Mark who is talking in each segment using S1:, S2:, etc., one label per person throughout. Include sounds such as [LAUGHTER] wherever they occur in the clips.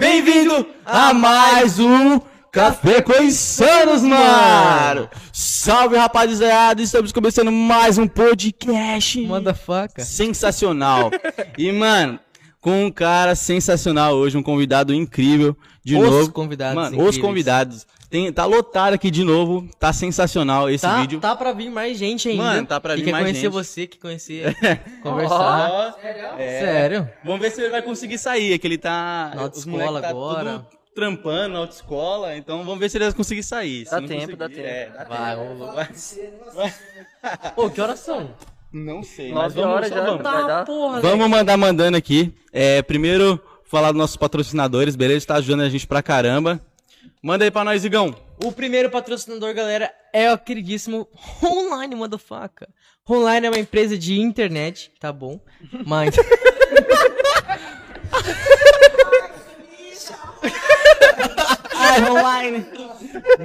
S1: Bem-vindo a mais um Café com Insanos, mano! Salve, rapaziada! Estamos começando mais um podcast
S2: Manda faca.
S1: sensacional. E, mano, com um cara sensacional hoje, um convidado incrível. De
S2: Os
S1: novo.
S2: convidados
S1: Mano, os convidados. Tem, tá lotado aqui de novo. Tá sensacional esse
S2: Tá,
S1: vídeo.
S2: tá pra vir mais gente ainda.
S1: Mano, tá pra
S2: que
S1: vir
S2: quer
S1: mais
S2: conhecer
S1: gente.
S2: você, que conhecer, [LAUGHS] conversar.
S1: Ó, é.
S2: Sério?
S1: Vamos ver se ele vai conseguir sair, é que ele tá...
S2: Na autoescola
S1: tá
S2: agora.
S1: tudo trampando na autoescola, então vamos ver se ele vai conseguir sair.
S3: Dá tempo, dá tempo.
S1: é, dá
S2: Vai,
S1: tempo. Vai. Vai.
S2: Pô, que horas são?
S1: Não sei, mas vamos,
S3: horas já.
S1: vamos.
S3: Vai
S2: Tá,
S3: dar?
S2: porra,
S1: Vamos mandar mandando aqui. É, primeiro, falar dos nossos patrocinadores, beleza? Tá ajudando a gente pra caramba. Manda aí pra nós, Igão.
S2: O primeiro patrocinador, galera, é o queridíssimo Online Motherfucker. Online é uma empresa de internet, tá bom? Mas. [LAUGHS] a Online.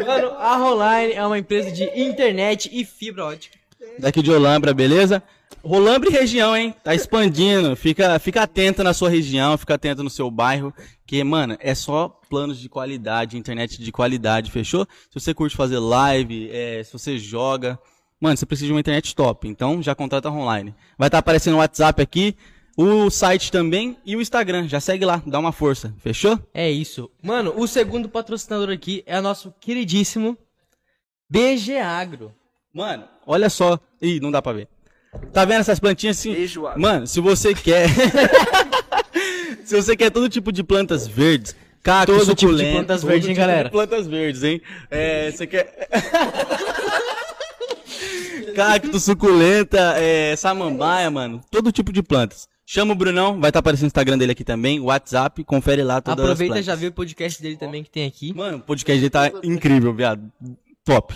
S2: Mano, a Online é uma empresa de internet e fibra ótica.
S1: Daqui de Olambra, beleza? Rolambre região, hein? Tá expandindo. Fica, fica atento na sua região, fica atento no seu bairro. Que, mano, é só planos de qualidade, internet de qualidade, fechou? Se você curte fazer live, é, se você joga. Mano, você precisa de uma internet top. Então já contrata online. Vai estar aparecendo o WhatsApp aqui, o site também e o Instagram. Já segue lá, dá uma força, fechou?
S2: É isso. Mano, o segundo patrocinador aqui é o nosso queridíssimo BG Agro.
S1: Mano, olha só. Ih, não dá pra ver. Tá vendo essas plantinhas assim?
S3: Beijo, Agro.
S1: Mano, se você quer. [LAUGHS] se você quer todo tipo de plantas verdes, cacto,
S2: Todo tipo de plantas
S1: todo
S2: verdes, hein,
S1: tipo
S2: galera?
S1: de plantas verdes, hein? É, você quer. [LAUGHS] cacto, suculenta, é, samambaia, mano. Todo tipo de plantas. Chama o Brunão, vai estar aparecendo o Instagram dele aqui também, o WhatsApp, confere lá todas
S2: Aproveita e
S1: as
S2: já
S1: plantas.
S2: vê o podcast dele também que tem aqui.
S1: Mano, o podcast dele tá incrível, viado. Top.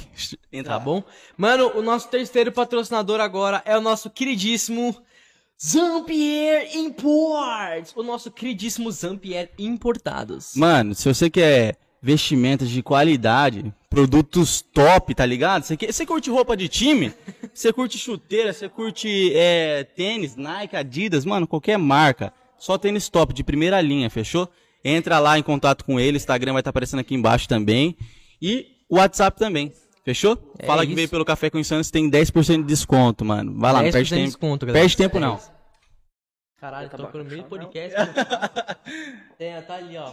S1: Entra
S2: Tá bom? Mano, o nosso terceiro patrocinador agora é o nosso queridíssimo Zampier Imports. O nosso queridíssimo Zampier Importados.
S1: Mano, se você quer vestimentas de qualidade, produtos top, tá ligado? Você, quer, você curte roupa de time? [LAUGHS] Você curte chuteira, você curte é, tênis, Nike, Adidas, mano, qualquer marca. Só tênis top, de primeira linha, fechou? Entra lá em contato com ele, Instagram vai estar aparecendo aqui embaixo também. E WhatsApp também, fechou?
S2: É
S1: Fala que
S2: isso.
S1: veio pelo Café com Insanos, tem 10% de desconto, mano. Vai lá, não
S2: 10%
S1: perde
S2: de
S1: tempo.
S2: desconto, galera.
S1: perde tempo
S2: É
S1: não.
S2: isso. Caralho, tô no meio do podcast. Tem, [LAUGHS] tá ali, ó.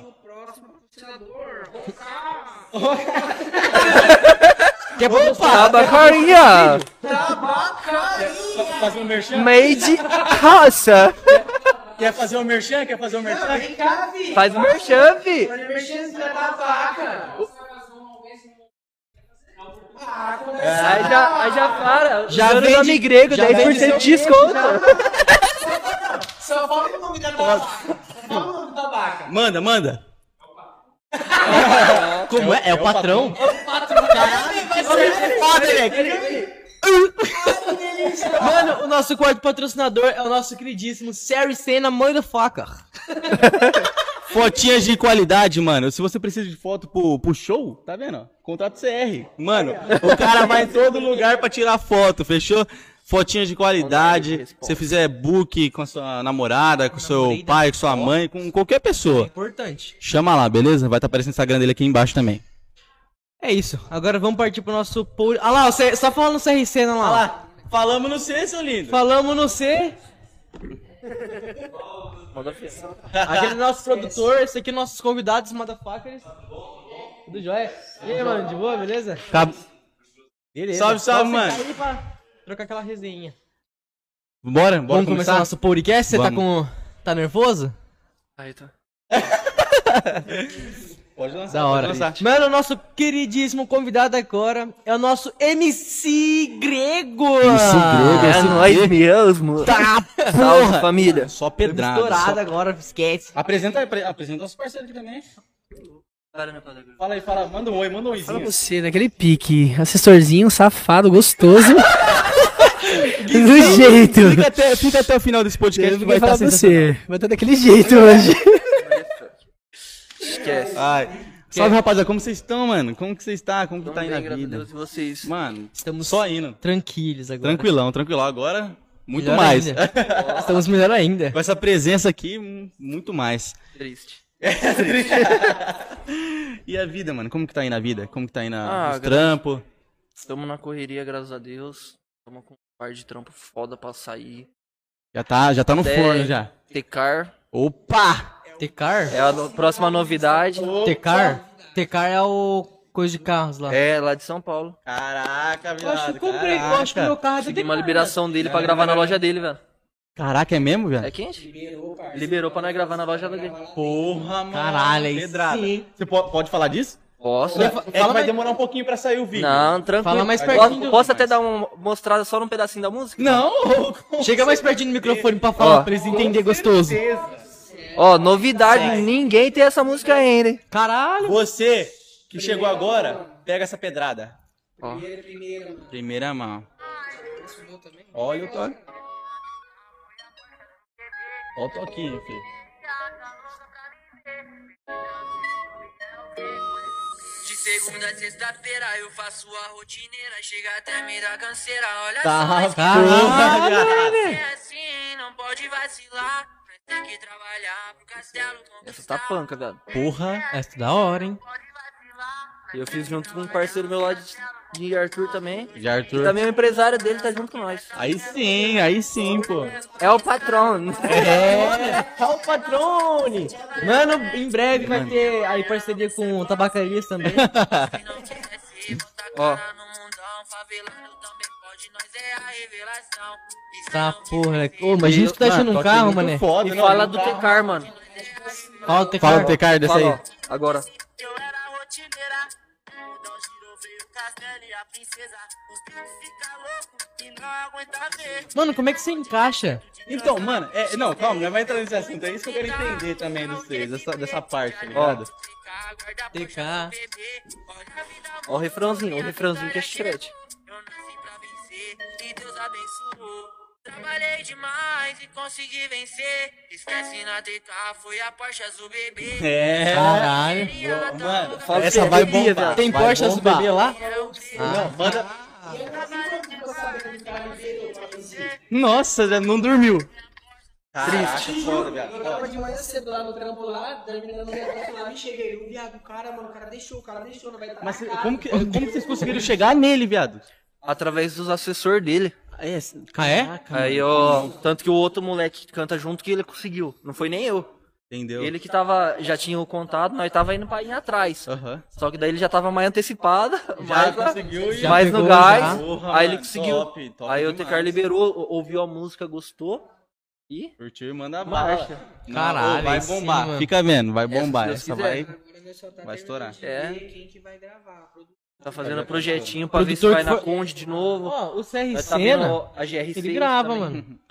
S2: Quer Opa!
S3: Tabacaria!
S1: Fazer um merchan?
S3: Made Raça!
S1: Quer fazer um merchan? Quer fazer um merchan?
S3: Faz o merchan, fi! Aí já, aí já para.
S2: Já
S3: o
S2: vende-
S3: nome grego,
S2: já
S3: 10%
S2: vende seu
S3: de desconto.
S1: Manda, manda. [LAUGHS]
S2: Como é? É o patrão? Mano, o nosso quarto patrocinador é o nosso queridíssimo Seri Senna Motherfucker. [LAUGHS]
S1: Fotinhas de qualidade, mano. Se você precisa de foto pro, pro show, tá vendo? Contrato CR. Mano, o cara vai em todo lugar pra tirar foto, fechou? Fotinhas de qualidade. Se você fizer book com a sua namorada, com o seu pai, com sua mãe, com qualquer pessoa.
S2: Importante.
S1: Chama lá, beleza? Vai estar aparecendo o Instagram dele aqui embaixo também.
S2: É isso. Agora vamos partir pro nosso... Por... Ah lá, você só falando no CR Senna lá.
S1: lá, falamos no C, seu lindo.
S2: Falamos no C. Aquele é nosso produtor, esse aqui é nossos convidados, motherfuckers. Tudo jóia? E aí, mano, de boa, beleza? Beleza.
S1: Salve, salve,
S2: Só
S1: mano.
S2: aí pra trocar aquela resenha.
S1: Bora, bora
S2: Vamos começar nosso podcast? Você tá
S1: Vamos.
S2: com... Tá nervoso?
S3: Aí tá. [LAUGHS]
S1: Pode lançar,
S2: Da hora.
S1: pode lançar.
S2: Mano, o nosso queridíssimo convidado agora é o nosso MC Grego.
S3: É nóis mesmo.
S2: Tá, [LAUGHS]
S3: Salve,
S2: porra.
S3: família.
S1: Só pedrada.
S2: estourado
S1: só-
S2: agora, esquece.
S1: Apresenta, apre- apresenta nossos parceiros aqui também. Fala aí, fala, manda um oi, manda um
S4: Fala
S1: oizinho.
S4: você, naquele pique. Assessorzinho, safado, gostoso. [LAUGHS] Do jeito.
S1: Fica até, fica até o final desse podcast que vai
S4: falar
S1: estar sensacional.
S4: você. Vai estar daquele jeito hoje. [LAUGHS]
S3: Esquece.
S1: Ai. Salve, rapaziada, como vocês estão, mano? Como que vocês estão? Como que tá aí
S3: bem,
S1: na
S3: graças a
S1: vida?
S3: Deus, e vocês?
S1: Mano,
S2: Estamos
S1: só indo.
S2: tranquilos agora.
S1: Tranquilão, tranquilão. Agora, muito
S2: Melhor
S1: mais.
S2: ainda. [LAUGHS] Estamos melhor ainda.
S1: Com essa presença aqui, muito mais.
S3: Triste. [LAUGHS]
S1: E a vida, mano? Como que tá aí na vida? Como que tá aí na,
S3: Ah,
S1: nos
S3: graças-
S1: trampos?
S3: Estamos na correria, graças a Deus. Estamos com um par de trampo foda pra sair.
S1: Já tá, já tá no
S3: Até-
S1: forno já.
S3: Tecar
S1: Opa!
S2: Tecar?
S3: é a no- próxima novidade.
S2: Tecar? Tecar é o coisa de carros lá.
S3: É lá de São Paulo.
S1: Caraca,
S2: Eu acho que eu comprei, eu acho que meu carro é do
S3: Consegui uma liberação dele pra gravar na loja dele, velho.
S1: Caraca, é mesmo, velho?
S3: É quente? Liberou pra nós gravar na loja dele.
S1: Porra, mano.
S2: Caralho, aí
S1: Pedrada.
S2: sim.
S1: Você po- pode falar disso?
S3: Posso?
S1: É que vai demorar um pouquinho pra sair o vídeo.
S3: Não, tranquilo.
S2: Fala mais pertinho
S3: Posso até dar uma mostrada só num pedacinho da música?
S1: Não! [LAUGHS]
S2: Chega mais pertinho do microfone pra falar,
S3: Ó.
S2: pra eles entenderem gostoso.
S3: Ó, novidade, ninguém tem essa música ainda, hein?
S2: Caralho.
S1: Você que chegou agora, pega essa pedrada.
S3: Ó.
S1: Primeira mão. Olha o toque. Olha o toquinho, filho.
S5: De segunda a sexta-feira eu faço a rotineira, chega até me dar canseira, olha
S1: Tá,
S5: só. é assim, não pode vacilar. Nós tem que trabalhar pro castelo
S3: Essa tá panca, velho.
S1: Porra.
S2: Essa é da hora, hein?
S3: E eu fiz junto com um parceiro meu lá de, de Arthur também.
S1: De
S3: E
S1: Arthur.
S3: também o empresário dele tá junto com nós.
S1: Aí sim, aí sim, pô.
S3: É o patrão.
S2: É, [LAUGHS] o patrone. Mano, em breve vai ter aí parceria com tabacarias também. [LAUGHS]
S5: Se não tivesse botar
S3: Ó.
S5: nós é a revelação.
S2: Tá porra, né? Ô, imagina que tu tá achando um carro, mané.
S1: Foda,
S3: E
S1: não,
S3: fala
S1: não
S3: do
S1: tá-
S3: Tecar, mano.
S2: Fala o Tecar.
S1: Fala do Tecar dessa
S3: Fala,
S1: aí.
S3: ó, agora.
S5: Eu era rotineira, o mundão girou, veio o castelo e a princesa. Os bichos ficam loucos e não aguenta ver.
S2: Mano, como é que você encaixa?
S1: Então, mano, é, não, calma, não vai entrar nesse assunto. É isso que eu quero entender também de vocês, dessa, dessa parte, tá ligado?
S2: TK.
S3: Ó o refrãozinho, ó o refrãozinho que é chiclete.
S5: Eu vencer e Deus abençoou. Trabalhei demais e consegui vencer. Esquece na TK, foi a Porsche azul bebê.
S1: É.
S2: Caralho.
S1: Mano,
S3: Fala
S1: essa vai bombar.
S3: velho.
S2: Tem
S1: vai
S2: Porsche azul
S1: bombar.
S2: bebê lá?
S1: Não, manda. Nossa, já não dormiu. Triste. Foda, viado.
S4: Tava de manhã cedo lá no trampo lá, terminando o negócio lá, me cheguei. O viado, o cara, mano, o cara deixou, o cara deixou, não vai estar.
S1: Mas cê- como que, como que vocês conseguiram chegar nele, viado?
S3: Através dos assessores dele.
S1: É,
S2: Ah, é?
S3: Aí, ó. Tanto que o outro moleque que canta junto que ele conseguiu. Não foi nem eu.
S1: entendeu?
S3: Ele que tava. Já tinha o contato, nós tava indo pra ir atrás.
S1: Aham.
S3: Só que daí ele já tava mais antecipado.
S1: Já [LAUGHS]
S3: mais,
S1: conseguiu e-
S2: Já
S3: mais
S2: pegou,
S3: no gás.
S2: já.
S1: Porra,
S3: aí ele conseguiu.
S1: top, top
S3: aí o
S1: demais.
S3: Tecar liberou, ou- ouviu a música, gostou. E.
S1: Curtiu e manda bala.
S3: Marcha.
S2: Caralho,
S1: vai
S2: sim,
S1: bombar.
S2: mano.
S1: Fica vendo, vai bombar. Essa
S3: quiser.
S1: vai.
S4: Agora nós só tá
S1: Vai estourar.
S3: É.
S4: Quem que vai gravar?
S3: Tá fazendo projetinho pra ver se vai na
S2: foi-
S3: Conde de novo.
S2: Ó, o CR
S3: Nós tá
S2: Senna,
S3: vendo a GR6
S2: ele grava,
S3: também.
S2: mano. [LAUGHS]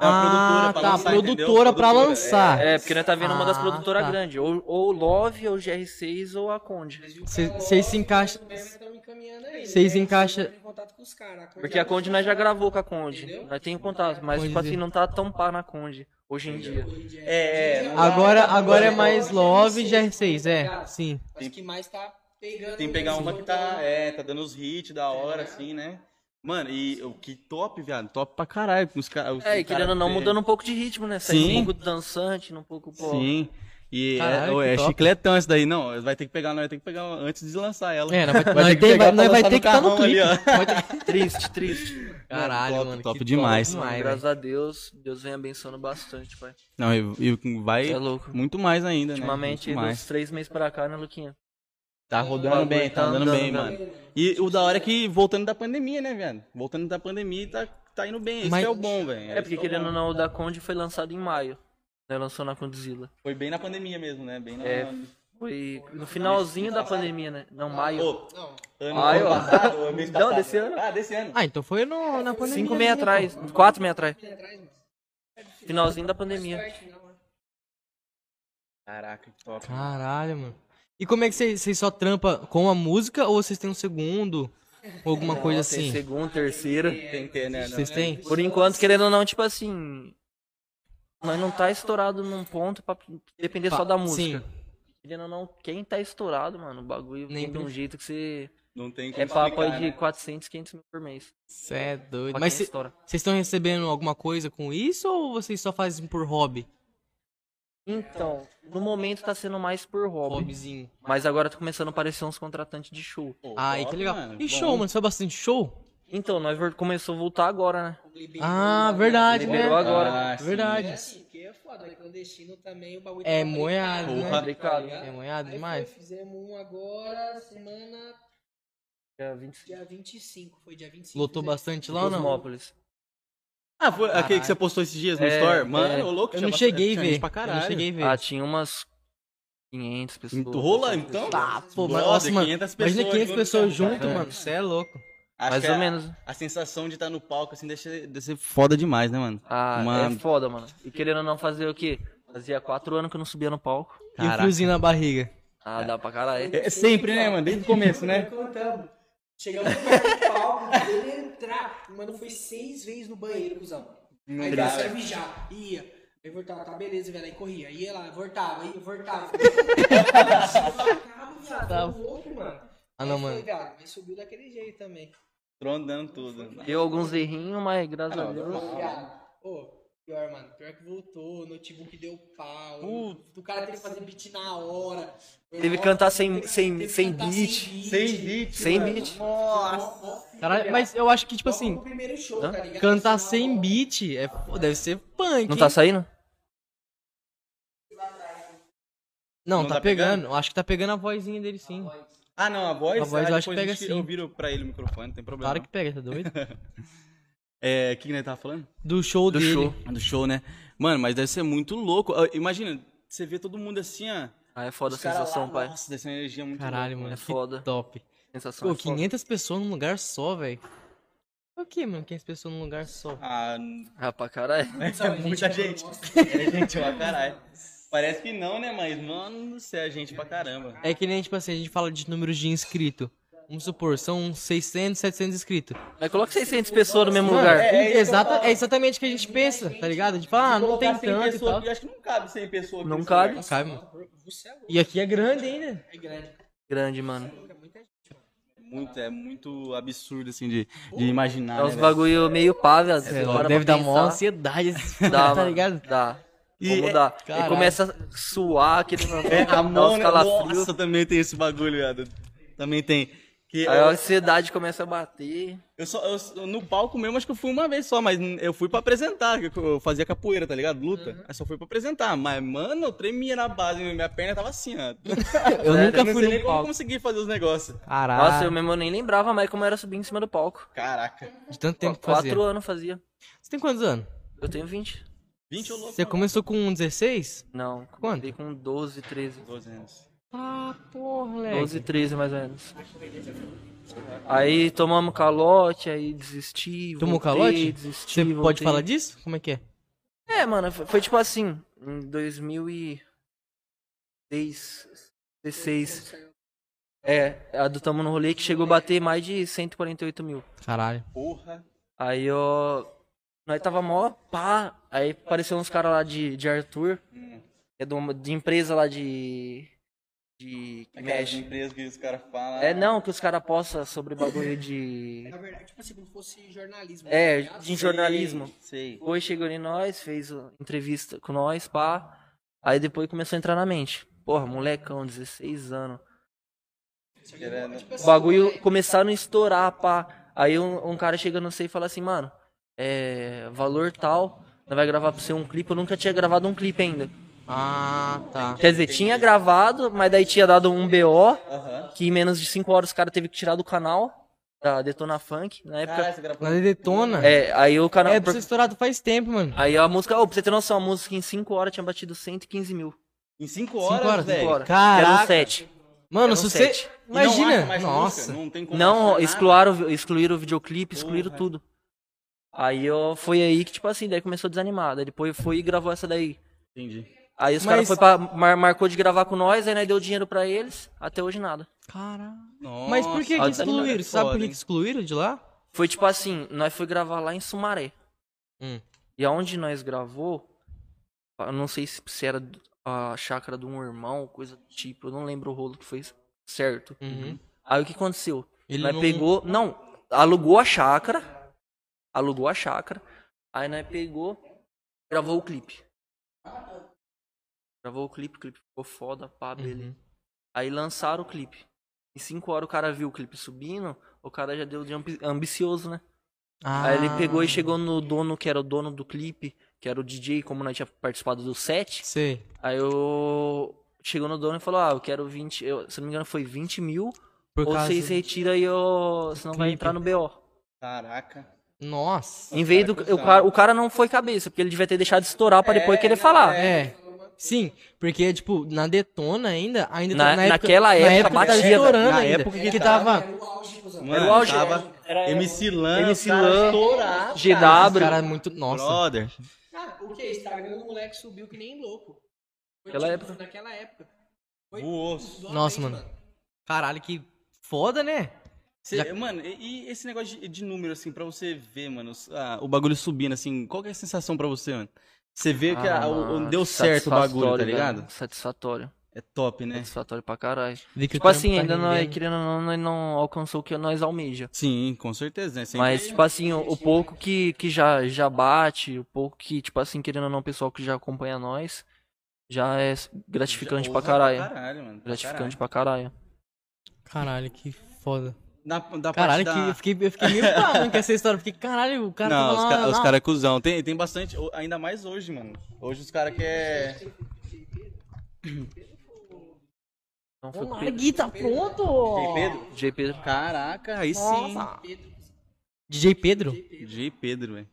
S1: É a produtora
S2: ah,
S1: pra
S2: tá,
S1: lançar,
S2: produtora
S1: entendeu?
S2: pra
S1: Produtora,
S2: lançar.
S3: É, porque nós tá vendo uma das
S2: Ah,
S3: produtoras
S2: tá.
S3: grandes. Ou, ou o Love, ou o GR6, ou a Conde.
S2: Vocês se encaixam. Vocês
S4: né?
S2: encaixa-
S4: Estamos em contato com os caras.
S3: Porque a Conde nós já gravou com a Conde. Nós temos contato, mas tipo assim, não tá tão pá na Conde hoje em dia.
S1: É, é.
S2: Agora, agora é mais Love e GR6, é. Sim.
S4: Acho que mais tá pegando.
S1: Tem que pegar uma que tá, é, tá dando os hits da hora, assim, né? Mano, e o que top, viado. Top pra caralho. Os os
S3: É, e querendo ou não, mudando um pouco de ritmo, né?
S1: Sim.
S3: um pouco dançante, um pouco, pô.
S1: Sim. E
S2: Caralho,
S1: é,
S2: que
S1: é
S2: top.
S1: chicletão esse daí. Não, vai ter que pegar, nós vai ter que pegar antes de lançar ela.
S2: É, nós vai,
S1: Vai ter que pegar
S2: vai- ter
S1: no
S2: que estar no
S1: ali,
S2: clipe. ter
S3: Triste, triste. [LAUGHS]
S2: Caralho,
S1: top,
S2: mano.
S1: top demais.
S2: demais.
S3: Graças a Deus, Deus vem abençoando bastante, pai.
S1: Não, e, e vai
S3: É louco.
S1: muito mais ainda, né?
S3: Ultimamente,
S1: Muito
S3: dos
S1: mais.
S3: três meses pra cá, né, Luquinha?
S1: Tá rodando bem, tá andando bem, mano. E o da hora é que voltando da pandemia, né, velho? Voltando da pandemia, tá, tá indo bem. Isso
S2: Mas-
S1: é o bom, velho.
S3: É, porque
S1: é
S3: querendo ou não, o da Conde foi lançado em maio. Né, lançou na Condzilla.
S1: Foi bem na pandemia mesmo, né? Bem na...
S3: É, Foi no finalzinho da pandemia, né? Não, maio.
S1: Ô, ano
S3: Maio.
S1: passado, mês
S3: Não, desse ano.
S1: Ah, desse ano.
S2: Ah, então foi no, na pandemia.
S3: Cinco meses atrás.
S2: pô?
S3: Quatro meses atrás. Finalzinho da pandemia.
S1: Caraca, que top.
S2: Caralho, mano. E como é que vocês só trampa com a música ou vocês têm um segundo? Ou alguma coisa
S3: Tem
S2: assim?
S3: segundo, terceiro.
S1: Tem que ter, né?
S2: Vocês
S1: né?
S2: têm?
S3: Por enquanto, querendo ou não, tipo assim. Nós não tá estourado num ponto pra depender só da música.
S2: Sim.
S3: querendo ou não, quem tá estourado, mano, o bagulho
S2: Nem
S3: vem de um jeito que você.
S1: Não tem como
S3: É papo aí
S1: explicar,
S3: de
S1: né?
S3: 400, 500 mil por mês.
S2: Cê é doido. Mas vocês estão recebendo alguma coisa com isso ou vocês só fazem por hobby?
S3: Então, no momento tá sendo mais por hobby.
S2: Hobbyzinho.
S3: Mas agora tá começando a aparecer uns contratantes de show.
S1: Pô,
S2: Ai,
S1: top,
S2: que legal.
S1: mano.
S2: E
S1: Bom.
S2: show, mano? Você faz bastante show?
S3: Então, nós começou a voltar agora, né?
S2: Ah, verdade,
S3: Liberou
S2: né?
S3: agora.
S1: Ah.
S2: Verdade.
S4: É assim, que é foda, né? Clandestino também o bagulho
S2: É
S4: tava
S2: moiado,
S4: complicado,
S1: né?
S4: tá
S3: Complicado.
S4: ligado?
S2: É moiado
S4: Aí
S2: demais.
S4: Fizemos um agora, semana.
S3: Dia 25.
S4: Dia 25, foi dia 25.
S2: Lotou bastante lá ou não?
S3: Cosmópolis.
S1: Ah, foi aquele que você postou esses dias no
S3: É,
S1: Store? Mano,
S3: é.
S1: ô louco,
S2: Eu não cheguei a ver. Eu não cheguei a ver.
S3: Ah, tinha umas 500 pessoas.
S1: Tu rola, então?
S2: Tá, pô, mas,
S1: Brother,
S2: nossa, mano.
S1: 500
S2: Imagina
S1: pessoas
S2: 500
S1: junto,
S2: pessoas
S1: cara.
S2: junto,
S3: É.
S2: mano. Você é louco.
S1: Acho
S3: Mais ou
S1: a-
S3: menos.
S1: A sensação de estar no palco, assim, deve ser, deve ser foda demais, né, mano?
S3: Ah,
S1: Mano.
S3: é foda, mano. E querendo ou não fazer o quê? Fazia quatro anos que eu não subia no palco.
S2: E o
S1: Caraca.
S2: friozinho na barriga.
S3: Ah, dá pra caralho.
S1: É sempre, né, mano? Desde o começo, né?
S4: Contamos. Chegamos [LAUGHS] no primeiro palco, ele Mano, foi seis vezes no banheiro, cuzão. Aí
S1: dá,
S4: ia mijar, ia. Aí voltava, tá beleza, velho. Aí corria, ia lá, voltava, ia, voltava. Viado, [LAUGHS] tá louco, mano.
S2: Ah, não,
S4: Aí foi,
S2: mano.
S4: viado, Mas subiu daquele jeito também.
S1: Trondando tudo.
S3: Deu alguns errinhos, mas graças
S1: Ah,
S3: a Deus.
S4: Viado. Ô, pior, mano. Pior que voltou, o notebook deu pau.
S1: Putz.
S4: O cara teve que fazer beat na hora.
S3: Teve que cantar sem- sem- sem beat.
S1: Sem beat.
S3: Sem
S1: mano.
S3: beat.
S1: Nossa.
S2: Caralho, mas eu acho que, tipo assim,
S4: O primeiro show,
S3: Hã?
S4: tá ligado?
S2: cantar sem beat é, pô, deve ser punk.
S3: Não
S2: hein?
S3: tá saindo?
S2: Não,
S1: Não
S2: tá,
S1: tá
S2: pegando.
S1: pegando?
S2: Eu acho que tá pegando a vozinha dele sim.
S1: Ah, não, a voz,
S2: A voz
S1: ah,
S2: eu acho que pega sim.
S1: Eu viro pra ele o microfone, não tem problema.
S2: Claro que pega, tá doido? [LAUGHS]
S1: É, o que que nós tava falando?
S2: Do show
S3: Do
S2: dele.
S3: show.
S1: Do show, né? Mano, mas deve ser muito louco. Ah, Imagina, você vê todo mundo assim, ó.
S3: Ah, é foda a sensação,
S1: lá,
S3: pai.
S1: Nossa, deve ser uma energia muito
S2: Caralho,
S1: louca,
S2: mano.
S3: É
S2: que
S3: foda.
S2: top.
S3: Sensação
S2: Pô,
S3: é foda.
S2: 500 pessoas num lugar só, velho. O que, mano? 500 pessoas num lugar só.
S1: Ah,
S3: Ah, pra caralho. [LAUGHS]
S1: é muita gente. É gente pra caralho. Parece que não, né? Mas, mano do céu, é gente pra caramba.
S2: É que nem, tipo assim, a gente fala de números de inscrito. Vamos supor, são 600, 700 inscritos.
S3: Mas coloca 600 pessoas no mesmo
S2: Mano,
S3: lugar.
S1: é-
S2: é, exata, é exatamente o que a gente pensa, tá ligado? A gente fala, ah, não tem
S1: Colocar 100
S2: tanto e
S1: pessoas
S2: tal.
S1: eu acho que não cabe 100 pessoas aqui
S3: Não cabe.
S2: Não cabe, mano.
S4: É
S2: E aqui é grande ainda.
S4: é grande.
S3: Grande, mano.
S4: É muita gente, mano.
S1: Muito, é muito absurdo, assim, de, de imaginar.
S3: É uns
S1: né, velho?
S3: bagulho meio pá, velho.
S2: Sei
S3: Você
S2: lá,
S3: para
S2: deve dar
S3: pensar.
S2: ansiedade [LAUGHS]
S3: Dá, [LAUGHS]
S2: tá ligado?
S3: Dá.
S1: E
S3: Como
S1: é-.
S3: Ele começa a suar, aquele
S1: É, a mão, né?
S3: calafrio.
S1: Nossa, também tem esse bagulho, viado. Também tem. Que
S3: Aí a
S1: eu,
S3: ansiedade começa a bater.
S1: eu só, eu- no palco mesmo, acho que eu fui uma vez só, mas eu fui pra apresentar, eu fazia capoeira, tá ligado? Luta. Aí só fui pra apresentar. Mas, mano, eu tremia na base, minha perna tava assim, ó. [LAUGHS]
S2: Eu nunca
S1: eu não
S2: fui
S1: nem
S2: no
S1: como
S2: palco.
S1: consegui fazer os negócios.
S2: Caralho.
S3: Nossa, eu mesmo nem lembrava mais como era subir em cima do palco.
S1: Caraca.
S2: De tanto tempo que
S3: Quatro
S2: fazia.
S3: anos fazia.
S2: Você tem quantos anos?
S3: Eu tenho 20.
S1: 20 ou louco?
S2: Você começou com 16?
S3: Não.
S2: Quanto?
S3: Comecei com 12, 13.
S1: 12 anos.
S2: Ah, porra, moleque.
S3: 12, 13 mais ou menos. Aí tomamos calote, aí desisti.
S2: Tomou
S3: voltei,
S2: calote?
S3: Desisti,
S2: Você pode
S3: voltei.
S2: falar disso? Como é que é?
S3: É, mano, foi, foi tipo assim, em 2016. É, a do Tamo no Rolê que chegou a bater mais de 148 mil.
S2: Caralho.
S1: Porra.
S3: Aí eu. Nós tava mó pá. Aí apareceu uns caras lá de, de Arthur. É de, uma, de empresa lá de. De. Que
S1: Aquelas
S3: mexe.
S1: empresas que os caras falam.
S3: É não, que os caras postam sobre bagulho de.
S4: Na verdade, tipo assim, como se fosse jornalismo.
S3: É,
S4: tá ligado?
S3: de jornalismo.
S1: Sei.
S3: Depois chegou em nós, fez entrevista com nós, pá. Aí depois começou a entrar na mente. Porra, molecão, 16 anos.
S4: Tipo assim,
S3: O bagulho começaram a estourar, pá. Aí um, um cara chega no sei e fala assim, mano, é. Valor tal, nós vai gravar pra você um clipe. Eu nunca tinha gravado um clipe ainda.
S2: Ah, tá.
S3: Quer dizer, tinha gravado, mas daí tinha dado um BO,
S1: Aham.
S3: que em menos de 5 horas os caras teve que tirar do canal, da Detona Funk, na época.
S1: Caralho, você gravou.
S2: Detona.
S3: É, aí o canal.
S2: É, pra ser estourado faz tempo, mano.
S3: Aí a música, ô, pra você ter noção, a música em 5 horas tinha batido 115 mil.
S1: Em 5
S2: Cinco
S1: horas,
S2: horas,
S1: velho.
S3: Cinco horas.
S2: Caraca.
S3: Era um 7.
S2: Mano,
S3: Eram
S2: se você.
S3: sete.
S1: E não acha
S2: Imagina.
S1: mais
S2: Nossa.
S1: música, Não tem como
S3: Não, excluíram, excluíram o videoclipe, excluíram
S1: Porra.
S3: tudo. Aí eu, foi aí que, tipo assim, daí começou a desanimar. Daí depois foi e gravou essa daí.
S1: Entendi.
S3: Aí os
S2: Mas-
S3: caras foi pra, mar- marcou de gravar com nós, aí nós deu dinheiro pra eles, até hoje nada.
S2: Caralho. Mas por que, que excluíram?
S1: é
S2: Você sabe por que excluíram de lá?
S3: Foi tipo assim, nós foi gravar lá em Sumaré.
S2: Hum.
S3: E aonde nós gravou, eu não sei se se era a chácara de um irmão, coisa do tipo. Eu não lembro o rolo que foi certo.
S2: Uhum.
S3: Aí o que aconteceu?
S2: Ele
S3: nós
S2: não-
S3: pegou. Não, alugou a chácara. Alugou a chácara. Aí nós pegou. Gravou o clipe. Gravou o clipe, o clipe ficou foda, pá, beleza.
S2: Uhum.
S3: Aí lançaram o clipe. Em 5 horas o cara viu o clipe subindo, o cara já deu de ambi- ambicioso, né? Aí ele pegou
S2: Ah.
S3: e chegou no dono, que era o dono do clipe, que era o DJ, como nós tinha participado do set.
S2: Sei.
S3: Aí eu. Chegou no dono e falou: Ah, eu quero 20. Eu, se não me engano, foi 20 mil.
S2: Por
S3: ou vocês retiram e eu. Senão vai entrar no BO.
S1: Caraca.
S2: Nossa.
S3: Em vez do. O cara, o cara não foi cabeça, porque ele devia ter deixado de estourar pra depois querer falar.
S2: É. Sim, porque, tipo, na Detona ainda, ainda
S3: Na-
S2: tá-
S3: naquela
S2: na
S3: época
S2: que
S3: batia,
S2: tava
S3: velho.
S2: estourando
S1: Na
S2: ainda.
S1: época que
S2: que
S1: tava-.
S4: Era o auge, cuzão.
S1: Mano,
S3: o auge,
S1: tava
S3: era-
S1: MC Lan,
S3: MC
S1: os caras
S3: Lan, GW.
S1: cara.
S2: Cara, muito. Nossa.
S1: Brother.
S4: Ah, o que? Instagram do moleque subiu que nem louco. Foi,
S3: Naquela
S4: tipo,
S3: época.
S4: Naquela época. Foi
S2: Nossa,
S4: meses,
S2: mano. Caralho, que foda, né?
S1: Cê-
S2: Já-
S1: Mano, e, e esse negócio de, de número, assim, pra você ver, mano, os- ah, o bagulho subindo, assim, qual que é a sensação pra você, mano? Você vê que
S3: Ah,
S1: a- o- deu certo o bagulho, tá ligado?
S3: velho. Satisfatório.
S1: É top, né?
S3: Satisfatório pra caralho. Tipo assim,
S2: tá
S3: ainda não,
S2: rendendo.
S3: querendo ou não, não alcançou o que nós almeja.
S1: Sim, com certeza, né? Sempre-
S3: Mas, tipo assim, o, o pouco que, que já, já bate, o pouco que, tipo assim, querendo ou não, o pessoal que já acompanha nós, já é gratificante
S1: Já
S3: pra caralho.
S1: caralho, mano. pra
S3: Gratificante pra caralho.
S2: Caralho, que foda.
S1: Da, da
S2: Caralho,
S1: parte
S2: que
S1: da...
S2: eu fiquei, eu fiquei meio mano, com essa história. Porque, caralho, o cara
S1: Não,
S2: tava
S1: os,
S2: lá,
S1: ca- os caras é cuzão. Tem, tem bastante, ainda mais hoje, mano. Hoje os caras querem...
S3: Não foi.
S2: Gui, tá pronto?
S1: J. Pedro?
S3: J. Pedro.
S1: Caraca, aí sim.
S2: Nossa. DJ Pedro?
S1: J. Pedro, velho.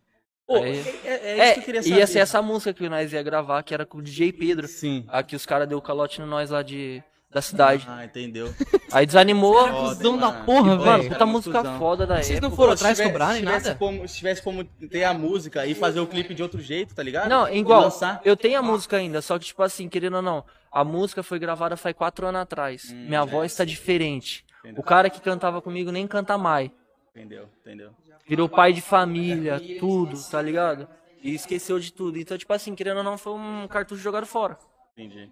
S3: Pô,
S1: é, é,
S3: É,
S1: isso que eu queria saber.
S3: ia ser essa música que nós ia gravar, que era com o DJ Pedro.
S1: Sim.
S3: Aqui os caras deu calote no nós lá de, da cidade.
S1: Ah, entendeu.
S3: Aí desanimou.
S1: Foda,
S2: Cusão da porra,
S1: Que
S3: Mano,
S2: velho.
S3: puta
S1: muito
S3: música
S1: cuzão.
S3: foda da
S2: Vocês não foram
S1: Pô,
S2: atrás cobrar nem
S1: se tivesse
S2: nada?
S1: Como, se tivesse como ter a música e fazer o clipe de outro jeito, tá ligado?
S3: Não, igual, eu tenho a música ainda, só que, tipo assim, querendo ou não, a música foi gravada faz quatro anos atrás. Minha voz tá diferente.
S1: Entendeu.
S3: O cara que cantava comigo nem canta mais.
S1: Entendeu, entendeu.
S3: Virou pai de família, tudo, tá ligado? E esqueceu de tudo. Então, tipo assim, querendo ou não, foi um cartucho jogado fora.
S1: Entendi.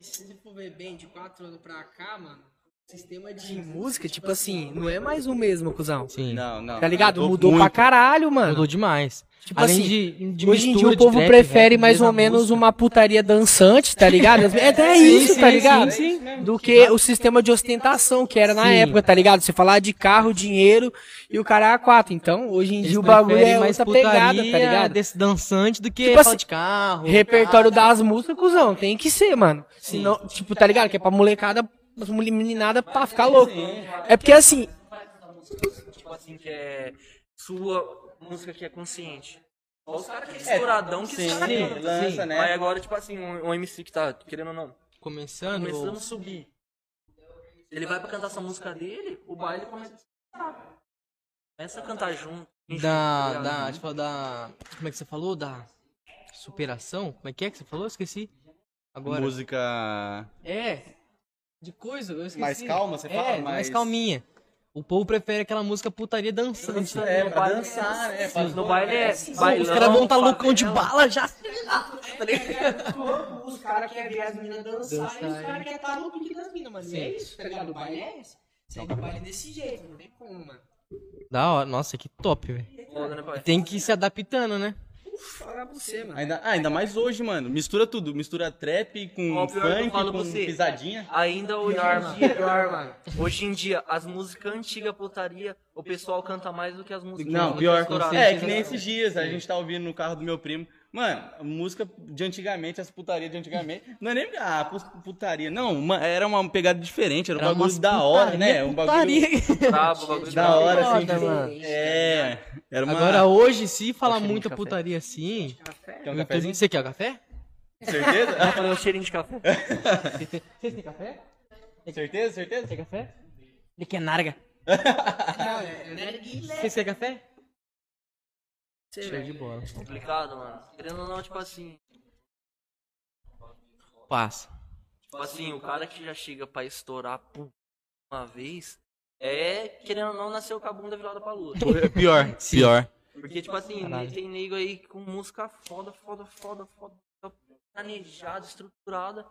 S4: Se for ver bem, de 4 anos pra cá, mano, sistema de música, tipo assim, não é mais o mesmo, cuzão.
S2: Sim.
S1: Não, não.
S4: Tá ligado? Mudou, pra
S1: muito.
S4: caralho, mano.
S2: Mudou demais.
S4: Tipo
S2: Além
S4: assim,
S2: de, de
S4: Hoje em dia o povo
S2: trap,
S4: prefere
S2: rap,
S4: mais ou menos
S2: música.
S4: uma putaria dançante, tá ligado? [LAUGHS] É até isso,
S2: sim,
S4: tá
S2: sim,
S4: ligado?
S2: sim,
S4: Do que o sistema de ostentação que era na
S2: Sim.
S4: época, tá ligado? Você falar de carro, dinheiro e o cara é a quatro. Então, hoje em
S2: Eles
S4: dia o bagulho é
S2: mais
S4: outra pegada, tá ligado?
S2: desse dançante do que
S4: Tipo assim,
S2: de carro.
S4: Repertório das músicas, cuzão, tem que ser, mano. Senão, tipo, tá ligado? Que é pra molecada, as mole- meninada pra ficar louco. É porque assim,
S3: Tipo assim, que é sua música que é consciente. Só os caras que é estouradão que
S1: Sim, sim, lança, né?
S3: Aí agora, tipo assim, um, um MC que tá, querendo ou não,
S2: Começando.
S3: começando a subir. Ele vai pra cantar essa música dele, o baile começa a cantar. Começa a cantar junto.
S2: Da,
S3: ligado?
S2: da, tipo, da. Como é que você falou? Da superação? Como é que é que você falou? Eu esqueci. Agora.
S1: Música
S2: É. De coisa, eu esqueci.
S1: mais calma, você
S2: É,
S1: fala?
S2: mais calminha. O povo prefere aquela música putaria dançante.
S1: É,
S3: No
S1: pra dançar, né? Pra-
S3: No baile é
S2: Os
S3: bailão,
S2: caras vão tá
S3: favela.
S2: loucão de bala já.
S4: os caras querem ver as meninas dançar
S2: Dançar,
S4: e os
S2: é.
S4: caras querem estar no pique das minas, mano.
S2: Sim.
S4: é isso, tá ligado? O baile é esse. Segue o baile desse jeito, não tem como, mano.
S2: Da hora. Nossa, que top, velho.
S3: Né?
S2: Tem que ir se adaptando, né?
S4: Fala pra você, mano.
S1: Ainda, ah, ainda mais hoje, mano. Mistura tudo. Mistura trap com funk, com
S3: você.
S1: pisadinha.
S3: Ainda hoje
S4: Pior,
S3: em
S4: mano.
S3: dia,
S4: Pior, mano.
S3: hoje em dia, as músicas antigas putaria, o pessoal canta mais do que as músicas
S1: Não,
S3: que
S1: pior. É, que nem esses dias. A gente tá ouvindo no carro do meu primo. Mano, música de antigamente, as putarias de antigamente. Não é nem. Ah, pu- putaria. Não, uma- era uma pegada diferente. Era um
S2: Era
S1: bagulho da hora,
S2: putaria,
S1: né? Um bagulho
S2: putaria. [LAUGHS]
S3: Brabo, bagulho
S1: da hora, assim. De-
S4: mano.
S1: É. Era uma.
S2: Agora hoje, se falar muita putaria assim.
S1: Quer um cafezinho?
S2: Você quer o café?
S1: Certeza?
S3: Tá falando um cheirinho de café.
S2: Vocês têm café?
S1: certeza, certeza?
S2: Quer café? Ele quer narga.
S4: Não, é, é,
S2: Vocês querem café?
S4: Sei, velho.
S2: de bola.
S3: Complicado, mano. Querendo ou não, tipo assim.
S2: Passa.
S3: Tipo assim, o cara que já chega pra estourar pum, uma vez, é, querendo ou não, nasceu com a bunda virada pra lua.
S1: Pior, [LAUGHS] pior.
S3: Porque, tipo assim,
S2: Caralho.
S3: tem nego aí com música foda, foda, foda, foda. planejada, estruturada.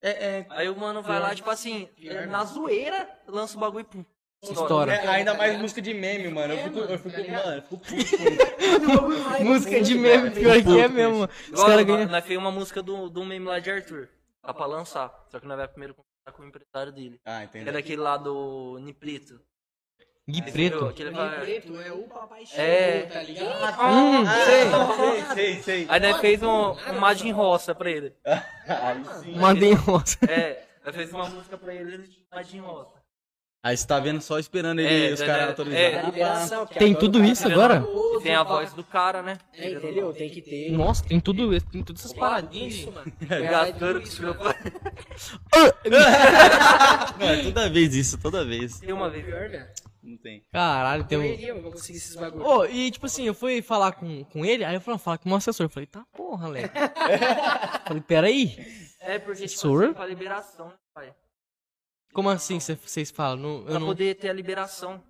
S1: É, é,
S3: Aí o mano vai lá, tipo assim, na zoeira, lança o bagulho e pum.
S2: Estoura.
S1: é, ainda mais música de meme, mano. Eu fico, eu fico, mano, eu fico puto. [LAUGHS]
S2: Música de meme, pior que é mesmo. Os
S3: Igual,
S2: caras
S3: nós-
S2: ganham.
S3: Nós fez uma música do, do meme lá de Arthur. Tá pra lançar. Só que nós vai primeiro conversar com o empresário dele.
S1: Ah,
S3: Que é daquele lá do Niprito.
S2: Gui
S3: Entendeu?
S2: preto.
S3: Aquele vai...
S4: preto é o papai
S3: É.
S4: tá ligado?
S2: Hum,
S1: sei, sei, sei.
S3: Aí nós fez um, um Madin Roça pra ele. [LAUGHS]
S2: Mandei rosa.
S3: É, nós fez uma música pra ele de Madin Roça.
S1: Aí você tá vendo só esperando ele,
S3: É,
S1: os
S3: é,
S1: caras
S3: é,
S1: autorizados.
S4: Liberação, que
S2: Tem tudo isso agora?
S3: E tem a voz do cara, né?
S4: É, entendeu? Tem que ter.
S2: Nossa, tem tudo isso, tem todas essas paradinhas.
S4: Isso, mano. [LAUGHS]
S3: Gastando com os meus pais. [LAUGHS]
S1: Não, é toda vez isso, toda vez.
S3: Tem uma vez.
S4: Pior, velho.
S1: Não tem.
S2: Caralho, tem um.
S4: Mano, pra conseguir esses bagulhos.
S2: Ô, e tipo assim, eu fui falar com, com ele, aí eu falei, fala com o meu assessor. Eu falei, tá porra, Léo. [LAUGHS] falei, peraí.
S3: É, porque tipo assim, pra liberação, né?
S2: Como assim cê- vocês falam? Não, eu
S3: Pra
S2: não.
S3: poder ter a liberação.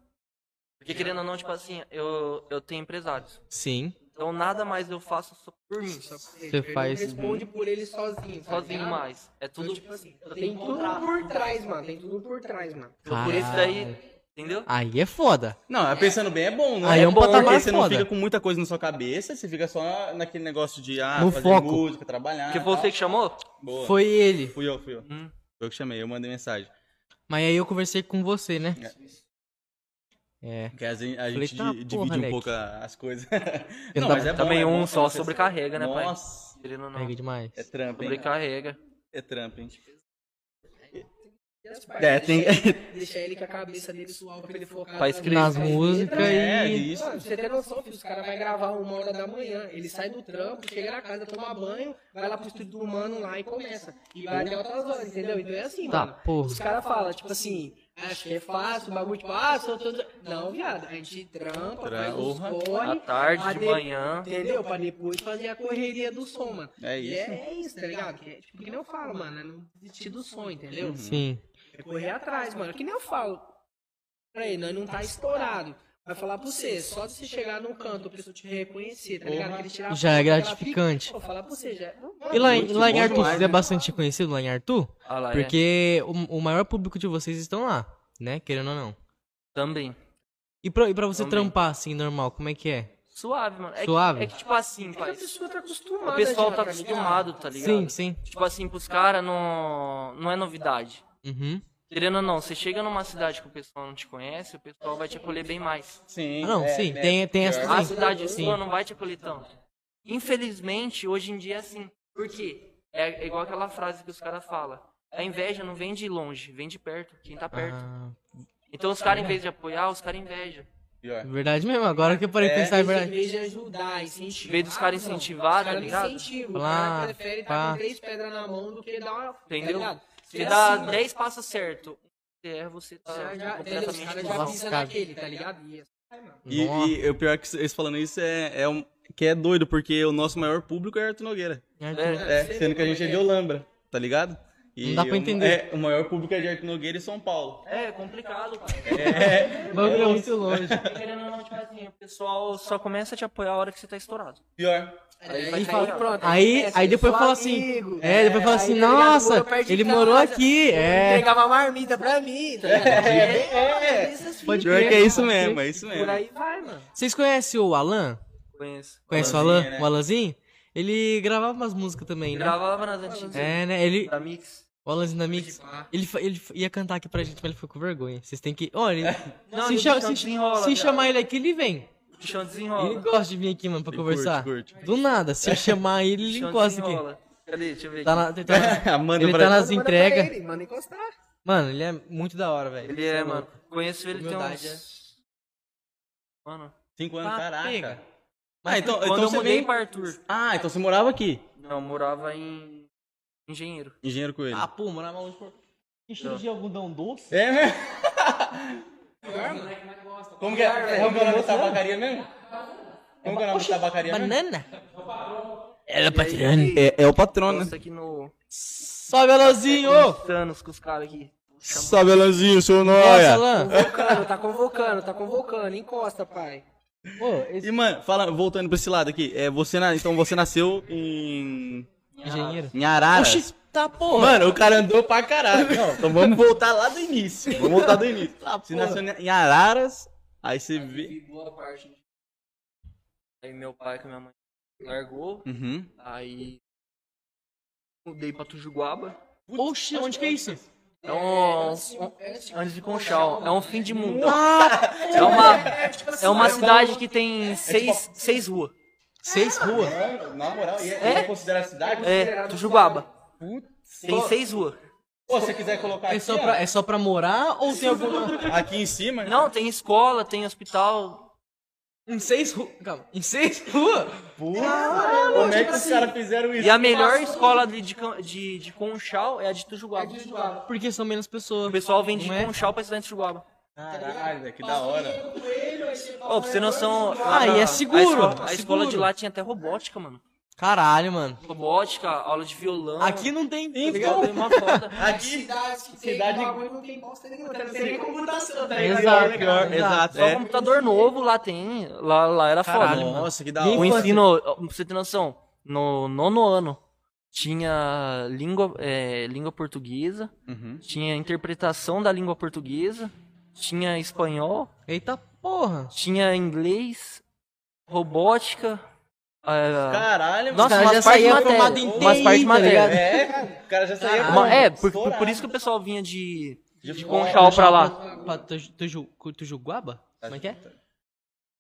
S3: Porque querendo ou não, tipo assim, eu, eu tenho empresários.
S2: Sim.
S3: Então nada mais eu faço só por mim.
S4: Você
S2: faz-
S4: responde por ele sozinho. tá
S3: Sozinho
S4: ligado?
S3: mais. É
S4: Então,
S3: tudo.
S4: tipo assim, tem tudo
S3: contrato.
S4: por trás, mano. Tem tudo por trás, mano.
S3: Então, por isso daí, entendeu?
S2: Aí é foda.
S1: Não, pensando bem é bom, não
S2: Aí
S1: é?
S2: é um
S1: bom
S2: patamar
S1: porque você não fica com muita coisa na sua cabeça, você fica só naquele negócio de ah,
S2: No
S1: fazer
S2: foco.
S1: música, trabalhar.
S3: Porque
S1: tal.
S3: você que chamou?
S1: Boa.
S2: Foi ele.
S1: Fui eu, fui eu.
S3: Hum.
S1: Foi eu que chamei, eu mandei mensagem.
S2: Mas aí eu conversei com você, né? É.
S1: Porque a gente, a
S2: Falei,
S1: gente
S2: tá,
S1: di-
S2: porra,
S1: divide um
S2: Leque.
S1: pouco as coisas.
S2: Eu [LAUGHS]
S1: não, mas é bom,
S3: Também
S1: é
S3: um
S1: bom,
S3: só
S1: porque-
S3: sobrecarrega, né, pai?
S1: Nossa,
S3: não.
S2: Pega demais.
S1: é trampo, hein?
S3: Sobrecarrega.
S1: É trampo, hein?
S4: E as
S1: É, tem-
S4: deixa, [LAUGHS] deixa ele com a cabeça dele suave pra ele focar
S3: Pra escrever.
S2: Nas músicas
S1: É,
S2: e.
S1: isso.
S4: Mano, você tem noção, filho, os caras vão gravar uma hora da manhã, ele sai do trampo, chega na casa, toma banho, vai lá pro estúdio do mano lá e começa. E vai até outras horas, entendeu? Então é assim,
S2: Tá,
S4: mano.
S2: porra.
S4: Os caras falam, tipo assim, acho que é fácil, o bagulho, tipo, ah, sou todo... Não, viado, a gente trampa, faz os
S1: Trampa.
S4: corre,
S3: À tarde, de
S4: de-
S3: manhã.
S4: Entendeu? Pra depois fazer a correria do som, mano.
S1: É
S4: E
S1: isso.
S4: é, é isso, tá ligado? Que, é, tipo, que nem eu falo, mano, é não desistir do sonho, entendeu?
S2: Sim.
S4: É correr atrás, mano. Que nem eu falo. Peraí, nós não tá estourado. Vai falar pra você, só de você chegar num canto, a pessoa te reconhecer, tá ligado? Que ele tirar
S2: Já é gratificante.
S4: fica- Vou falar pra você, já.
S2: E lá, em- lá em Arthur, você é
S1: né?
S2: bastante conhecido lá em Arthur?
S3: Ah lá, é.
S2: Porque o, o maior público de vocês estão lá, né? Querendo ou não.
S3: Também.
S2: E pra, e pra você
S3: Também.
S2: trampar assim, normal, como é que é?
S3: Suave, mano. É que-
S2: Suave?
S3: É que, tipo assim,
S4: É que
S3: pai.
S4: a pessoa tá acostumada.
S3: O pessoal
S4: já,
S3: tá
S4: ligado?
S3: acostumado, tá ligado?
S2: Sim, sim.
S3: Tipo assim, pros caras não, não é novidade.
S2: Uhum.
S3: Querendo ou não, você chega numa cidade que o pessoal não te conhece, o pessoal vai te acolher bem mais.
S1: Sim.
S2: Ah, não,
S1: é,
S2: sim,
S1: né?
S2: tem, tem essa
S3: A cidade
S2: Sim.
S3: sua não vai te acolher tanto. Infelizmente, hoje em dia é assim. Por quê? É igual aquela frase que os caras falam. A inveja não vem de longe, vem de perto, quem tá perto.
S2: Ah,
S3: Então os caras, em vez de apoiar, os caras invejam.
S1: Pior.
S2: verdade mesmo, agora que eu parei de pensar, é
S4: Em
S2: verdade.
S4: vez de ajudar, incentivar.
S3: Em vez dos caras incentivar,
S4: Os caras
S3: tá ligado?
S4: não incentivam. O cara prefere estar
S2: pá.
S4: com três pedras na mão do que dar uma.
S3: Entendeu?
S4: Tá
S3: Se
S4: É
S3: dá
S4: assim, mano.
S3: 10 passos certo, você erra, você tá
S4: Já, já,
S3: completamente mal.
S4: já
S2: lascado.
S4: naquele, tá ligado? E Ai, mano.
S1: E, e o pior é que eles falando isso é, é um, que é doido, porque o nosso maior público é Arthur Nogueira.
S2: Arthur.
S3: É.
S1: É, sendo que a gente é de Olambra, tá ligado? E
S2: Não dá pra
S1: o-
S2: entender.
S1: É, o maior público é de Arthur Nogueira e São Paulo.
S3: É complicado, cara.
S2: O bagulho é muito longe.
S3: Querendo ou não, tipo assim, o pessoal só começa a te apoiar a hora que você tá estourado.
S1: Pior.
S3: Aí
S4: Aí,
S3: fala-
S4: pronto,
S2: Aí, aí depois fala assim. É, depois fala
S4: aí,
S2: assim,
S4: tá
S2: nossa, ele morou aqui. É.
S4: Entregava uma marmita pra mim, tá ligado? É, essas
S2: Pode
S1: que é isso mesmo, é isso
S4: Por
S1: mesmo.
S4: aí vai, mano.
S2: Vocês conhecem o Alan?
S3: Conheço.
S2: Conhece o Alan?
S1: né?
S2: O Alanzinho? Ele gravava umas músicas também, né?
S3: Gravava nas antigas.
S2: É, né? Ele.
S3: Da Mix.
S2: O Alanzinho da Mix. Ele, ele ia cantar aqui pra gente, mas ele ficou com vergonha. Vocês têm que. Olha, ele-
S3: Não,
S2: se,
S3: o
S2: cha-
S3: bichão
S2: se-
S3: desenrola,
S2: se chamar ele aqui, ele vem.
S3: O chão
S2: Ele
S3: desenrola.
S2: gosta de vir aqui, mano, pra
S1: Ele
S2: conversar.
S1: curte, curte.
S2: Do nada, se eu chamar ele, ele encosta aqui.
S3: desenrola. Cadê? Deixa eu ver
S2: Tá na, tá [LAUGHS]
S1: Amanda
S2: ele tá nas
S4: Manda pra
S2: entregas.
S4: ele, Manda encostar.
S2: Mano, ele é muito da hora, velho.
S3: Ele é, mano. Conheço ele tem
S2: Humildade,
S3: uns... Mano.
S1: Cinco anos,
S2: Ah,
S1: caraca.
S2: pega.
S1: Ah, então,
S3: Quando
S1: então
S3: eu
S1: você
S3: mudei
S1: vem...
S3: pra Arthur.
S1: Ah, então você morava aqui.
S3: Não, eu morava em... Engenheiro.
S1: Engenheiro com ele.
S2: Ah, pô, morava longe por. Enchido de algodão doce?
S1: É mesmo? [LAUGHS] Como que é? Como que é o nome da tabacaria mesmo? Como que é o nome da tabacaria mesmo?
S2: Banana? Era patrão.
S1: É, é o patrono,
S3: Nossa, aqui no...
S2: Sobe, Alanzinho!
S3: Thanos com os caras aqui.
S1: Sabe, Alanzinho, seu
S2: Nossa,
S1: noia.
S2: Alan.
S4: Convocando, tá convocando, tá convocando. Encosta, pai.
S2: Pô, esse-
S1: E, mano, fala, voltando pra esse lado aqui, é, você na- então você nasceu em
S2: Engenheiro.
S1: Em Araras.
S2: Oxi, tá porra.
S1: Mano, o cara andou pra caralho. Não, então vamos voltar lá do início. Vamos voltar do início. Você nasceu em Araras, aí você vê.
S3: Boa parte. Aí meu pai com minha mãe largou,
S1: Uhum.
S3: aí mudei pra Tujuguaba.
S2: Oxi, onde que é isso?
S3: É um, um- antes de Conchal, é um fim de mundo. É uma, é uma cidade que tem seis, seis ruas.
S2: Seis ruas.
S1: Na moral, e
S3: É?
S1: considera a cidade?
S3: É, Tujuguaba. Tem seis ruas.
S1: Pô, se você quiser colocar
S2: É
S1: aqui,
S2: só,
S1: ó,
S2: pra, é só pra morar ou tem alguma.
S1: aqui em cima.
S3: Não, tem escola, tem hospital.
S2: Em seis ruas. Calma, em seis ruas?
S1: Porra, como é que os caras fizeram isso?
S3: E a melhor escola de, de, de, de Conchal é a de Tujuguaba.
S2: Porque são menos pessoas.
S3: O pessoal vem de
S2: Não é?
S3: Conchal pra estudar em Tujuguaba.
S1: Caralho, velho, que da hora.
S3: Ô, pra você ter noção. lá
S2: Ah, e é seguro,
S3: A escola, a
S2: é
S3: escola de lá tinha até robótica, mano.
S2: Caralho, mano.
S3: Robótica, aula de violão.
S2: Aqui não tem. Tá
S3: Então,
S2: ligado?
S3: tem uma foda. [LAUGHS]
S1: Aqui,
S4: Cidades que tem
S1: Cidade-
S4: bagulho não tem bosta nenhuma, não tem nem computação, tá ligado?
S2: Exato,
S1: pior, exato.
S3: Só
S1: É.
S3: computador novo lá tem. Lá, lá era foda.
S2: Caralho, mano.
S1: Nossa, que da hora.
S3: O ensino, pra você ter noção, no nono ano tinha língua, é, língua portuguesa,
S1: Uhum.
S3: tinha interpretação da língua portuguesa, tinha espanhol,
S2: Eita porra.
S3: tinha inglês, robótica.
S1: Caralho,
S3: nossa,
S2: cara já
S3: umas partes de
S2: saía formado
S3: matéria.
S2: em
S3: Umas
S2: TI,
S3: partes de
S2: tá ligado?
S1: É, cara, o cara já saía
S3: Uma- é, por, por,
S1: estourado.
S3: isso que o pessoal vinha de, de
S1: fora.
S3: Conchal pra lá.
S2: Pra, pra Tuju- Tuju- Tujuguaba? Como é que é?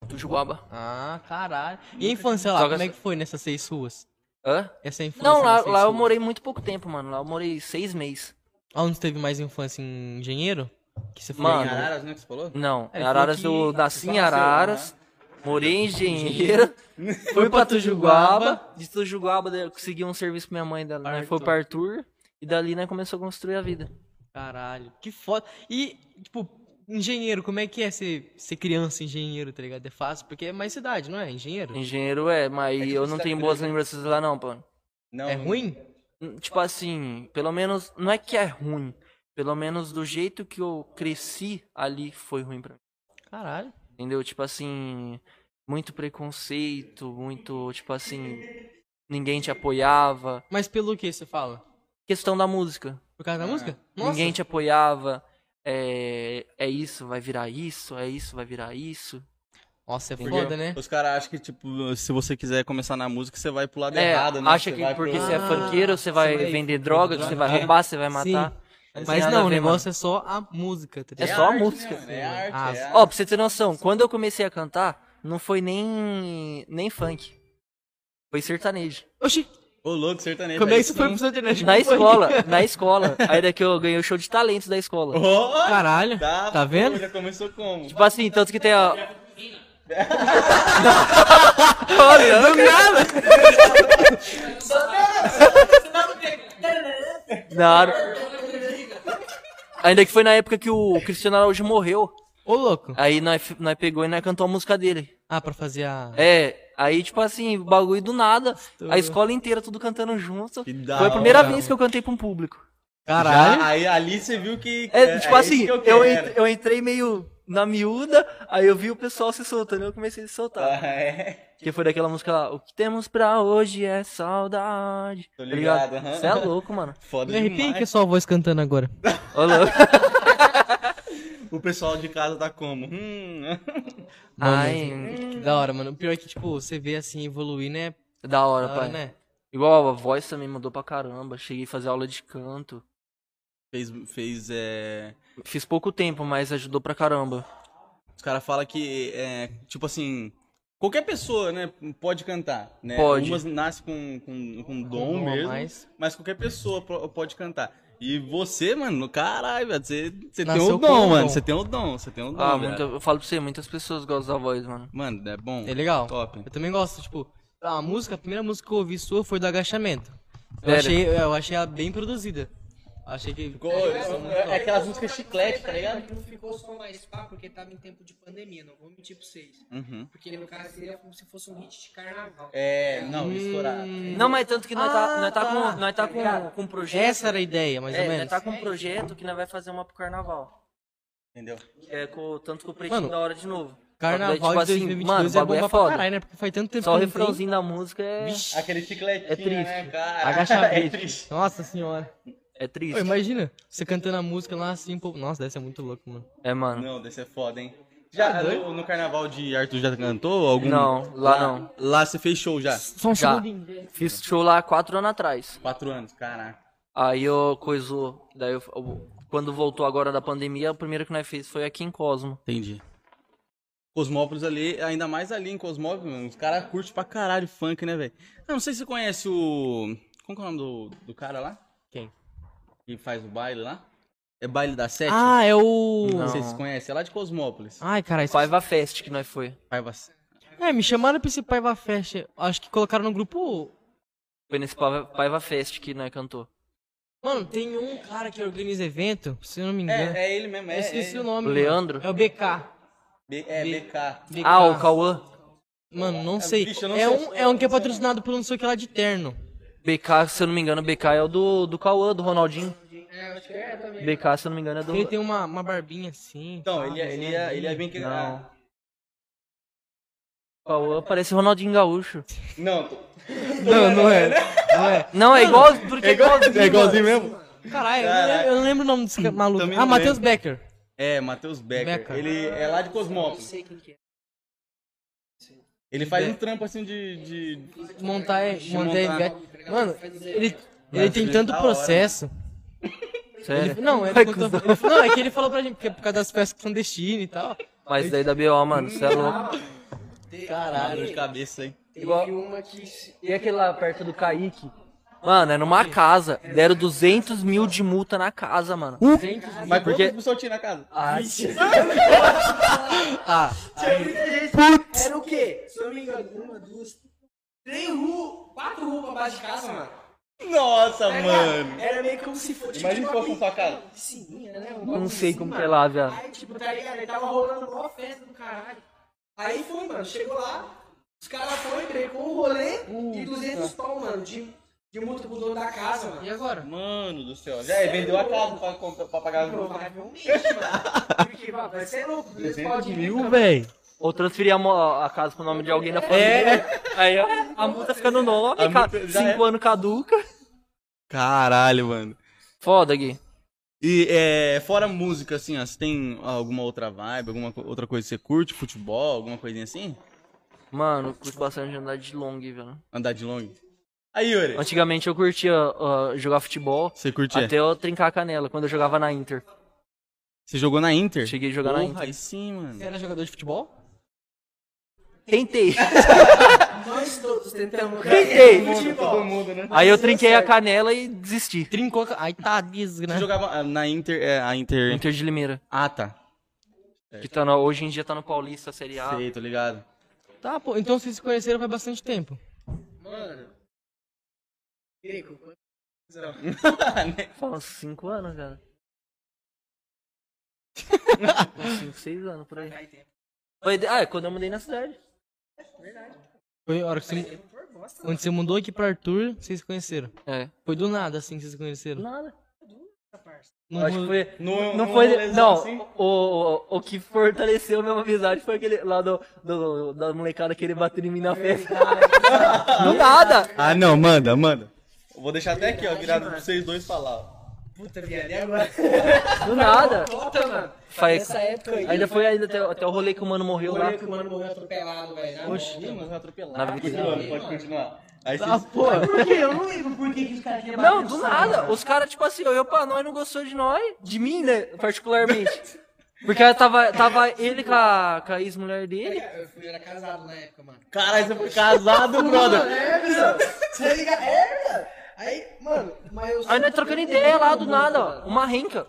S3: Tujuguaba.
S2: Ah, caralho. E a infância lá,
S3: Joga
S2: como é que foi nessas seis ruas?
S3: Hã?
S2: Essa infância
S3: Não, lá, lá eu morei muito pouco tempo, mano. Lá eu morei seis meses.
S2: Onde teve mais infância em engenheiro? Que você foi
S3: Mano,
S1: Em Araras, né, que você falou?
S3: Não,
S2: É,
S3: em Araras eu nasci em Araras, morei em Engenheiro, [LAUGHS] fui pra Tujuguaba, de Tujuguaba eu consegui um serviço com minha mãe, dela, né, foi pra Arthur, e dali né, começou a construir a vida.
S2: Caralho, que foda. E, tipo, engenheiro, como é que é ser, ser criança engenheiro, tá ligado? É fácil, porque é mais cidade, não é? Engenheiro?
S3: Engenheiro é, mas
S1: tipo
S3: eu não
S1: cidade
S3: tenho boas
S1: grande.
S3: lembranças lá não, pô.
S1: Não.
S2: É ruim?
S3: Hum, Tipo assim, pelo menos, não é que é ruim, pelo menos do jeito que eu cresci ali foi ruim pra mim.
S2: Caralho.
S3: Entendeu? Tipo assim, muito preconceito, muito, tipo assim, ninguém te apoiava.
S2: Mas pelo que você fala?
S3: Questão da música.
S2: Por causa da música? Nossa.
S3: Ninguém te apoiava. É, é isso, vai virar isso, é isso, vai virar isso.
S2: Nossa, é
S3: Entendeu?
S2: foda, né?
S1: Os caras acham que, tipo, se você quiser começar na música, você vai pro lado
S3: É,
S1: errado, né?
S3: acha
S1: Você
S3: que porque
S1: pro-
S3: você é
S2: Ah,
S3: funkeiro, você vai
S2: você vai
S3: vender droga, você vai
S1: É.
S3: roubar, você vai
S2: Sim.
S3: matar. Não
S2: Mas
S3: a
S2: não, o negócio é só a música, tá
S3: É
S2: ligado?
S3: só a
S1: arte,
S3: música.
S1: né? É arte,
S2: Ah,
S1: é.
S3: Ó, pra você ter noção, quando eu comecei a cantar, não foi nem, nem funk. Foi sertanejo.
S2: Oxi,
S1: Ô, louco, sertanejo.
S2: como é que você foi pro sertanejo?
S3: Na escola, [LAUGHS] na escola. Aí daqui eu ganhei o show de talentos da escola.
S1: Ó,
S2: Caralho,
S1: tá,
S2: tá
S1: pô,
S2: vendo?
S1: Já começou como?
S3: Tipo assim, tanto que tem a. Olha, do nada! [LAUGHS] Da hora. Ainda que foi na época que o Cristiano Araújo morreu.
S2: Ô, louco.
S3: Aí nós, nós pegou e nós cantou a música dele.
S2: Ah, pra fazer a...
S3: É, aí tipo assim, o bagulho do nada. A escola inteira tudo cantando junto.
S1: Que da
S3: Foi a primeira
S1: hora,
S3: vez que eu cantei pra um público.
S2: Caralho.
S1: Já, aí ali você viu que.
S3: É, tipo
S1: é
S3: assim,
S1: isso que
S3: eu,
S1: eu,
S3: eu entrei meio na miúda, aí eu vi o pessoal se soltando, eu comecei a se soltar.
S1: Ah, é.
S3: Que foi daquela música lá, o que temos pra hoje é saudade.
S1: Tô
S3: Tá
S1: ligado, aham.
S3: Você é louco, mano. [LAUGHS]
S1: Foda
S2: Me arrepia que é só a voz cantando agora.
S3: Ô, louco. [LAUGHS]
S1: O pessoal de casa tá como? Hum.
S3: Ai,
S2: Que da hora, mano. O pior é que, tipo, você vê assim evoluir, né?
S3: da hora,
S2: Da hora,
S3: pai.
S2: né?
S3: Igual a voz também mudou pra caramba. Cheguei a fazer aula de canto.
S1: Fez. fez é...
S3: Fiz pouco tempo, mas ajudou pra caramba.
S1: Os caras falam que, é, tipo assim, qualquer pessoa, né, pode cantar, né?
S3: Pode.
S1: Umas nascem com, com, com dom mesmo,
S2: mais.
S1: mas qualquer pessoa po- pode cantar. E você, mano, caralho, velho, você, você tem o dom, mano,
S2: dom.
S1: você tem o dom, você tem o dom,
S3: Ah, muita, eu falo pra você, muitas pessoas gostam da voz, mano.
S1: Mano, é bom.
S2: É legal.
S1: Top.
S2: Eu também gosto, tipo, a música, a primeira música que eu ouvi sua foi do agachamento. Eu
S3: Sério?
S2: achei, eu achei ela bem produzida. Achei que.
S1: Ficou, é, é aquelas músicas chiclete, tá ligado?
S4: Não ficou só mais pá porque tava em tempo de pandemia, não vou mentir pra vocês.
S1: Uhum.
S4: Porque no caso seria como se fosse um hit de carnaval.
S1: É, não, estourar.
S3: Não, mas tanto que nós tá,
S2: Ah,
S3: nós tá,
S2: tá.
S3: com, nós tá com, com um projeto.
S2: Essa era a ideia, mais ou
S3: é, nós
S2: menos.
S3: tá com um projeto que nós vai fazer uma pro carnaval.
S1: Entendeu?
S3: É com, tanto com o Pretinho
S2: Mano.
S3: da Hora de novo.
S2: Carnaval
S3: Tipo
S2: de
S3: assim,
S2: 2022
S3: mano, o
S2: é bomba
S3: é
S2: pra caralho, né? Porque faz tanto tempo
S3: Só o
S2: que não tem.
S3: refrãozinho da música é,
S1: Aquele chicletinho,
S3: É triste.
S1: né, cara?
S2: Agacha [LAUGHS]
S1: é triste.
S2: Nossa senhora.
S3: É
S2: Ô,
S3: triste.
S2: imagina, você cantando a música lá assim, pô. Nossa, deve ser muito louco, mano.
S3: É, mano.
S1: Não, desse é foda, hein? Já, no, no carnaval de Arthur já cantou? Algum...
S3: Não, lá não.
S1: Lá você fez show já?
S2: Só um
S3: Já.
S2: segundinho.
S3: Fiz show lá quatro anos atrás.
S1: Quatro anos, caraca.
S3: Aí eu coisou. Daí eu, eu- quando voltou agora da pandemia, o primeiro que nós fez foi aqui em Cosmo.
S1: Entendi. Cosmópolis ali, ainda mais ali em Cosmópolis, mano, os caras curtem pra caralho funk, né, velho? Eu não sei se você conhece o. Como que é o nome do, do cara lá?
S2: Quem?
S1: Que faz o baile lá? É baile da Sete?
S2: Ah, é o.
S1: Não sei se você conhece, é lá de Cosmópolis.
S2: Ai, caralho.
S3: Paiva Fest que nós foi.
S1: Paiva...
S2: É, me chamaram pra esse Paiva Fest. Acho que colocaram no grupo.
S3: Foi nesse Paiva, Paiva Fest que nós cantou.
S2: Mano, tem um cara que organiza evento, se eu não me engano.
S1: É, é ele mesmo, é.
S2: eu esqueci
S1: é,
S2: o nome.
S3: O
S2: mano.
S3: Leandro?
S2: É o BK.
S1: B- é, BK.
S2: BK.
S3: Ah, o Cauã.
S2: Mano, não sei.
S1: bicho, não
S2: é,
S1: sei.
S2: um, é um que é patrocinado por não sei o que lá de terno.
S3: BK, se eu não me engano, BK é o do, do Cauã, do Ronaldinho.
S4: É, acho que é também.
S3: BK, se eu não me engano, é do.
S2: Ele tem uma, uma barbinha assim.
S1: Então, ele, é- ele, é, ele é bem que.
S3: Não. Cauã parece Ronaldinho Gaúcho.
S1: Não, tô-
S2: Não, não é. Não é.
S3: Não, é igual. Porque é igualzinho.
S1: é igualzinho mesmo?
S2: Caralho, eu, não lembro- eu não lembro o nome desse maluco. Ah, Matheus. Becker.
S1: É, Matheus Becker.
S2: Becker.
S1: Ele é lá de Cosmópolis.
S4: sei quem que é.
S1: Ele faz um trampo assim de. de...
S2: Montar, montar
S1: montar.
S2: Mano, ele, ele tem tanto processo.
S3: Sério.
S2: Ele- não, ele contou- ele falou- não, é que ele falou pra gente, porque é por causa das festas clandestinas e tal.
S3: Mas daí da BO, mano, você é louco.
S1: Caralho, de cabeça, hein?
S4: Teve uma que.
S3: E aquele lá perto do Kaique? Mano, é numa casa. Deram 200 mil de multa na casa, mano.
S1: Mas por
S3: Porque-
S1: que você tinha na casa?
S3: Ah, [LAUGHS]
S4: Era o quê? Se eu não me engano, uma, duas, três ruas, quatro ruas pra baixo de casa, mano.
S1: Nossa,
S4: Tá
S1: mano.
S4: Era meio como se fosse.
S1: Imagina se fosse sua casa.
S4: Piscininha, né? Um
S3: não sei
S4: assim,
S3: como que é lá, viado.
S4: Aí, tipo, tá ligado? Ele tava rolando uma festa do caralho. Aí foi, mano. Chegou lá, os caras foram, brecou o rolê e 200 pau, mano, de, de multa pro dono da casa, mano.
S2: E agora?
S1: Mano do céu. Já é, vendeu a casa pra, comprar- pra pagar as multas.
S4: Provavelmente, mano. Porque, mano, vai ser louco. 200 pau de multa.
S2: velho.
S3: Ou transferir a, a casa pro nome de alguém da família. Aí ó, a multa fica no nome,
S1: A
S3: ca-
S1: multa já
S3: cinco
S1: é.
S3: anos caduca.
S1: Caralho, mano.
S3: Foda, Gui.
S1: E é, fora música, assim, ó, você tem alguma outra vibe, alguma outra coisa que você curte? Futebol, alguma coisinha assim?
S3: Mano, eu curto bastante andar de long, velho.
S1: Andar de long? Aí, Yuri,
S3: Antigamente eu curtia ah, jogar futebol
S1: você curtia?
S3: até eu trincar a canela, quando eu jogava na Inter.
S1: Você jogou na Inter?
S3: Cheguei a jogar na
S1: Porra,
S3: Inter.
S1: aí sim, mano.
S2: Você era jogador de futebol?
S3: Tentei.
S4: Nós todos tentamos. [LAUGHS]
S3: Tentei.
S1: Todo mundo, né?
S3: Aí eu trinquei a canela e desisti.
S2: Trincou. a ca- Ai, tá,
S1: Você
S2: desgraça.
S1: jogava ah, na Inter, é, a Inter...
S3: Inter de Limeira.
S1: Ah, tá.
S3: Que tá no- hoje em dia tá no Paulista, Série A.
S1: Sei, tô ligado.
S2: Tá, pô, então vocês se conheceram faz bastante tempo.
S4: Mano. Greco, quanto-
S3: Faz uns 5 anos, cara. [LAUGHS] 5, 6 anos por aí. Foi, ah, é quando eu mudei na cidade.
S2: Foi a hora que você. Quando você mudou aqui pra Arthur, vocês se conheceram.
S3: É.
S2: Foi do nada assim que vocês se conheceram.
S3: Nada.
S2: Não
S3: Acho que foi.
S1: No-
S3: não
S1: no
S3: foi. Não,
S1: assim?
S3: o, o, o que fortaleceu a minha amizade foi aquele lá do, do, da molecada querer bater em mim na festa. [LAUGHS] Do nada!
S1: Ah, não, manda, manda. Eu vou deixar até aqui, ó, virado pra vocês dois falar.
S4: Puta, viado, e agora?
S3: Do nada!
S4: Volta, mano.
S3: Faz,
S4: Nessa época aí.
S3: ainda foi ainda até, até o rolê que o mano morreu lá.
S4: Olha que o mano morreu atropelado, velho. moto.
S1: mas vai atropelar.
S3: Na vida
S1: Continuando, pode continuar. Aí
S2: Ah,
S1: vocês...
S2: pô.
S4: Por quê? Eu não lembro por que que os caras queriam
S3: Não, do nada.
S4: sangue,
S3: Os caras, tipo assim, olhou pra nós, não gostou de nós, de mim, né, particularmente. [LAUGHS] Porque ela tava, tava ele com a, com a ex-mulher dele.
S4: mano. Eu fui, eu era casado na época, mano.
S1: Caralho, você foi casado, brother.
S4: É, visão. Você liga? É, mano. Aí, mano, mas eu.
S3: Aí nós trocando ideia lá, do nada, ó. Uma renca.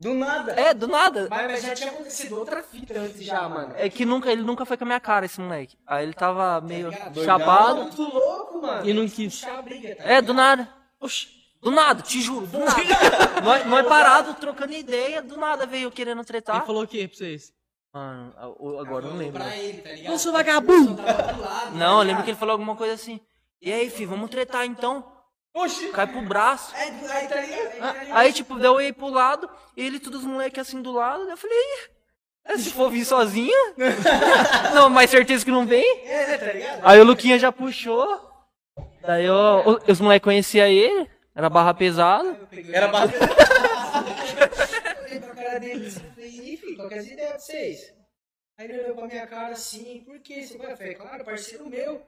S1: Do nada.
S3: É, do nada.
S4: Mas, mas já tinha acontecido outra fita antes já, mano.
S3: É que nunca, ele nunca foi com a minha cara, esse moleque. Aí ele tava meio
S4: ligado?
S3: chapado.
S4: Muito louco, mano.
S2: E não quis.
S4: Tá?
S3: É, do nada. Oxi. Do nada, te juro, do nada. [LAUGHS] nós, nós parado, trocando ideia, do nada veio querendo
S2: Ele
S3: tretar.
S2: falou o quê pra vocês?
S3: Mano, agora eu não lembro.
S4: Pra ele, tá ligado?
S2: Eu sou vagabundo!
S4: Lado,
S3: Não, eu
S4: tá
S3: lembro que ele falou alguma coisa assim. E aí, filho, vamos tretar então?
S1: Oxi.
S3: Cai pro braço.
S4: Aí, aí, tá ligado? Aí?
S3: Aí, tipo, deu eu ir pro lado, ele, todos os moleques assim do lado, daí eu falei, Ih, Se for vir sozinho. [LAUGHS] não, mas certeza que não vem.
S4: É, tá ligado?
S3: Aí o Luquinha já puxou. Daí eu- os moleques conheciam ele. Era barra pesada.
S1: Era ba- [LAUGHS]
S4: Eu olhei pra cara dele assim, falei, enfim, qual que é as ideias de vocês? Aí ele olhou pra minha cara assim, por que? Você vai, falei, claro, parceiro meu.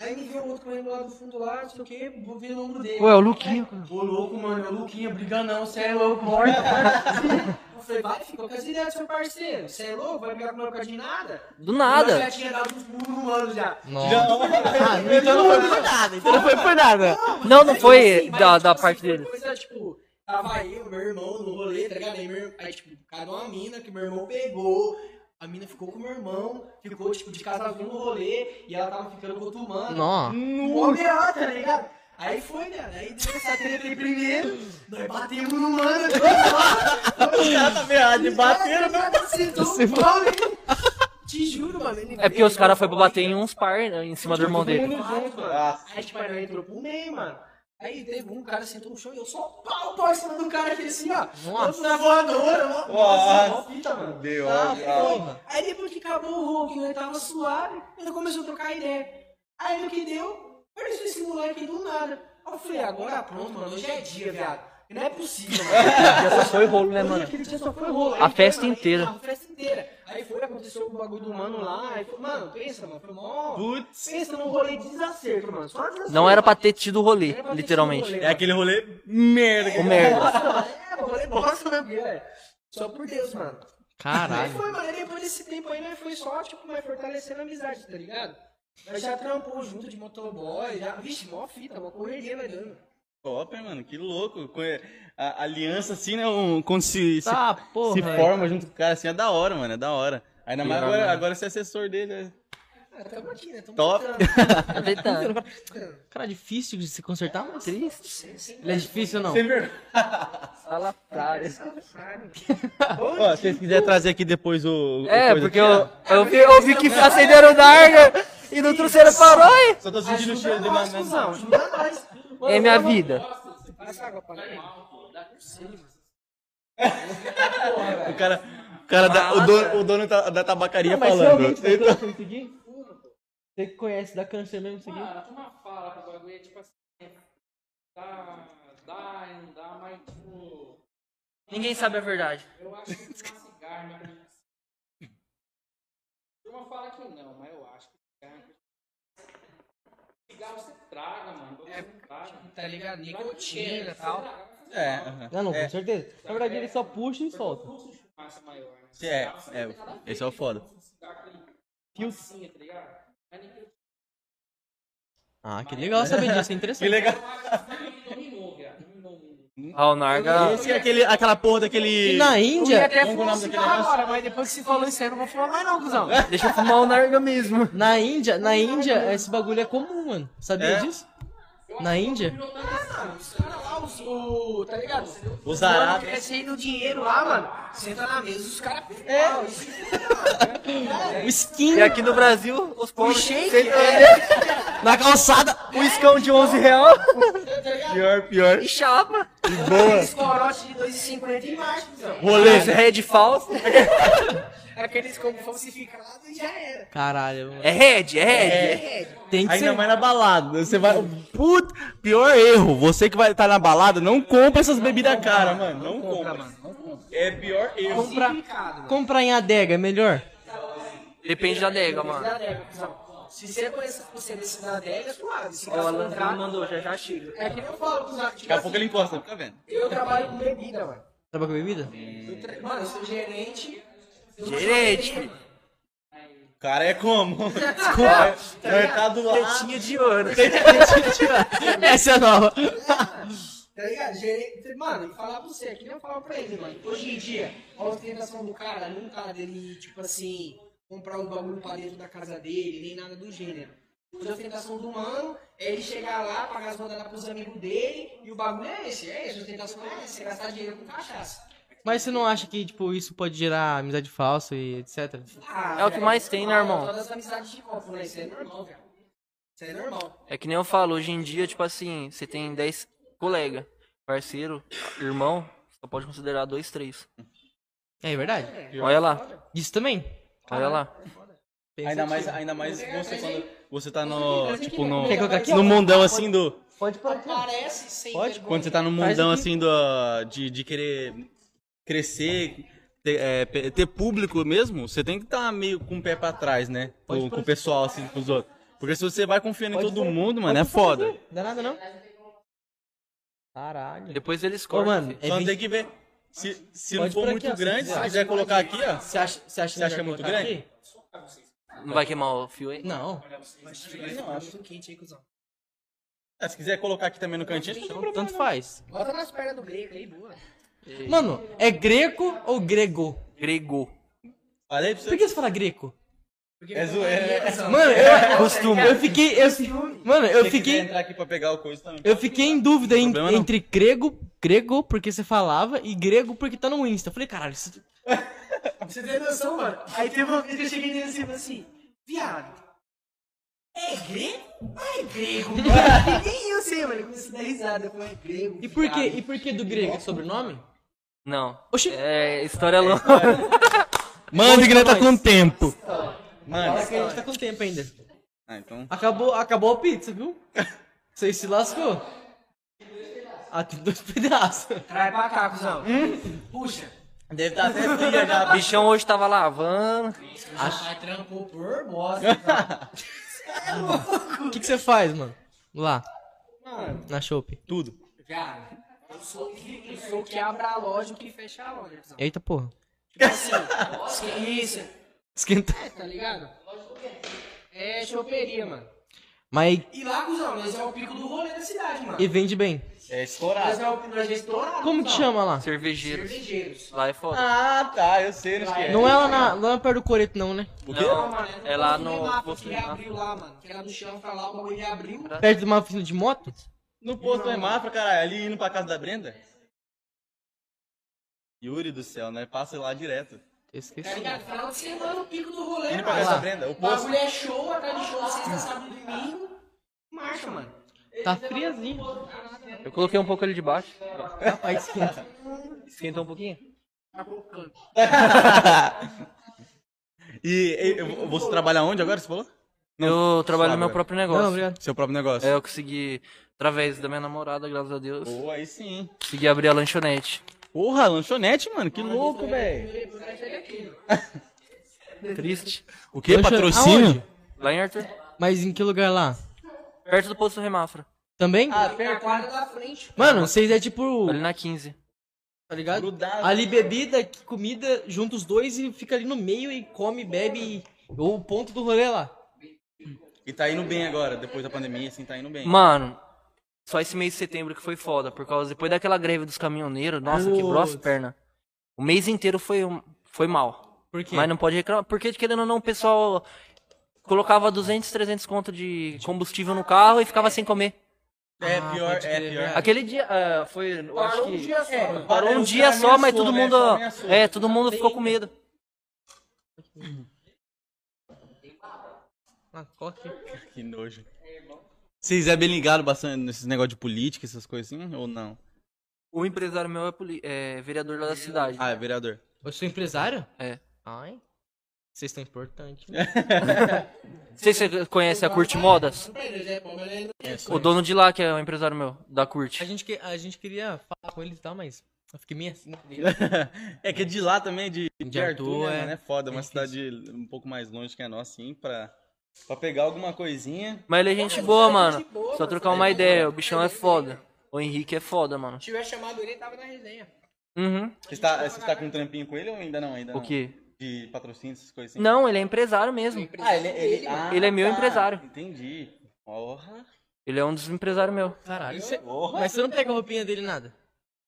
S4: Aí me viu outro correndo lá do fundo lá, não sei o que, vou ver o número dele.
S3: Ué, o Luquinha.
S4: Ô louco, mano, é o Luquinha, briga não, você é louco, morta. [LAUGHS] Eu falei, vai, fica com as ideias do seu parceiro. Você é louco, vai brigar com o meu de nada?
S3: Do
S4: Eu
S3: nada.
S4: já tinha dado uns burros no mano já.
S1: então não foi por nada, então não foi por nada.
S3: Não, não foi
S4: Assim, mas,
S3: da,
S4: tipo
S3: da
S4: assim,
S3: parte
S4: foi
S3: dele.
S4: Coisa, tipo, tava eu, meu irmão no rolê, tá ligado? Aí, meu, aí tipo, cada uma mina que meu irmão pegou. A mina ficou com o meu irmão, ficou, tipo, de casalzinho no rolê, e ela tava ficando com outro mano. Mó B.O., tá ligado? Aí foi, né? Aí deu essa treta aí primeiro, nós batemos no mano.
S1: Os caras tá meado de bater.
S4: Você foi. Te juro, mano. Ele
S3: É porque os caras foram pra bater em uns par né, em cima do irmão dele.
S4: Aí, tipo, aí entrou pro meio, mano. Aí teve um cara sentou no chão e eu só pau, pau em cima do cara aqui assim, ó. Nossa, na voadora, mó- nossa, mó fita, mano.
S1: Deu,
S4: Ah, porra. Aí depois que acabou o que nós tava suave, ele começou a trocar ideia. Aí no que deu, apareceu esse moleque do nada. Aí eu falei, agora pronto, mano, hoje é dia, viado. Não é possível, mano. [LAUGHS]
S3: Já só foi rolo, né, mano?
S4: Aquele dia só foi rolo. Aí
S3: A
S4: foi,
S3: festa
S4: mano,
S3: inteira.
S4: A festa inteira. Aí foi, aconteceu o bagulho do mano lá. Aí foi, mano, pensa, mano, foi mó.
S1: Putz.
S4: Pensa num rolê de desacerto, mano. Só desacerto.
S3: Não era pra ter tido rolê,
S4: Era pra ter
S3: literalmente.
S1: É aquele rolê merda.
S3: O merda.
S4: É, rolê bosta mesmo, velho. Só por Deus, mano. Aí
S2: Caralho.
S4: foi, mano, e depois desse tempo aí, nós foi só, tipo, mais fortalecendo a amizade, tá ligado? Nós já trampou junto de motoboy, já, vixe, mó fita, mó correria, vai dando.
S1: Top, hein, mano, que louco. Conhe- A aliança assim, né? Um, quando se, se,
S2: Tá, porra.
S1: se forma junto com o cara assim, é da hora, mano, é da hora. Ainda mais agora,
S3: mano.
S1: agora você é assessor dele, né?
S4: Ah, tamo aqui, né? Tamo
S1: Top.
S4: tentando. [LAUGHS]
S2: Cara, é difícil de se consertar, mas.
S3: Triste.
S2: Ele é difícil ou não?
S1: Sem vergonha.
S3: Salafrário.
S1: Ó, se vocês quiserem trazer aqui depois o. o
S3: É,
S1: coisa
S3: porque
S1: aqui,
S3: eu, eu, vi, eu vi que acenderam o Darga e no trouxeram parou
S1: ó. Só tô sentindo o cheiro de banana.
S4: cuzão, ajuda nós.
S3: É minha vida.
S4: Mim.
S1: O cara. O, cara da, o, dono, o dono da, da tabacaria
S2: Mas
S1: falando.
S2: realmente aqui? Você que conhece, dá câncer mesmo isso aqui?
S6: Cara, tu uma fala bagulho é tipo assim. Dá, dá, não dá, mas tipo.
S3: Ninguém sabe a verdade.
S6: Eu acho que fumar cigarro, mas. Turma fala que não, mas eu acho. Cigarro você traga, mano. É, traga.
S4: Tá ligado? Nicotina e tal.
S1: É, aham.
S2: Não, não, com certeza. Na verdade, ele só puxa e solta.
S6: Maior, né?
S1: é, é, esse é o foda.
S6: Tem fumacinha, tá
S2: Ah, que legal saber disso, é [LAUGHS] interessante.
S1: Que legal.
S6: Dominou muito.
S3: Ah, o Narga...
S1: Esse é aquele, aquela porra daquele.
S2: E na
S4: Eu ia
S2: Índia,
S4: até
S1: é o
S4: fumar um
S1: nome daquele
S4: cigarro agora, mas depois que você falou isso aí, eu não vou fumar mais não, cuzão. [LAUGHS]
S3: Deixa eu fumar o Narga mesmo.
S2: na Índia, na Índia, esse bagulho é comum, mano. Sabia
S1: É?
S2: disso? Na Índia?
S4: Os, o, tá ligado?
S1: Os árabes.
S4: crescendo dinheiro lá, mano. Senta na mesa, os caras...
S2: É. [LAUGHS] O skin
S3: E aqui no Brasil, os
S4: O
S3: pobres...
S4: shake,
S3: sentam
S4: é,
S2: na calçada.
S3: O escão de 11 real [LAUGHS]
S1: Pior, pior.
S3: e chapa.
S4: aqueles corotes de 2,50 e mais, cuzão.
S3: Rolê. Red falso. [LAUGHS]
S4: Aqueles como falsificados e já era.
S2: Caralho, mano.
S3: É Red, é Red.
S2: Tem que
S1: Ainda
S2: ser.
S1: mais na balada. Você vai. Puta, pior erro. Você que vai estar na balada, não compra essas bebidas caras, mano. Não compra, mano. É pior erro.
S4: Comprar.
S2: Comprar em adega é melhor?
S3: Depende da adega, mano.
S4: Da adega, cuzão. Se você conhece você desse da adega, é suave. Se
S3: O
S4: caso
S3: Alan
S4: contrário,
S3: mandou, já já chega.
S4: é que nem eu falo, cuzão. Tipo
S1: Daqui a pouco ele encosta, fica vendo.
S4: eu trabalho com bebida, mano.
S2: Trabalha com bebida?
S4: Tra- Mano, eu sou gerente.
S3: Gerente.
S1: O cara é como? [LAUGHS] Desculpa. Mercado lá.
S3: Tetinha de ouro.
S2: Essa é nova.
S4: Tá ligado? Gerente. Mano, falar pra você, que nem eu falo pra ele, mano. Hoje em dia, a ostentação do cara nunca dele, tipo assim, comprar os bagulho pra dentro da casa dele, nem nada do gênero. Hoje a ostentação do mano é ele chegar lá, pagar as rodadas pros amigos dele, e o bagulho é esse, é esse, a ostentação é essa, você gastar dinheiro com cachaça.
S2: Mas você não acha que, tipo, isso pode gerar amizade falsa e etc?
S4: Ah,
S3: É o que mais tem, né, irmão?
S4: Todas as amizades de copo, né? Isso é normal. Isso é normal.
S3: É que nem eu falo, hoje em dia, tipo assim, você tem 10 colega, parceiro, irmão, só pode considerar dois, três.
S2: É verdade.
S3: Olha lá,
S2: Isso também.
S3: olha lá.
S1: Ainda mais, ainda mais você quando você tá no, tipo, no, no mundão assim do...
S2: Pode pôr
S4: sem
S2: Pode?
S4: vergonha.
S1: Quando você tá no mundão assim do, de, de querer crescer, ter, é, ter público mesmo, você tem que estar meio com o pé pra trás, né? Com, com o pessoal, assim, com os outros. Porque se você vai confiando em todo mundo, mano, é foda.
S2: Dá nada não? Caralho.
S3: Depois eles
S2: Ô,
S3: cortam.
S2: mano,
S3: filho.
S2: é
S1: Só
S2: 20
S1: tem que ver. Se, se não for muito
S2: aqui, ó, se
S1: grande, se
S2: quiser.
S1: quiser colocar aqui, ó.
S2: Você acha, você acha,
S1: Você acha é muito grande?
S2: aqui?
S3: Não vai queimar o fio aí?
S2: Não.
S4: Não, acho que quente aí, cuzão.
S1: Ah, se quiser colocar aqui também no cantinho, não tem problema.
S2: Tanto faz.
S4: Bota nas pernas do grego aí, boa.
S2: Mano, é greco ou grego?
S3: Grego.
S1: Falei pra
S2: Por
S1: você.
S2: que você fala greco?
S1: É zoeira.
S2: Mano, eu, costumo. eu fiquei. Eu, mano, eu fiquei.
S1: entrar aqui pra pegar o coisa também.
S2: Eu fiquei em dúvida em-
S1: Problema não.
S2: entre grego, grego porque você falava e grego porque tá no Insta. Eu falei, caralho, isso... [LAUGHS]
S4: Você ter noção, mano. Aí teve uma vez que eu cheguei nele assim, e falei assim, viado. É grego? É grego, mano. [LAUGHS] Nem eu sei, mano. Ele começou a dar risada. Eu falei, é grego.
S2: E por que, e por que do grego é sobrenome?
S3: Não.
S2: Oxi.
S3: É história longa.
S1: Manda que não tá com tempo.
S2: Fala
S1: Mano.
S2: que a gente tá com tempo ainda.
S1: Ah, então.
S2: Acabou, acabou a pizza, viu? Você se lascou. Ah, tem dois pedaços.
S4: Traz pra cá, cuzão. Puxa.
S1: Deve estar até fria já.
S3: O [LAUGHS] bichão hoje tava lavando.
S4: Acho que trampou por bosta. [LAUGHS] cara.
S2: O que, que você faz, mano? Lá,
S4: Mano,
S2: na Shop.
S1: Tudo.
S4: viado. Eu sou, eu sou o que abre a loja e o que fecha a loja, cuzão.
S2: Eita porra.
S4: Tipo assim, que isso,
S2: Esquenta.
S4: é, tá ligado? É choperia, mano.
S2: Mas
S4: E lá, cuzão, nós é o pico do rolê da cidade, mano.
S2: e vende bem.
S1: É
S4: Nós
S1: estourado.
S4: é o nós é estourado,
S2: Como que chama lá?
S3: Cervejeiros.
S4: Cervejeiros.
S3: Lá é foda.
S1: Ah, tá, eu sei, não esquece.
S2: Não é lá, na, lá perto do Coreto, não, né?
S1: O quê?
S3: Não,
S4: mano,
S3: é lá
S4: posto
S3: no
S4: Remafra,
S3: posto
S4: que
S3: Remafra.
S4: reabriu lá, mano. Que era do chão pra lá, o bagulho reabriu.
S2: Perto de uma oficina de moto?
S1: No posto é Mafra, caralho, ali indo pra casa da Brenda. Yuri do céu, né? Passa lá direto.
S2: Eu
S4: Tá
S2: esqueci.
S4: ligado? Final de semana, o pico do rolê,
S1: Indo pra casa da Brenda. O
S4: O
S1: posto.
S4: bagulho é show, atrás de show, sexta, sábado e domingo. Marcha, mano.
S2: Tá friazinho.
S3: Eu coloquei um pouco ali de baixo.
S2: Rapaz, esquenta.
S3: Esquentou um pouquinho.
S4: Tá colocando.
S1: E, e eu- você trabalha onde agora, você falou?
S3: Eu trabalho no meu próprio negócio.
S2: Não, obrigado.
S1: Seu próprio negócio.
S3: É, eu consegui, através da minha namorada, graças a Deus,
S1: Pô, aí sim.
S3: consegui abrir a lanchonete.
S1: Porra, lanchonete, mano, que louco, velho. [LAUGHS]
S3: Triste.
S1: O que?
S2: Lanchonete-
S1: Patrocínio?
S2: Aonde?
S3: Lá em Arthur.
S2: Mas em que lugar lá?
S3: Perto do posto Remafra.
S2: Também?
S1: Ah,
S4: Na quadra da frente.
S2: Mano, vocês é tipo.
S3: Ali na 15.
S2: Tá ligado?
S1: Grudado.
S2: Ali bebida, comida, junta os dois e fica ali no meio e come, bebe. E... Ou o ponto do rolê lá.
S1: E tá indo bem agora, depois da pandemia, assim, tá indo bem.
S3: Mano, só esse mês de setembro que foi foda. Por causa, depois daquela greve dos caminhoneiros, nossa, quebrou as pernas. O mês inteiro foi, um- foi mal.
S2: Por quê?
S3: Mas não pode reclamar. Porque, querendo ou não, o pessoal colocava 200, 300 conto de combustível no carro e ficava sem comer.
S1: É
S2: Ah,
S1: pior, é pior.
S2: é.
S3: Aquele dia, ah, foi, eu acho
S4: Parou um
S3: que...
S4: dia só, mano.
S3: Parou um dia só, mas todo
S1: né?
S3: mundo. É, todo mundo ficou com medo.
S2: Ah, qual que-
S1: Que nojo. Vocês é bem ligado bastante nesses negócios de política, essas coisas assim, ou não?
S3: O empresário meu é, poli- é vereador lá da cidade.
S1: Ah, é vereador.
S2: Eu sou empresário?
S3: É.
S2: Ai. Vocês estão importantes. né?
S3: Não sei se você conhece a Curte Modas. O dono de lá, que é o empresário meu, da
S2: A
S3: Curte.
S2: gente, que- a gente queria falar com ele e tal, mas eu fiquei meio assim. [LAUGHS]
S1: é que é de lá também, de, de,
S2: De
S1: Arthur,
S2: Arthur,
S1: né,
S2: é.
S1: mano? É foda,
S2: É
S1: uma cidade um pouco mais longe que a nossa, assim, pra, pra pegar alguma coisinha.
S3: Mas ele é gente boa, mano. Só trocar uma ideia. O bichão é foda. O Henrique é foda, mano.
S4: Se tiver chamado ele, ele tava na resenha.
S3: Uhum.
S1: Você tá, você tá com um trampinho com ele ou ainda não? Ainda
S3: O
S1: não?
S3: quê?
S1: De patrocínio, essas coisas assim?
S3: Não, ele é empresário mesmo.
S1: Ah, ele, ele, ah,
S3: Ele é meu
S1: tá.
S3: empresário.
S1: Entendi. Porra.
S3: Ele é um dos empresários meus.
S2: Caralho. Você...
S1: Porra.
S2: Mas você não pega a roupinha dele nada?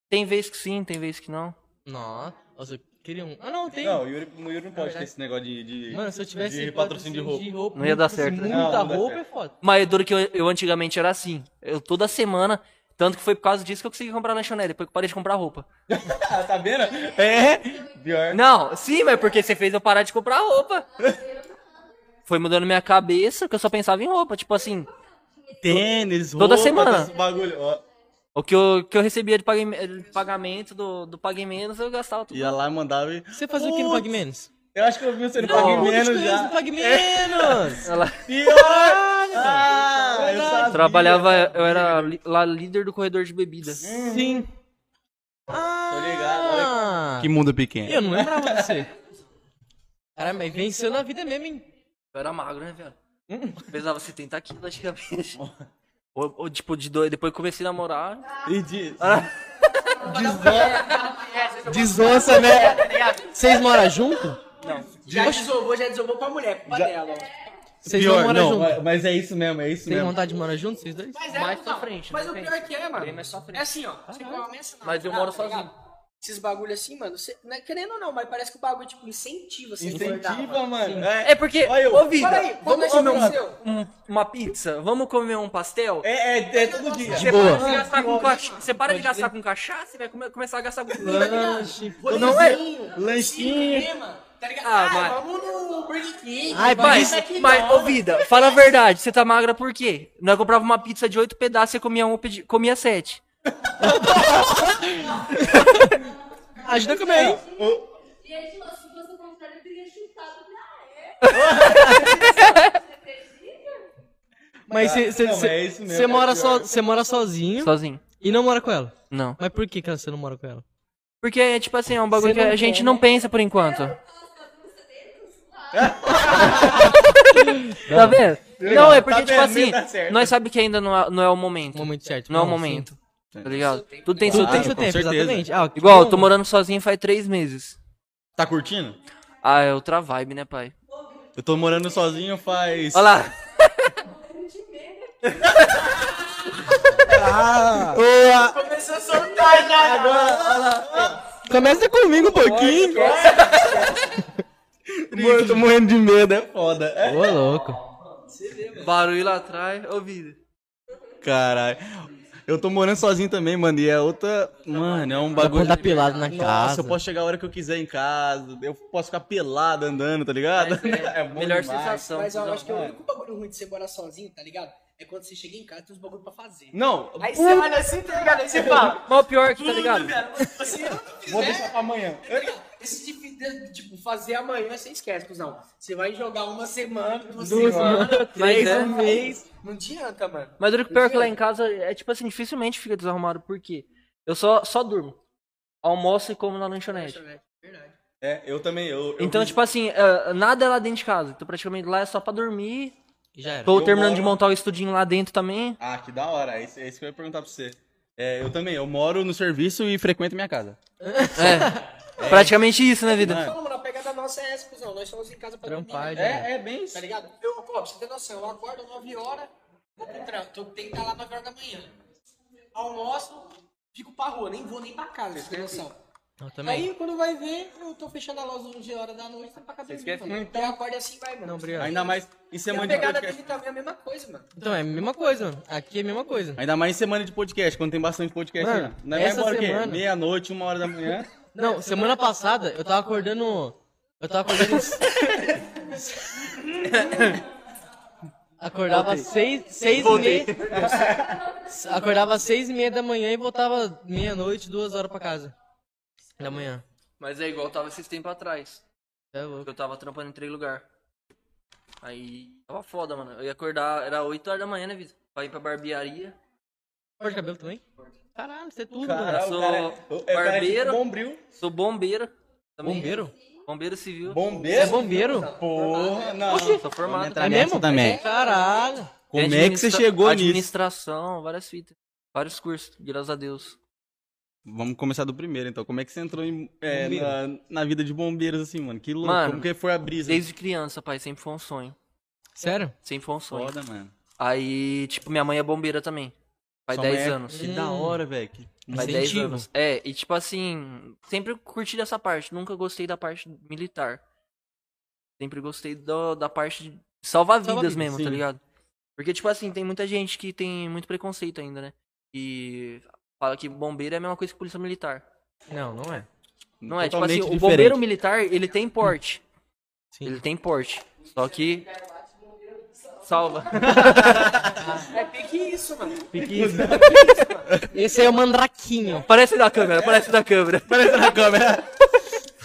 S3: Tem vez que sim, tem vez que não.
S2: Nossa, queria um. Ah, não, tem.
S1: Não, o Yuri, o Yuri não pode ter esse negócio de, de,
S2: Mano, se eu tivesse
S1: de patrocínio de roupa.
S3: Não ia dar certo, né?
S2: Muita
S1: Não, não
S2: roupa
S1: certo.
S2: é foda.
S3: Mas duro que eu, eu antigamente era assim. Eu toda semana. Tanto que foi por causa disso que eu consegui comprar lanchonete, depois que eu parei de comprar roupa.
S1: Ah, [LAUGHS] tá vendo? É, pior.
S3: Não, sim, mas porque você fez eu parar de comprar roupa. Foi mudando minha cabeça que eu só pensava em roupa. Tipo assim,
S1: Tênis,
S3: Toda
S1: roupa,
S3: semana.
S1: esse bagulho. Ó,
S3: o que eu, que eu recebia de de pagamento do, do Pague Menos, eu gastava tudo.
S1: Ia lá e mandava e...
S2: Você fazia o que no Pague Menos?
S1: Eu acho que eu vi você no Pague Menos já.
S2: Pague Menos!
S3: Ela
S1: Pior! Ah, eu sabia.
S3: trabalhava, eu era lá líder do corredor de bebidas.
S2: Sim. Ah,
S1: Tô ligado, olha Que mundo pequeno.
S2: Eu não lembrava de você. Caramba, mas venceu na vida mesmo, hein?
S3: Eu era magro, né, velho? Pesava 70 quilos antigamente. [LAUGHS] Ou, ou, tipo, de dois, depois que comecei a namorar.
S1: E de- [LAUGHS]
S2: Desonça, né? Vocês moram junto?
S4: Já desovou, já desovou pra mulher, culpa dela. ó.
S2: Vocês não
S1: Pior,
S2: moram
S1: não,
S2: junto?
S1: mas- mas é isso mesmo, é isso
S2: Tem
S1: mesmo.
S2: vontade de morar junto, vocês dois?
S4: Mas é,
S3: Mais pra
S4: não,
S3: frente,
S4: Mas
S3: né,
S4: o
S3: gente?
S4: pior que é, mano.
S3: Bem mais pra frente.
S4: É assim, ó. Você começa na
S3: Mas eu moro
S4: tá
S3: sozinho.
S4: ligado? Esses bagulho assim, mano, você, não é querendo ou não, mas parece que o bagulho, tipo, incentiva você
S1: Incentiva,
S4: mano.
S1: mano.
S3: É porque,
S1: Olha eu.
S3: ô vida,
S4: aí,
S3: vamos
S4: quando
S3: comer
S4: aconteceu?
S3: uma, um- uma pizza? Vamos comer um pastel?
S1: É, é, é todo dia.
S3: Você
S2: boa.
S3: para de gastar com cachaça, você para de gastar com cachaça e vai come- começar a gastar com
S2: Lanche.
S3: Não é?
S1: Lanchinho.
S4: Tá ligado?
S3: Ah,
S4: Ah,
S3: mas-
S4: vamos no Burger King.
S2: Ai,
S3: Mas, mas, ô vida, fala a verdade, você tá magra por quê? Nós comprava uma pizza de oito pedaços, você comia um, comia sete. [LAUGHS]
S2: Ajuda a comer aí.
S7: Gente, se fosse o contrário, eu teria chutado pra ele.
S2: Mas você
S1: Não, é é
S2: mora,
S1: pior.
S2: so, você mora sozinho
S3: Sozinho.
S2: e não mora com ela.
S3: Não.
S2: Mas por que, que você não mora com ela?
S3: Porque é tipo assim, é um bagulho que
S2: não
S3: a gente
S2: quer,
S3: não
S2: né?
S3: pensa por enquanto. [LAUGHS] Tá vendo? Não, é porque,
S1: Tá
S3: tipo
S1: vendo?
S3: assim,
S1: Tá
S3: nós sabemos que ainda não é, não é o momento.
S2: No momento certo.
S3: Não é o
S2: sim.
S3: Momento. Tá ligado? Tudo tem
S2: Tudo
S3: seu
S2: tem
S3: tempo.
S2: seu
S1: com
S2: tempo,
S1: certeza.
S2: exatamente. Ah,
S3: Igual, eu tô morando sozinho faz três meses.
S1: Tá curtindo?
S3: Ah, é outra vibe, né, pai?
S1: Eu tô morando sozinho faz.
S3: Olha lá.
S4: Começou a soltar já.
S2: Começa comigo um pouquinho.
S1: Mano, eu tô morrendo de medo, é foda. É.
S2: Ô, louco.
S3: Barulho lá atrás, ouvido.
S1: Caralho. Eu tô morando sozinho também, mano. E é outra. Mano, é um bagulho.
S2: andar pelado na
S1: Nossa,
S2: casa.
S1: eu posso chegar a hora que eu quiser em casa. Eu posso ficar pelado andando, tá ligado? [LAUGHS] É bom
S3: Melhor
S1: demais.
S3: sensação.
S4: Mas ó, eu acho que o único bagulho ruim de você morar sozinho, tá ligado? É quando você chega em casa e tem uns bagulho pra fazer.
S1: Não,
S4: Aí você olha assim, tá ligado? Aí você fala, [LAUGHS]
S3: Mas o pior é que, tá ligado?
S4: você não [LAUGHS]
S1: vou deixar pra amanhã.
S4: tá? Esse tipo de, tipo, fazer amanhã, você esquece, cuzão. Você vai jogar uma semana, duas, semanas,
S3: Mas
S4: três,
S3: é.
S4: um mês. Não adianta, mano.
S3: Mas o pior é que lá em casa é tipo assim, dificilmente fica desarrumado, por quê? Eu só, só durmo. Almoço e como na lanchonete.
S4: Verdade.
S1: É, eu também. Eu, eu
S3: Então,
S1: vi-
S3: tipo assim, eh, nada é lá dentro de casa. Então, praticamente lá é só pra dormir.
S2: Já era.
S3: Tô
S1: Eu
S3: terminando
S1: moro-
S3: de montar o estudinho lá dentro também.
S1: Ah, que da hora. É isso, é isso que eu ia perguntar pra você. É, eu também. Eu moro no serviço e frequento minha casa.
S3: É. [LAUGHS] Praticamente isso, né, vida?
S4: A pegada nossa é essa, cuzão. Nós somos em casa pra
S2: Trampar,
S4: dormir.
S2: já
S4: né?
S1: É, é bem isso.
S4: Tá ligado? Eu, pô, pra você ter noção, eu acordo 9 horas, vou pro trampo. Tô- Tem que estar lá 9 horas da manhã. Almoço, fico pra rua, nem vou nem pra casa, pra você ter noção.
S2: Eu também.
S4: Aí, quando vai ver, eu tô fechando a loja 11 horas da noite, tá pra casa mano. Então, eu acordo assim, vai, mano.
S2: Não, obrigado.
S1: Ainda mais em
S4: a
S1: semana de
S4: pegada
S1: podcast.
S4: dele também é a mesma coisa, mano.
S2: Então, é a mesma coisa, mano. Aqui é a mesma coisa.
S1: Ainda mais em semana de podcast, quando tem bastante podcast.
S2: Mano,
S1: né? Nós vai
S2: essa
S1: embora o quê?
S2: semana-
S1: Meia-noite, uma hora da manhã.
S2: Não, semana passada eu tava acordando. Eu tava acordando. [LAUGHS] Acordava seis, seis e meia. Acordava seis e meia da manhã e voltava meia-noite, duas horas pra casa. Da manhã.
S3: Mas é igual eu tava esses tempos atrás.
S2: É louco.
S3: Porque eu tava trampando em três lugares. Aí tava foda, mano. Eu ia acordar, era 8 horas da manhã, né, Vitor? Pra ir pra barbearia.
S2: Corte de cabelo também? Caralho, você é tudo,
S1: Caralho,
S3: Eu
S1: o
S3: sou
S1: cara é- cara é
S3: barbeiro.
S1: bombril.
S3: Sou bombeiro.
S2: mano.
S3: Também.
S2: Bombeiro?
S3: Bombeiro civil.
S1: Bombeiro?
S2: Você é bombeiro?
S1: Porra, não.
S3: Sou formado.
S2: É mesmo?
S1: também.
S2: Caralho.
S1: Como é que você chegou nisso?
S3: Administração, várias fitas. Vários cursos, graças a Deus.
S1: Vamos começar do primeiro, então. Como é que você entrou em- é, na, na vida de bombeiros, assim, mano? Que louco.
S3: Mano,
S1: Como que foi a brisa?
S3: Desde criança, pai, sempre foi um sonho.
S2: Sério?
S3: Sempre foi um sonho.
S1: Foda, mano.
S3: Aí, tipo, minha mãe é bombeira também. Faz
S1: Sua mãe
S3: 10
S1: é-
S3: anos.
S1: Que da hora, velho.
S3: Faz 10
S2: Incentivo.
S3: anos. É, e tipo assim, sempre curti dessa parte. Nunca gostei da parte militar. Sempre gostei do- da parte de salvar
S2: Salvar
S3: vidas
S2: vidas,
S3: mesmo,
S1: sim.
S3: tá ligado? Porque, tipo assim, tem muita gente que tem muito preconceito ainda, né? E fala que bombeiro é a mesma coisa que polícia militar.
S2: Não, não é.
S3: Não é, tipo assim,
S1: Totalmente
S3: o bombeiro
S1: diferente.
S3: militar, ele tem porte.
S2: Sim.
S3: Ele tem porte. Só que. Salva. [LAUGHS]
S4: É pique isso, mano.
S2: Esse aí é o Mandraquinho.
S3: Parece da câmera, parece da câmera.
S1: Parece na câmera.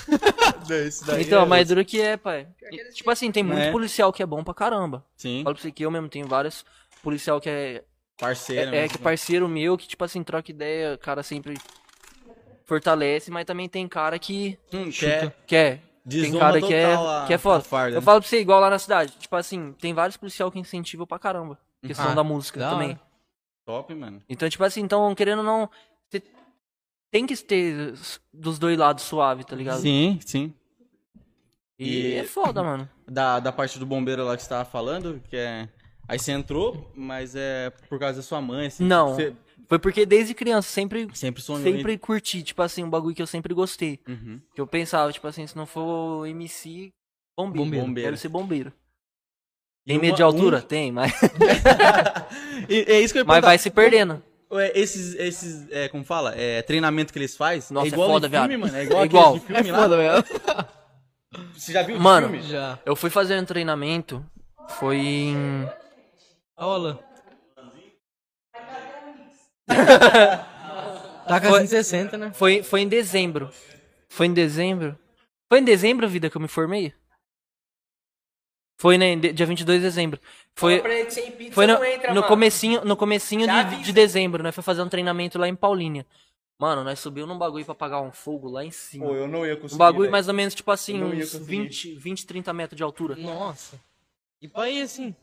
S1: [LAUGHS] Daí
S3: Então,
S1: é-
S3: mas duro que é, pai. E, tipo assim, tem muito
S1: É.
S3: policial que é bom pra caramba.
S1: Sim,
S3: Falo pra você que eu mesmo tenho vários policial que é,
S1: parceiro.
S3: é, é que é parceiro meu, que tipo assim, troca ideia, o cara sempre fortalece, mas também tem cara que
S1: Hum, quer
S3: quer. Tem
S1: Desoma
S3: cara que é,
S1: a-
S3: que é foda.
S1: farda,
S3: eu
S1: né?
S3: falo pra você, igual lá na cidade, tipo assim, tem vários policial que incentivam pra caramba. Questão
S2: Ah,
S3: da música também.
S1: top, mano.
S3: Então, tipo assim, então, querendo ou não, você tem que ter dos dois lados suave, tá ligado?
S1: Sim, sim.
S3: E,
S1: E-
S3: é foda, mano. [LAUGHS]
S1: Da, da parte do bombeiro lá que você tava falando, que é. Aí você entrou, mas é por causa da sua mãe, assim.
S3: Não.
S1: Você
S3: Foi porque desde criança sempre
S1: sempre sonhou.
S3: sempre curti, tipo assim, um bagulho que eu sempre gostei.
S1: Uhum.
S3: Que eu pensava, tipo assim, se não for MC, bombeiro.
S1: Bombeiro.
S3: Quero ser bombeiro.
S1: E
S3: Tem
S1: uma-
S3: medo de altura?
S1: um-
S3: Tem, mas, [LAUGHS]
S1: é isso que eu ia
S3: mas vai se perdendo.
S1: Ué, Esses, esses é, como fala? É, treinamento que eles fazem.
S3: Nossa,
S1: é
S3: é
S1: igual
S3: foda,
S1: em filme,
S3: viado.
S1: mano. É igual,
S3: É igual.
S1: de filme
S2: É
S1: lá.
S2: foda, velho. [LAUGHS]
S1: Você já viu o
S3: Mano,
S1: filme?
S2: Já.
S3: Eu fui fazer um treinamento, foi em...
S2: Olha. [LAUGHS] Tá com
S3: Foi-
S2: 160, né?
S3: Foi, foi em dezembro. Foi em dezembro? Foi em dezembro, vida, que eu me formei? Foi, né, dia 22 de dezembro. Foi, foi no, no comecinho, no comecinho de, de dezembro, né? Foi fazer um treinamento lá em Paulínia. Mano, nós subiu num bagulho pra apagar um fogo lá em cima.
S1: Pô, eu não ia
S3: Um
S1: conseguir.
S3: bagulho
S1: velho.
S3: mais ou menos, tipo assim, uns
S1: conseguir.
S3: 20, 20, 30 metros de altura.
S2: Nossa. E pra aí, assim.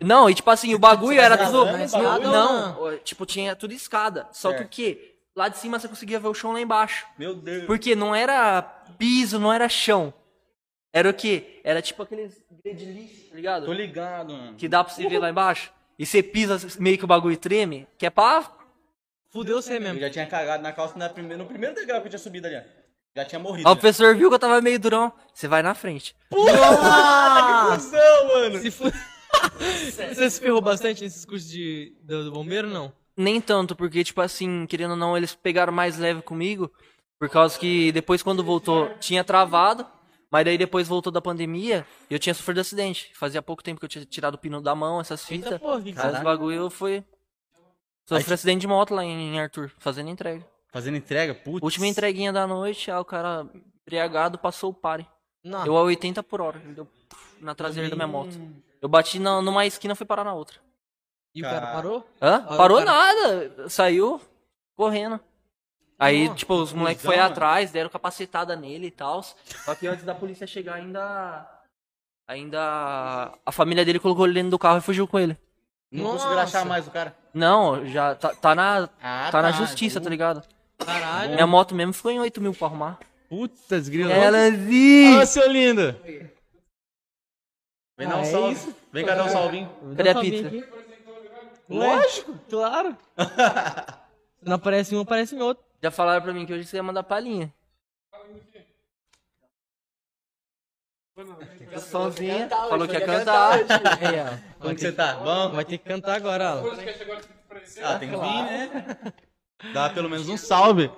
S3: Não, e tipo assim, o bagulho era tudo.
S2: ou
S3: Não, ó, tipo, tinha tudo escada. Só que o quê? Lá de cima você conseguia ver o chão lá embaixo.
S1: Meu Deus.
S3: Porque não era piso, não era chão. Era o quê? Era tipo aqueles tá ligado?
S1: Tô ligado, mano.
S3: Que dá pra você ver lá embaixo. E você pisa meio que o bagulho treme, que é pra.
S2: Fudeu você
S1: Eu
S2: mesmo.
S1: já tinha cagado na calça na primeira, no primeiro degrau que eu tinha subido ali. ó. Já tinha morrido.
S3: Aí o professor viu que eu tava meio durão. Você vai na frente.
S1: Não, [LAUGHS] mano.
S2: Se fu... [LAUGHS] Você se ferrou bastante nesses cursos de, do, do bombeiro, não?
S3: Nem tanto, porque, tipo assim, querendo ou não, eles pegaram mais leve comigo. Por causa que depois, quando voltou, tinha travado. Mas daí depois voltou da pandemia e eu tinha sofrido acidente. Fazia pouco tempo que eu tinha tirado o pino da mão, essas fitas.
S2: Eita porra, que
S3: Esses bagulho foi. Sofri acidente de moto lá em Arthur, fazendo entrega.
S1: Fazendo entrega, putz.
S3: Última entreguinha da noite, aí o cara embriagado passou o pare.
S2: Não.
S3: Deu a 80 por hora. Deu na traseira da minha moto. Eu bati na, numa esquina e fui parar na outra.
S2: E o cara parou?
S3: Hã?
S2: O
S3: Parou
S2: cara-
S3: nada. Saiu correndo. Aí,
S2: Nossa,
S3: tipo, os moleques foi
S1: mano.
S3: atrás, deram capacetada nele e tal. Só que antes da polícia chegar, ainda. Ainda. A família dele colocou ele dentro do carro e fugiu com ele.
S1: Não
S2: Nossa.
S1: conseguiram achar mais o cara.
S3: Não, já tá, tá na.
S1: Ah,
S3: tá na justiça, tá ligado?
S2: Caralho.
S3: Minha moto mesmo ficou em 8 mil pra arrumar.
S1: Putz, grilo.
S3: Ela
S1: Ô, seu lindo. Vem dar um
S2: Ah, é
S1: salve.
S2: isso?
S1: Vem cá dar um salvinho.
S3: Cadê a pizza?
S2: aqui? Lógico, claro. [LAUGHS] Se não aparece um, aparece em outro.
S3: Já falaram pra mim que hoje você ia mandar palhinha. Sozinha, falou que ia cantar.
S2: Aí, ó.
S1: Como que você tá? Bom?
S2: Vai ter que cantar agora, Alan.
S1: Ah, tem que vir, né? Dá pelo menos um salve.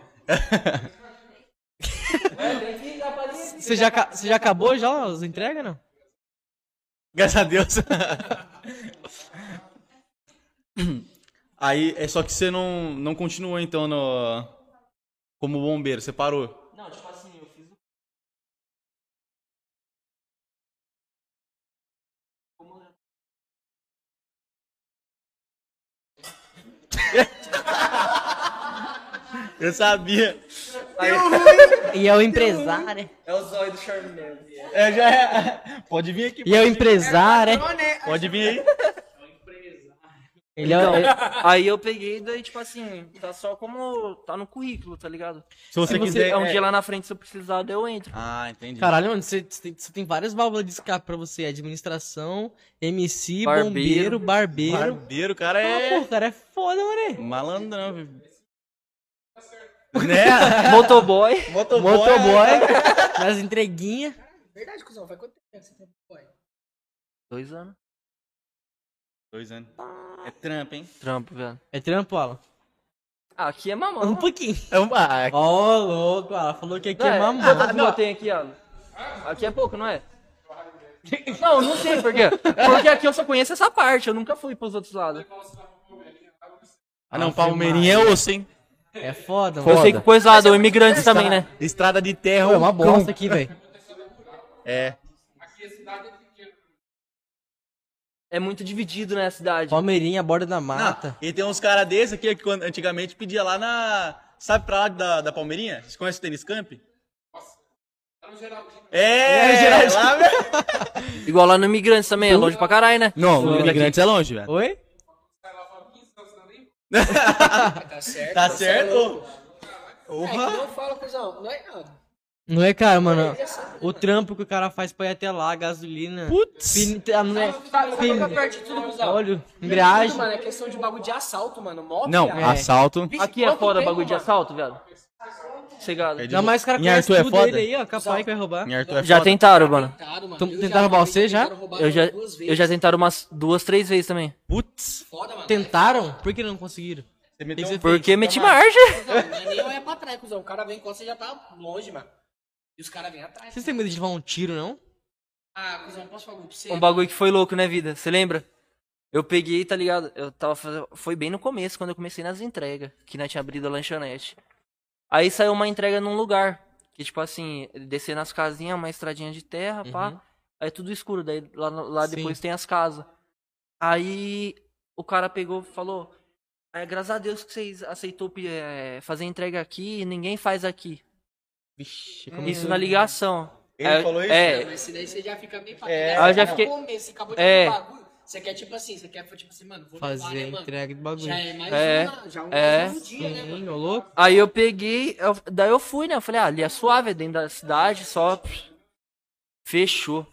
S2: Você já, você já acabou já as entregas, não?
S1: Graças a Deus. [LAUGHS] Aí, é só que você não, não continuou então no como bombeiro, você parou.
S3: Não, tipo assim, eu fiz o. [LAUGHS]
S1: Eu sabia. [LAUGHS]
S2: E é o empresário.
S3: É o zóio do Charmin.
S1: É, já é. Pode vir aqui.
S2: E é o empresário.
S1: Pode vir aí.
S2: Ele é, o-
S3: Aí eu peguei, daí, tipo assim, tá só como. tá no currículo, tá ligado?
S1: Se você,
S3: Se você,
S1: quiser.
S3: é um
S1: é-
S3: dia lá na frente, se eu precisar, daí eu entro.
S1: Ah, entendi.
S2: Caralho, mano, você, você tem, várias válvulas de escape pra você. Administração, MC,
S3: Barbeiro.
S2: bombeiro, barbeiro.
S1: Barbeiro, o cara
S2: Ah,
S1: é
S2: pô, o cara é foda, mano.
S1: malandrão. viu? Né?
S3: Motoboy.
S1: Motoboy.
S2: Motoboy, nas entreguinhas.
S4: Verdade, cuzão, faz quanto tempo que você tem boy?
S3: Dois anos.
S1: Dois anos. É trampa, hein?
S3: Trampo, velho.
S2: É trampo, Alan?
S3: Ah, aqui é
S2: Um
S3: mamão.
S2: pouquinho.
S1: É um ah,
S2: Ó, louco, Alan. Falou que aqui
S3: Não
S2: é
S3: é,
S2: mamão.
S3: Quantas boas tem aqui, ó? Aqui é pouco, não é? Não, não sei por quê. Porque aqui eu só conheço essa parte, eu nunca fui pros outros lados.
S1: Ah, não, Palmeirinha é osso, hein?
S2: É foda,
S3: Eu
S2: mano.
S3: sei que coisado, imigrantes também, né?
S1: Estrada de terra.
S2: Pô, é uma bosta aqui, velho.
S1: É.
S3: É muito dividido, né, a cidade.
S2: Palmeirinha, borda da mata.
S1: E tem uns caras desses aqui que antigamente pedia lá na. Sabe pra lá da, da Palmeirinha? Vocês conhecem o Tênis Camp? É, lá, velho.
S3: Igual lá no Imigrantes também, é longe pra caralho, né?
S1: Não,
S3: Daqui.
S1: imigrantes é longe, velho.
S2: Oi?
S4: Tá certo.
S1: Tá certo?
S4: É, que não fala, cuzão. Não é nada.
S2: Não é, cara, mano. O trampo que o cara faz pra ir até lá, gasolina.
S1: Putz.
S2: Pin, ah, não é, pin,
S4: de tudo,
S2: óleo, embreagem.
S4: mano, é questão de bagulho de assalto, mano. Mó
S1: Não,
S4: viagem.
S1: assalto.
S3: Aqui é foda bagulho de
S4: mano?
S3: assalto, velho. Chegado.
S2: Ainda mais os caras
S1: Em
S2: conhecem
S1: Arthur é
S2: tudo
S1: foda?
S2: dele aí, ó. Capaz que vai roubar.
S1: Em Arthur é
S3: Já
S1: foda.
S3: tentaram, mano.
S4: Tentaram, mano. Eu
S2: tentaram roubar você já?
S4: tentaram roubar
S3: Eu já,
S4: duas
S3: eu
S4: vezes.
S3: já tentaram umas duas, três vezes também.
S1: Putz.
S4: Foda, mano.
S2: Tentaram? Por que não conseguiram?
S1: Você
S2: ser
S1: um...
S3: Porque meti marcha.
S4: Não, não é nem olhar pra trás, cuzão. O cara vem quando você já tá longe, mano. E os caras vêm atrás.
S2: Vocês têm medo de levar um tiro, não?
S4: Ah, cuzão, posso falar pra você?
S3: Um bagulho que foi louco, né, vida? Você lembra? Eu peguei, tá ligado? Eu tava fazendo. Foi bem no começo, quando eu comecei nas entregas, que nós tinha abrido a lanchonete. Aí saiu uma entrega num lugar. Que, tipo assim, descer nas casinhas, uma estradinha de terra, pá. Aí é tudo escuro, daí lá, lá
S2: Sim.
S3: depois tem as casas. Aí o cara pegou e falou: é, graças a Deus que vocês aceitou é, fazer entrega aqui e ninguém faz aqui.
S2: Vixe,
S3: Isso na ligação.
S1: Ele
S3: É,
S1: falou isso?
S3: É,
S4: Mas esse daí você já fica bem pra
S1: É,
S3: eu já
S4: No
S3: fiquei-
S4: começo, você acabou de
S3: É.
S4: bagulho. Você quer, tipo assim, você quer, tipo assim, mano, vou levar,
S2: Fazer
S4: né,
S2: a
S4: mano?
S2: entrega de bagulho.
S4: Já é mais
S3: É,
S4: uma, já um,
S3: é.
S4: mais um dia, né, mano?
S2: Sim, ô louco.
S3: Aí eu peguei, eu- daí eu fui, né? Eu falei, ah, ali é suave, é dentro da cidade, só. Fechou.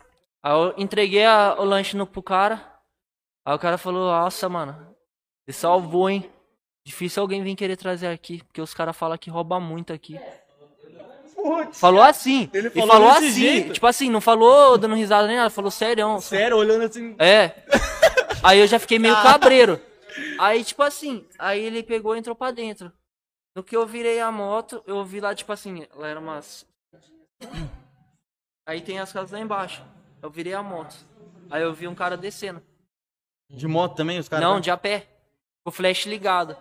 S3: Aí eu entreguei a- o lanche no, pro cara. Aí o cara falou, nossa, mano, você salvou, hein? Difícil alguém vir querer trazer aqui, porque os caras falam que rouba muito aqui. Falou assim.
S1: Ele
S3: e
S1: falou
S3: falou
S1: desse
S3: assim.
S1: jeito?
S3: Tipo assim, não falou dando risada nem nada, falou sério.
S1: Sério, olhando assim.
S3: É. Aí eu já fiquei meio cabreiro. Aí, tipo assim, aí ele pegou e entrou pra dentro. No que eu virei a moto, eu vi lá, tipo assim, lá era umas. [COUGHS] Aí tem as casas lá embaixo. Eu virei a moto. Aí eu vi um cara descendo.
S1: De moto também, os caras.
S3: Não, de a pé. Com o flash ligado.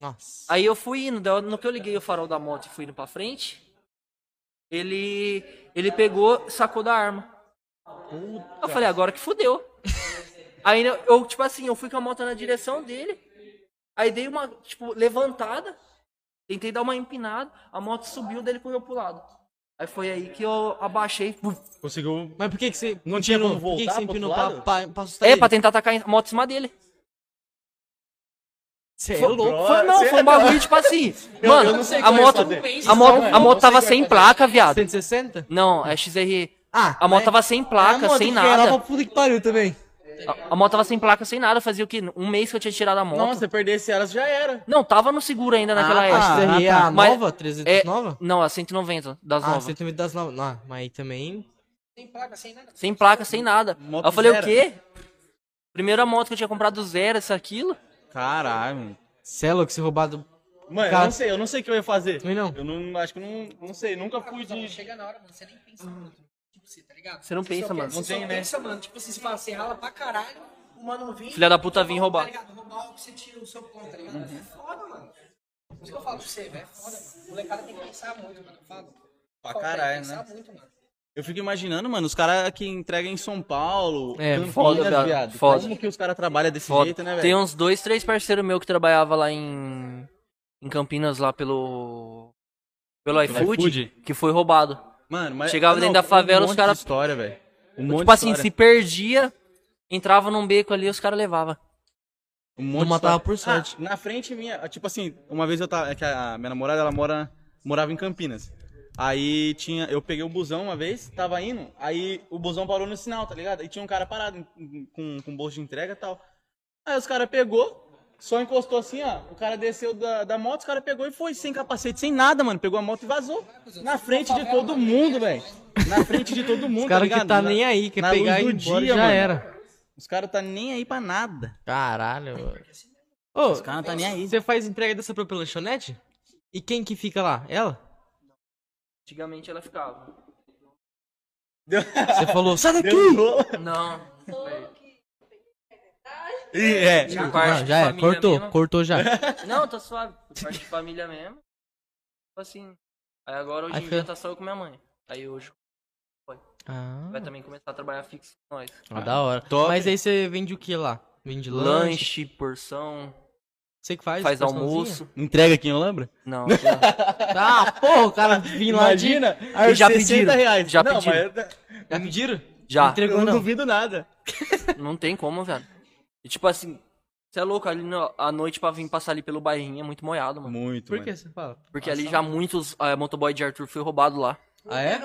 S2: Nossa.
S3: Aí eu fui indo, no que eu liguei o farol da moto e fui indo pra frente, ele ele pegou, sacou da arma. Eu falei, agora que fudeu. Aí eu, tipo assim, eu fui com a moto na direção dele, aí dei uma, tipo, levantada, tentei dar uma empinada, a moto subiu, dele correu pro lado. Aí foi aí que eu abaixei.
S1: Conseguiu.
S2: Mas por que que você...
S1: Não tinha como
S2: Por que que
S1: voltar
S2: você empinou pra, pra, pra assustar
S3: é,
S2: ele?
S3: pra tentar atacar a moto em cima dele.
S2: Você é
S3: Foi,
S2: louco.
S3: foi, não, foi um bagulho, tipo assim, [LAUGHS]
S1: Eu-
S3: mano,
S1: eu não sei
S3: a
S1: é
S3: moto,
S1: fazer.
S3: a moto,
S1: Não,
S3: a moto tava sem
S1: é
S3: placa, viado.
S2: 160?
S3: Não, é XRE.
S2: Ah,
S3: A moto
S2: mas-
S3: tava sem placa,
S2: Ah, moto
S3: sem
S2: que
S3: nada.
S2: pra puta que pariu também.
S3: A, a moto tava sem placa, sem nada. Fazia o quê? Um mês que eu tinha tirado a moto.
S1: Nossa, se perdesse elas já era.
S3: Não, tava no seguro ainda naquela
S2: ah,
S3: época.
S2: A XRE é
S1: ah,
S2: a
S1: tá.
S3: Mas-
S2: nova? 300
S3: É,
S2: nova?
S3: não, a 190 das
S2: Ah,
S3: novas.
S2: 120 das novas. Não, mas aí também...
S4: Sem placa, sem nada.
S3: Sem placa, sem nada.
S1: Moto
S3: eu falei,
S1: zero.
S3: o quê? Primeira moto que eu tinha comprado zero, isso, aquilo.
S1: Caralho.
S2: Cê é louco, se roubado...
S1: Mano,
S2: Cara-
S1: eu não sei, eu não sei o que eu ia fazer.
S2: Também não.
S1: Eu não acho que não. Não sei, nunca fui de.
S4: Chega na hora, mano, você nem pensa muito. Tipo assim, tá ligado?
S3: Você não
S4: só
S3: pensa,
S4: quer-
S3: mano.
S4: Você
S1: Não
S4: só
S1: tem, né?
S4: pensa, mano. Tipo assim, você fala, você rala pra caralho, o mano vem...
S3: Filha da puta vem roubar.
S4: Tá ligado? Roubar o que você tira o seu ponto, tá ligado? É foda, mano. Por isso que eu falo pra você, velho. É foda, mano. O molecada tem que pensar muito, mano. Eu falo.
S1: Pra
S4: Fala,
S1: caralho,
S4: tem que
S1: né?
S4: pensar muito, mano.
S1: Eu fico imaginando, mano, os caras que entregam em São Paulo.
S2: É,
S1: Campinas,
S3: foda,
S1: viado.
S3: foda.
S1: Como que os caras trabalham desse
S3: Foda.
S1: jeito, né, velho?
S3: Tem uns dois, três parceiros meus que trabalhava lá em. Em Campinas, lá pelo. Pelo iFood, que foi roubado.
S1: Mano, mas.
S3: Chegava dentro da favela,
S1: um
S3: os
S1: monte
S3: cara-
S1: de história, velho. Um
S3: tipo assim,
S1: história.
S3: se perdia, entrava num beco ali, os caras levavam.
S1: Um monte
S2: Não matava por sorte.
S1: Ah, na frente minha, tipo assim, uma vez eu tava. É que a minha namorada, ela mora, morava em Campinas. Aí tinha. Eu peguei o busão uma vez, tava indo, aí o busão parou no sinal, tá ligado? E tinha um cara parado com, com bolso de entrega e tal. Aí os caras pegou, só encostou assim, ó. O cara desceu da, da moto, os caras pegou e foi, sem capacete, sem nada, mano. Pegou a moto e vazou. Na frente de todo mundo, velho. Na frente de todo mundo,
S2: Os caras
S1: tá
S2: que tá nem aí, quer
S1: na
S2: pegar
S1: luz do
S2: ir embora,
S1: dia,
S2: já
S1: mano.
S2: era.
S1: Os caras tá nem aí pra nada.
S2: Caralho. mano. Ô,
S1: Os caras não tá nem aí.
S2: você faz entrega dessa própria lanchonete? E quem que fica lá? Ela?
S3: Antigamente ela ficava.
S2: Você falou, sai daqui!
S3: Não.
S1: É.
S3: Por
S2: Não,
S3: parte de
S2: já é, cortou,
S3: mesmo.
S2: cortou já.
S3: Não, tá suave. Parte de família mesmo. Tipo assim. Aí agora hoje
S2: Aí
S3: em
S2: foi-
S3: dia tá só eu com minha mãe. Aí hoje
S2: Ah,
S3: vai também começar a trabalhar fixo com nós.
S2: ah, da hora.
S1: Top.
S2: Mas aí você vende o que lá? Vende lanche?
S3: Lanche, porção,
S2: Você que faz?
S3: faz almoço.
S1: Entrega aqui, não lembra?
S3: Não, não. [LAUGHS]
S2: Ah, porra, o cara vim lá de...
S1: Imagina,
S3: E já
S1: 60
S3: pediram,
S1: reais.
S3: já
S1: não,
S3: pediram.
S1: mas
S2: Já pediram?
S3: já.
S2: Entregou
S1: eu não
S2: não.
S1: duvido nada. [LAUGHS]
S3: Não tem como, velho. E tipo assim, você é louco, ali no, à noite pra vir passar ali pelo bairrinho é muito moiado, mano.
S1: Muito,
S2: Por
S1: mano.
S2: que você fala?
S3: Porque ali já muitos eh, motoboy de Arthur foi roubado lá.
S2: Ah, é?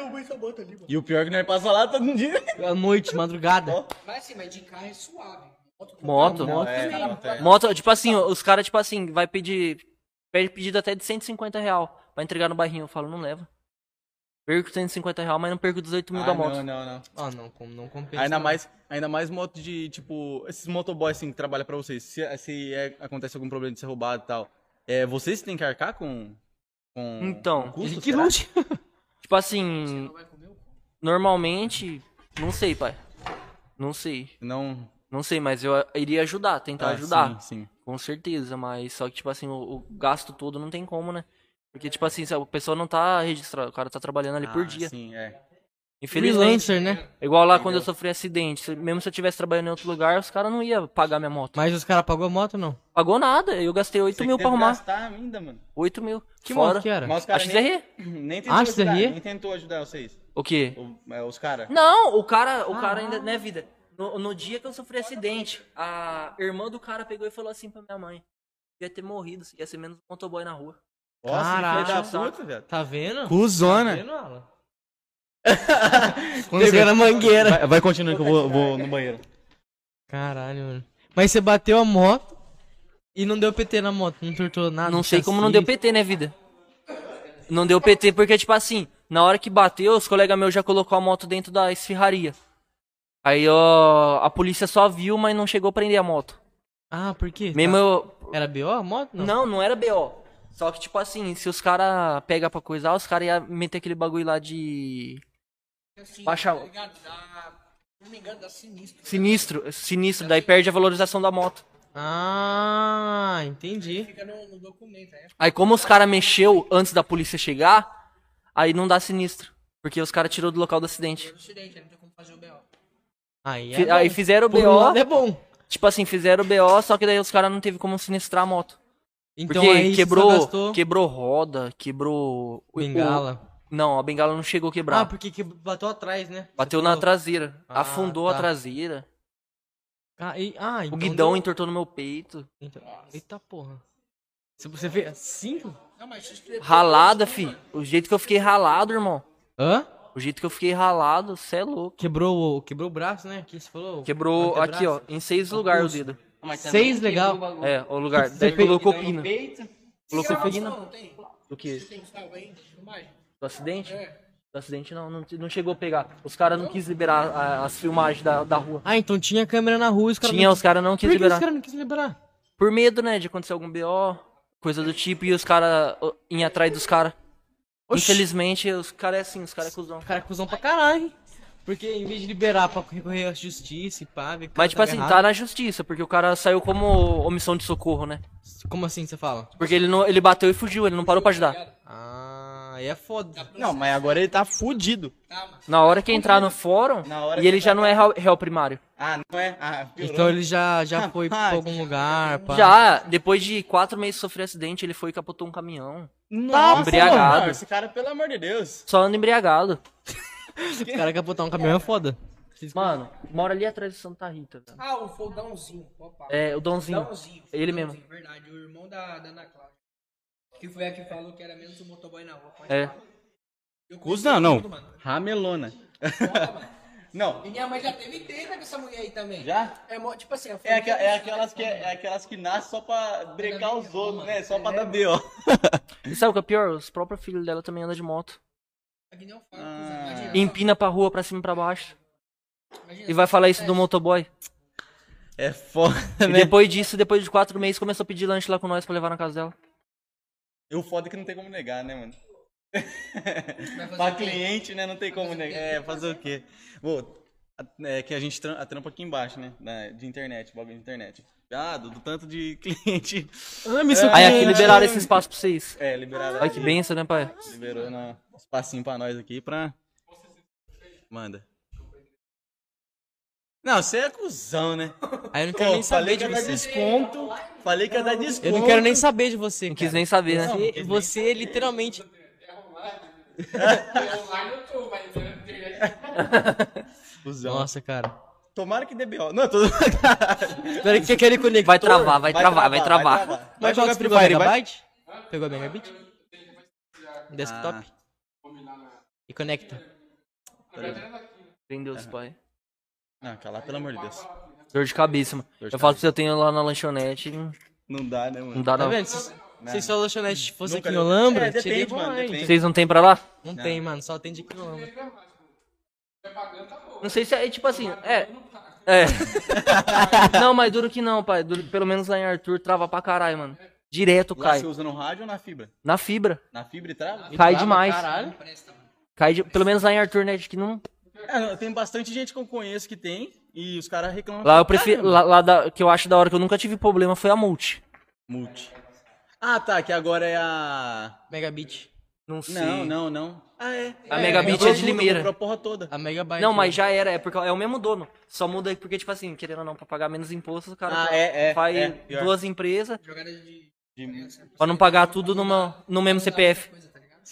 S1: E o pior é que nós passa lá todo dia.
S2: À noite, madrugada.
S4: Mas assim, mas de carro é suave. Moto,
S3: Moto?
S4: Moto,
S1: É, moto
S3: tipo assim, os caras, tipo assim, vai pedir. Pede pedido até de 150 real pra entregar no bairrinho. Eu falo, não leva. Perco 150 real, mas não perco 18 mil
S1: Ah,
S3: da moto.
S1: Não, não, não.
S2: Ah, não, como não compensa.
S1: Ainda mais, ainda mais moto de, tipo, esses motoboys assim que trabalham pra vocês. Se, se é- acontece algum problema de ser roubado e tal, é, vocês têm que arcar com. com
S3: Então,
S1: com custo,
S2: Que lute. [LAUGHS]
S3: Tipo assim, normalmente, não sei, pai. Não sei.
S1: Não.
S3: Não sei, mas eu iria ajudar, tentar
S1: Ah,
S3: ajudar.
S1: Sim, sim.
S3: Com certeza, mas só que, tipo assim, o, o gasto todo não tem como, né? Porque, tipo assim, a pessoa não tá registrada, o cara tá trabalhando ali por
S1: Ah,
S3: dia.
S1: Sim, é.
S3: Infelizmente.
S2: Freelancer, né?
S3: Igual lá quando eu sofri acidente. Mesmo se eu tivesse trabalhando em outro lugar, os caras não iam pagar minha moto.
S2: Mas os caras pagou a moto ou não?
S3: Pagou nada, eu gastei 8
S1: Você
S3: mil pra arrumar.
S1: gastar ainda, mano.
S3: 8 mil.
S2: Que
S3: Fora.
S2: moto que era?
S1: Mas
S3: A
S1: caras nem,
S3: XRE? [CLEARS THROAT]
S1: nem tentou
S2: Ah,
S1: ajudar,
S2: XRE?
S1: nem tentou ajudar vocês.
S3: O quê?
S1: O- é, os caras.
S3: Não, o cara, o cara ainda, né, vida? No, no dia que eu sofri acidente, a irmã do cara pegou e falou assim pra minha mãe: ia ter morrido, ia ser menos um motoboy na rua.
S1: Nossa,
S2: Caraca.
S1: puta.
S2: Tá vendo? Tá
S1: Cusona.
S2: vendo, Alan? [LAUGHS] Pegando a mangueira.
S1: Vai, vai continuando que eu vou, vou no banheiro.
S2: Caralho, mano. Mas você bateu a moto e não deu PT na moto, não tortou nada.
S3: não sei
S2: chassi.
S3: como não deu PT, né, vida? Não deu PT porque, tipo assim, na hora que bateu, os colegas meus já colocou a moto dentro da esfirraria. Aí, ó, a polícia só viu, mas não chegou a prender a moto.
S2: Ah, por quê?
S3: Mesmo
S2: Tá-
S3: eu,
S2: Era BO a moto? Não.
S3: Não, não era BO. Só que, tipo assim, se os caras pegam pra coisar, os caras iam meter aquele bagulho lá de.
S4: Assim,
S3: Baixa-
S4: tá ligado? Dá- Se não me engano, dá sinistro.
S3: Sinistro, sinistro, daí perde a valorização da moto.
S2: Ah, entendi.
S4: Fica no, no documento. Aí
S3: Aí, como os caras mexeu antes da polícia chegar, aí não dá sinistro. Porque os caras tirou do local do acidente.
S4: é acidente, aí não tem como fazer o BO.
S2: Aí, é
S3: aí fizeram o
S2: Por um
S3: BO.
S2: é bom.
S3: Tipo assim, fizeram o BO, só que daí os caras não teve como sinistrar a moto.
S2: Então
S3: Porque
S2: aí
S3: quebrou,
S2: gastou
S3: quebrou roda, quebrou. o-
S2: bengala.
S3: o- Não, a bengala não chegou a quebrar.
S2: Ah, porque que bateu atrás, né?
S3: Bateu na traseira.
S2: Ah,
S3: afundou
S2: tá.
S3: a traseira.
S2: Ah, e- ah,
S3: O
S2: então
S3: guidão
S2: deu-
S3: entortou no meu peito.
S2: então- Eita porra. Se você vê cinco?
S4: Não, mas
S3: Ralada, fi. O jeito que eu fiquei ralado, irmão.
S2: Hã?
S3: O jeito que eu fiquei ralado, cê é louco.
S2: Quebrou, o- quebrou o braço, né? Aqui você falou.
S3: Quebrou
S2: Antebraço.
S3: aqui, ó, em seis lugares o dedo.
S2: Seis legal.
S3: É, o lugar.
S2: Você
S3: Daí
S2: fez-
S3: colocou pina. Colocou
S4: Gravação
S3: pina.
S4: Não tem?
S3: Do que?
S4: Tem salvo aí? Filmagem?
S3: Do acidente?
S4: É.
S3: Do acidente não, não, não chegou a pegar. Os caras não quis liberar a- as filmagens da, da rua.
S2: Ah, então tinha câmera na rua e os caras
S3: Tinha,
S2: não...
S3: os caras não
S2: Por
S3: quis
S2: que os
S3: liberar.
S2: caras não quis liberar?
S3: Por medo, né, de acontecer algum BO, coisa do tipo, e os caras iam atrás dos caras.
S2: Oxi.
S3: Infelizmente, os caras é assim, os caras é cuzão.
S2: O cara é cuzão pra caralho, hein? Porque em vez de liberar pra recorrer à justiça e pá, ver
S3: Mas, tipo assim,
S2: agarrado-
S3: tá na justiça, porque o cara saiu como omissão de socorro, né?
S2: Como assim você fala?
S3: Porque ele, não, ele bateu e fugiu, ele não parou pra ajudar.
S2: Ah, aí é foda.
S1: Não, mas agora ele tá fudido.
S4: Tá.
S3: Na hora que entrar no fórum,
S1: Na hora
S3: e ele já não é réu, réu primário.
S1: Ah, não é? Ah, piorou.
S2: Então ele já, já foi pra
S1: Rapaz,
S2: algum lugar, pá.
S3: Já, depois de quatro meses de sofrer acidente, ele foi e capotou um caminhão.
S1: Nossa,
S3: embriagado.
S1: mano, esse cara, pelo amor de Deus. [LAUGHS]
S3: Só anda embriagado. [LAUGHS]
S2: O cara quer botar um caminhão é foda.
S3: Mano, mora ali atrás de Santa Rita, velho.
S4: Ah, o Foldãozinho. Opa.
S3: É, o Dãozinho.
S4: Dãozinho.
S3: Ele
S4: Dãozinho,
S3: mesmo.
S4: Verdade, o irmão da, da Ana Cláudia. Que foi a que falou que era menos um motoboy na rua. Pode
S3: É.
S4: falar. Eu
S1: Cus não, não.
S4: tudo.
S1: Ramelona.
S4: Foda, mano.
S1: Não,
S4: E minha mãe já teve treta com essa mulher aí também.
S1: já?
S4: É, tipo assim,
S1: É, aqua- é aquelas que, é aquelas que nascem só pra brecar os outros, né? Só pra dar B.O. [LAUGHS]
S3: E sabe o que é pior? Os próprios filhos dela também andam de moto.
S1: Ah.
S3: E empina pra rua, pra cima e pra baixo.
S4: imagina,
S3: E vai falar isso do motoboy.
S1: É foda,
S3: E
S1: né?
S3: depois disso, depois de quatro meses, começou a pedir lanche lá com nós pra levar na casa dela.
S1: E o foda é que não tem como negar, né, mano? pra cliente, né? Não tem como, né? É, fazer o quê? Pô, a- é que a gente a trampa aqui embaixo, né? da- de internet, bagulho de internet. Ah, do, do tanto de [LAUGHS] cliente.
S2: Ah, me
S3: Aí aqui liberaram esse espaço pra vocês.
S1: É, liberado.
S3: Olha que benção, né, pai?
S1: Liberou um espacinho pra nós aqui pra. Manda. Não, você é cuzão, né? [LAUGHS]
S2: Aí eu não quero
S1: Pô,
S2: nem
S1: falei
S2: saber
S1: que
S2: de
S1: ia dar
S2: você.
S1: desconto. Falei que ia dar desconto.
S2: Eu não quero nem saber de você.
S3: Não
S2: cara.
S3: quis nem saber, né?
S2: Você, você literalmente.
S6: Online eu tô, mas na internet.
S1: Cuzão.
S2: Nossa, cara.
S1: Tomara que dê B.O. Não, tô. [LAUGHS]
S2: Espera que aquele conector.
S3: Vai travar, vai travar, vai travar.
S1: Vai
S2: Mas
S1: jogar
S2: jogar
S1: Free
S2: pegou a megabyte? Pegou a megabyte? Desktop? E conecta.
S3: Tem Deus, pai.
S1: Não, cala, pelo amor de Deus.
S3: Dor de cabeça, mano.
S1: Dor de
S3: Eu falo que eu tenho lá na lanchonete, não
S1: Não dá, né, mano?
S3: dá
S2: Tá
S3: não.
S2: vendo? Se, se sua lanchonete fosse
S1: Nunca
S2: aqui no. Lambra,
S1: É, depende, mano, depende.
S3: Vocês não tem pra lá?
S2: Não tem, mano. Só tem de aqui no Lambra.
S3: Não sei se é tipo assim, é. É. [LAUGHS] não, mas duro que não, pai. Duro, pelo menos lá em Arthur trava pra caralho, mano. Direto
S1: Lá
S3: cai.
S1: você usa no rádio ou na fibra?
S3: Na fibra.
S1: Na fibra e trava?
S3: Cai demais.
S2: Caralho.
S3: Cai de, pelo menos lá em Arthur, né? Acho que não.
S1: É, tem bastante gente que eu conheço que tem e os caras reclamam.
S3: Lá eu prefiro. Lá, lá da, que eu acho da hora que eu nunca tive problema foi a multi.
S1: Multi. Ah, tá, que agora é a.
S2: Megabit.
S3: Não sei.
S1: Não, não, não. Ah, é.
S3: A Megabit
S1: comprou
S3: é de Limeira.
S1: comprou a porra toda.
S2: A megabyte.
S3: Não, mas já era, é porque é o mesmo dono. Só muda aí porque, tipo assim, querendo ou não, pra pagar menos impostos, o cara
S1: Ah, é, é,
S3: faz
S1: é,
S3: duas empresas
S4: Jogada de.
S1: De...
S3: pra não pagar tudo numa, no mesmo CPF.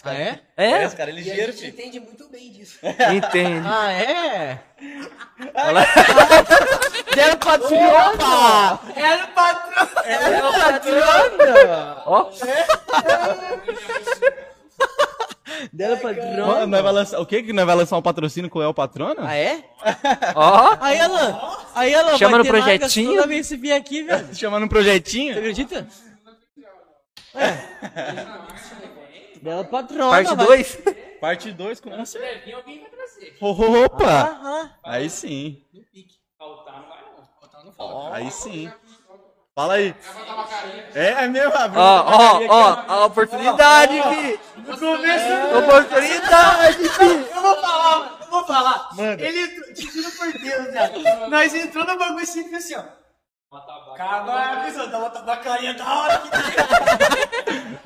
S2: Ah, é?
S1: É,
S3: É?
S1: os caras é ligeiro,
S4: gente
S1: filho.
S4: entende muito bem disso.
S3: Entende.
S2: Ah, é? [LAUGHS]
S3: Deram patrona!
S4: Era o patrão! [LAUGHS]
S3: Deram patrona! Ó,
S2: Dela padrão.
S1: Ó, nós vai lançar, o que que nós vai lançar um patrocínio com o El Patrona?
S2: Ah, é?
S3: ó.
S2: Aí, Alan. Aí, Alan.
S3: Chama
S2: vai
S3: no projetinho.
S2: Toda vez que vier aqui, velho.
S1: Chamando um projetinho?
S2: Você acredita? É. Dela padrão.
S3: Parte 2? [LAUGHS]
S1: Parte 2 com certeza.
S6: Alguém vai trazer.
S1: Opa!
S2: Aham.
S1: Aí sim.
S6: Faltar não vai não.
S4: Faltar não fala.
S1: Aí sim. Fala aí. É, é mesmo, abriu
S3: Ó, ó, ó,
S1: aqui,
S3: a oportunidade, fi! Oportunidade, fi!
S4: Eu vou falar, mano. Eu vou falar. Ele entrou, te juro por Deus. Nós entrou no bagulho assim, assim, ó. Cara, pessoal, dá uma tabacaria da hora aqui.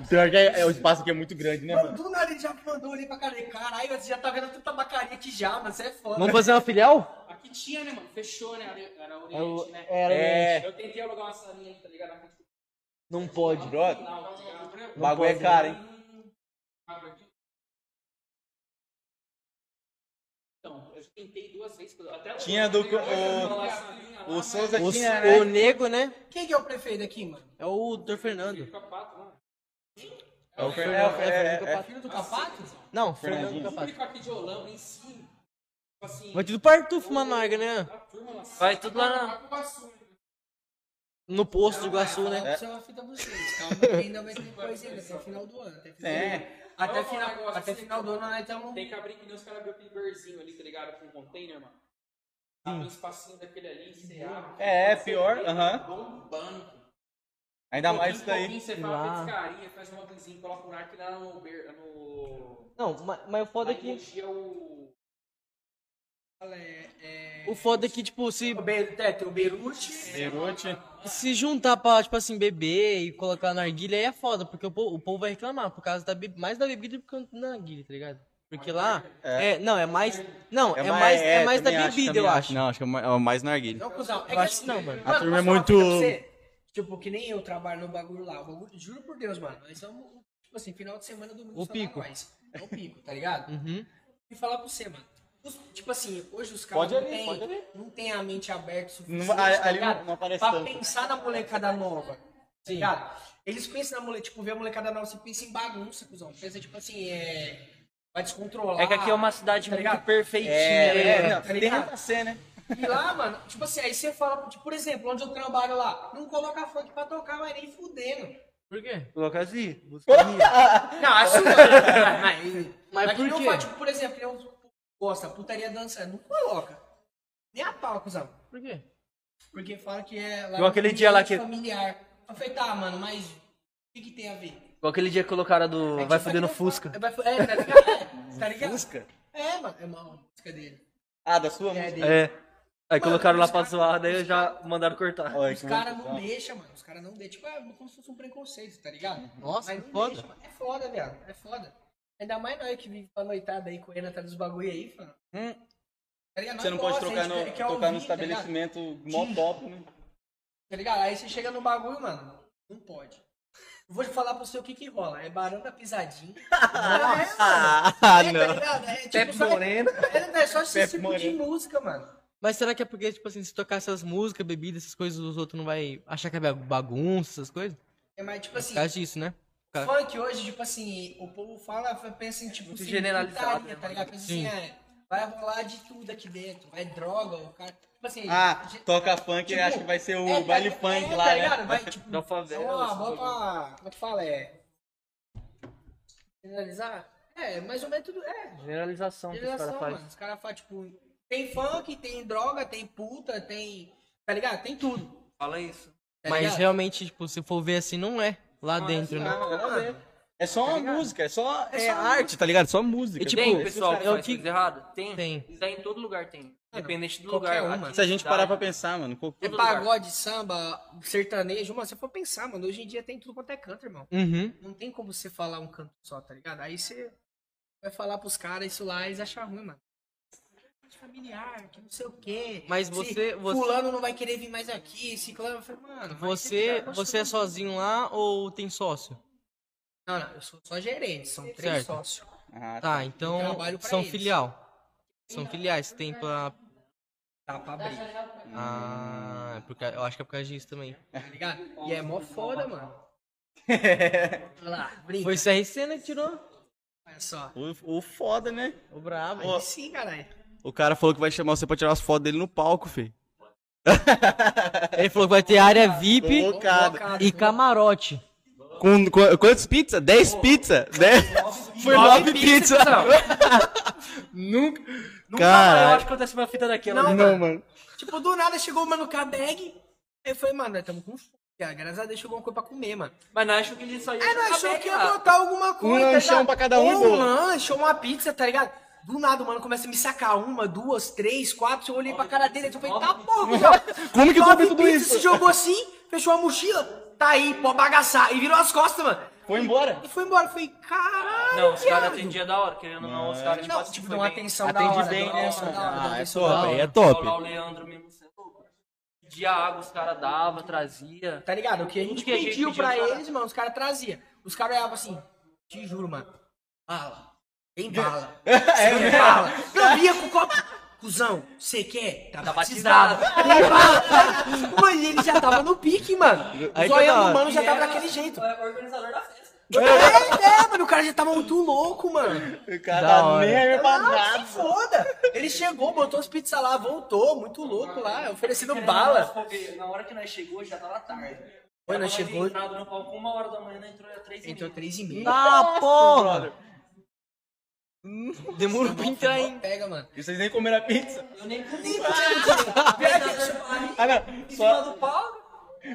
S1: Pior que é, é, o espaço aqui é muito grande, né,
S4: Mano,
S1: mano?
S4: do nada ele já mandou ali pra cara. Caralho, você já tá vendo tanta tabacaria aqui já, mano. Você é foda.
S2: Vamos fazer uma filial?
S6: Aqui tinha, né, mano? Fechou, né? Era-
S2: É o-
S6: Oriente, né?
S2: era
S1: É.
S6: Eu tentei alugar uma salinha aí, tá ligado? Na do
S2: Não pode.
S1: Brother,
S6: canal, tá ligado?
S1: o bagulho é caro, hein?
S6: Então, eu tentei duas vezes. Até
S1: Tinha do.
S6: Aquela
S1: O, o Souza
S2: O,
S1: tinha,
S2: o
S1: né?
S2: nego, né?
S4: Quem que é o prefeito aqui, mano?
S2: É o Dr. Fernando.
S6: pato, mano.
S1: É o Fer- é, o Fer- é, é,
S4: Filho do Capato?
S2: Não,
S1: Fernandinho.
S2: Fernando
S6: O
S2: Capato.
S6: público aqui de Holanda em si, tipo assim,
S2: Vai tudo parto fumar narga, né?
S3: Vai tudo lá na-
S6: né?
S2: No posto de Iguaçu, né?
S4: Isso é uma fita pra vocês. Calma, ainda vai ter coisa ainda até o final do ano. Do.
S1: É.
S4: Até,
S6: um
S4: final,
S6: negócio
S4: até final do ano nós estamos.
S6: Tem que abrir que nem os caras abriu aquele barzinho ali, tá ligado? Com um container, mano. Abre um espacinho daquele ali, você abre.
S1: É, é pior, aham.
S6: Bombando.
S1: Ainda mais isso daí.
S6: Você faz uma pescaria, faz um hubzinho, coloca um arco lá no... no...
S2: Não, mas, mas o foda é que.
S6: enchia o...
S4: É, é,
S2: O foda é que, tipo, se,
S4: o Be- é, tem o Beirute.
S1: Beirute.
S2: se juntar pra, tipo assim, beber e colocar na narguilha aí é foda, porque o povo, o povo vai reclamar por causa da be- mais da bebida do que da narguilha, tá ligado? Porque lá. É. não, é mais. Não, é, mais, é, mais da
S1: acho,
S2: bebida, eu acho.
S1: Não, acho que é mais- é o mais narguilha.
S4: Não, cuzão. É que
S2: Eu acho
S4: assim,
S2: que não, mano.
S1: A turma é muito-?
S4: Tipo, que nem eu trabalho no bagulho lá. O bagulho, juro por Deus, mano. Nós somos, tipo assim, final de semana, domingo,
S2: O pico.
S4: nós. É o pico, tá ligado?
S2: Uhum.
S4: E falar pra você, mano. Os- tipo assim, hoje os caras não, tem, não tem a mente aberta o suficiente,
S1: Não- ali
S4: tá ligado?
S1: não-
S4: pra
S1: tanto.
S4: pensar na molecada nova. Tá ligado? Eles pensam na molecada, tipo, vê a molecada nova, você pensa em bagunça, cuzão. Pensa, tipo assim, é... Vai descontrolar.
S3: É que aqui é uma cidade
S4: tá
S3: muito
S4: ligado?
S3: perfeitinha,
S1: É,
S3: né,
S1: é, não,
S4: Tá ligado?
S1: ser, né?
S4: E lá, mano, tipo assim, aí você fala, tipo, por exemplo, onde eu trabalho lá, não coloca funk pra tocar, mas nem fudendo.
S2: Por quê?
S3: Coloca assim. [LAUGHS]
S4: Não, assim, mano, mas,
S2: Mas
S4: que
S2: por
S4: nem eu
S2: quê?
S4: tipo, por exemplo, que eu gosta, putaria dançando, não coloca. Nem a pau, cuzão.
S2: Por quê?
S4: Porque fala que é lá
S3: Igual aquele dia lá que-
S4: familiar. Eu falei, tá, mano, mas o que, que tem a ver?
S3: Igual aquele dia que colocaram a do Vai Fuder no Fusca.
S4: É, vai é, tá ligado? É, [LAUGHS] tá ligado?
S1: Fusca?
S4: É, mano, é uma música dele.
S1: Ah, da sua
S4: É
S1: música?
S4: dele.
S3: É. Aí colocaram lá pra zoar, daí já mandaram cortar.
S1: Olha,
S4: Os caras não deixam, mano. Os caras não deixam. Tipo, é como se fosse um preconceito, tá ligado?
S8: Nossa,
S4: Mas não
S8: foda.
S4: deixa, mano. É foda, viado. É foda. Ainda mais nós que vive pra noitada aí, correndo atrás dos bagulho aí, mano.
S1: Hum.
S4: Tá ligado?
S1: Você não pode trocar no, tocar no
S4: ouvir, tá
S1: estabelecimento mó top, né?
S4: Tá ligado? Aí você chega no bagulho, mano, não pode. Eu vou te falar pra você o que que rola. É barão da pisadinha. [LAUGHS] é,
S1: Ah.
S4: É,
S1: não.
S4: tá ligado? É, tipo,
S3: Pepe
S4: só-
S3: Moreno.
S4: É, é só esse
S1: Pepe
S4: tipo de
S1: Moreno.
S4: música, mano.
S8: Mas será que é porque, tipo assim, se tocar essas músicas, bebidas, essas coisas, os outros não vai achar que é bagunça, essas coisas?
S4: É mais tipo
S8: Por
S4: assim,
S8: causa disso, né? Cara.
S4: funk hoje, tipo assim, o povo fala, pensa em tipo
S3: Muito
S4: assim,
S3: generalizado,
S4: putaria,
S3: né,
S4: tá ligado? Pensa assim,
S8: Sim.
S4: é, vai rolar de tudo aqui dentro, vai droga, o cara. Tipo assim,
S1: Ah,
S4: ge-
S1: toca funk e
S4: tipo,
S1: acha que vai ser o
S4: é, tá-
S1: baile
S4: é,
S1: funk
S4: tá
S1: lá,
S4: ligado?
S1: né?
S4: Vai, [LAUGHS] tipo,
S3: Da favela,
S4: Bota,
S3: esse
S4: bota, como é que fala? É. Generalizar? É, mais ou menos tudo. É,
S3: Generalização que os caras fazem.
S4: mano. Os caras fazem, tipo, tem funk, tem droga, tem puta, tem. Tá ligado? Tem tudo.
S3: Fala isso.
S4: tá
S8: Mas realmente, tipo, se for ver assim, não é lá dentro, né?
S1: Não, nada a ver. É só uma música, é só é
S4: só
S1: arte, tá ligado? Só música.
S8: E, tipo,
S3: tem,
S8: esses
S3: pessoal, que
S8: caras-
S3: faz coisa errada? Tem.
S8: Tem.
S3: Isso aí em todo lugar tem. Independente do
S4: qualquer
S3: lugar.
S4: uma.
S1: Se a gente
S3: cidade,
S1: parar pra pensar, mano,
S4: É pagode, samba, sertanejo, mano, se for pensar, mano, hoje em dia tem tudo quanto é canto, irmão.
S8: Uhum.
S4: Não tem como você falar um canto só, tá ligado? Aí você vai falar pros caras isso lá e eles acham ruim, mano. Familiar, que não sei o quê.
S8: Mas você- você-
S4: Fulano não vai querer vir mais aqui, ciclano. Eu falei, mano.
S8: Você,
S4: tá
S8: você é sozinho lá ou tem sócio?
S4: Não, não, eu sou só gerente, são três
S8: Certo.
S4: sócios.
S1: Ah,
S8: Tá, então
S4: trabalho pra
S8: são
S4: eles.
S8: filial. São filiais, tem pra...
S4: Tá pra abrir,
S8: Ah, é por causa- eu acho que é por causa disso também.
S4: tá ligado? E é mó foda, mano. [LAUGHS] Olha lá, brinca.
S8: Foi o CRC, né, que tirou?
S4: Olha só.
S1: O, o foda, né?
S8: O brabo.
S4: Aí sim, caralho.
S1: O cara falou que vai chamar você pra tirar as fotos dele no palco, filho.
S8: Ele falou que vai ter área VIP
S1: Convocado.
S8: e camarote.
S1: Com, com quantos pizzas? 10 pizzas? 10? [LAUGHS] Foi 9 pizzas. [LAUGHS] Nunca.
S3: Eu
S1: Cara,
S3: acho que acontece uma fita daquela.
S4: Não,
S3: né?
S1: não, mano.
S4: Tipo, do nada chegou o mano com a bag. Aí eu falei, mano, nós estamos com fome. cara. Graças a Deus chegou uma coisa pra comer, mano.
S3: Mas não acho que ele só ia
S4: nós
S3: jogar
S4: achou que ia
S3: lá.
S4: botar alguma coisa. tá
S1: lanchão
S4: ligado?
S1: pra cada um.
S4: Um lanche, uma pizza, tá ligado? Do nada, o mano começa a me sacar uma, duas, três, quatro. Eu olhei pra cara dele e falei, tá porra.
S1: Como que come tudo isso?
S4: Se jogou assim, fechou a mochila. Tá aí, pode bagaçar. E virou as costas, mano.
S1: Foi embora.
S4: E foi embora. Eu falei, caralho.
S3: Não, os caras atendiam da hora, querendo ou não, os caras, tipo
S4: Não,
S3: assim,
S4: tipo,
S3: foi
S4: deu uma
S3: bem.
S4: atenção da
S1: Atende
S4: hora.
S1: bem,
S4: deu uma
S1: né, Ah, é top, aí é top.
S3: O Leandro mesmo, é. Pedia água, os caras davam, trazia.
S4: Tá ligado? O que a gente
S3: que a gente
S4: pediu
S3: pediu,
S4: pra
S3: cara-
S4: eles, mano, os caras traziam. Os caras olhavam assim, te juro, mano. Bala. Tem bala. [LAUGHS] Tem bala. Não, vinha com o copo. Cusão, você quer? Tá,
S3: Tá
S4: batizado. Bala. [LAUGHS] Mano, e ele já tava no pique, mano.
S8: Aí
S4: O zoião do mano já tava daquele jeito.
S3: É organizador da festa.
S4: É, é, mano, o cara já tava muito louco, mano.
S1: O cara tá nem aí pra
S4: Ah,
S1: nada.
S4: foda. Ele chegou, botou as pizzas lá, voltou, muito louco lá, oferecendo bala.
S3: Na hora que nós chegou, já tava tarde.
S4: Foi, nós chegou-
S3: entrado no palco uma hora da manhã, nós entrou às três e
S4: Entrou
S3: meia.
S4: três e meia.
S8: Ah, porra! Demorou pra entrar ainda.
S4: Pega, mano.
S1: E vocês nem comeram a pizza.
S3: Eu nem comi. [LAUGHS]
S1: Ah, não.
S3: Em cima
S1: Só,
S3: do palco.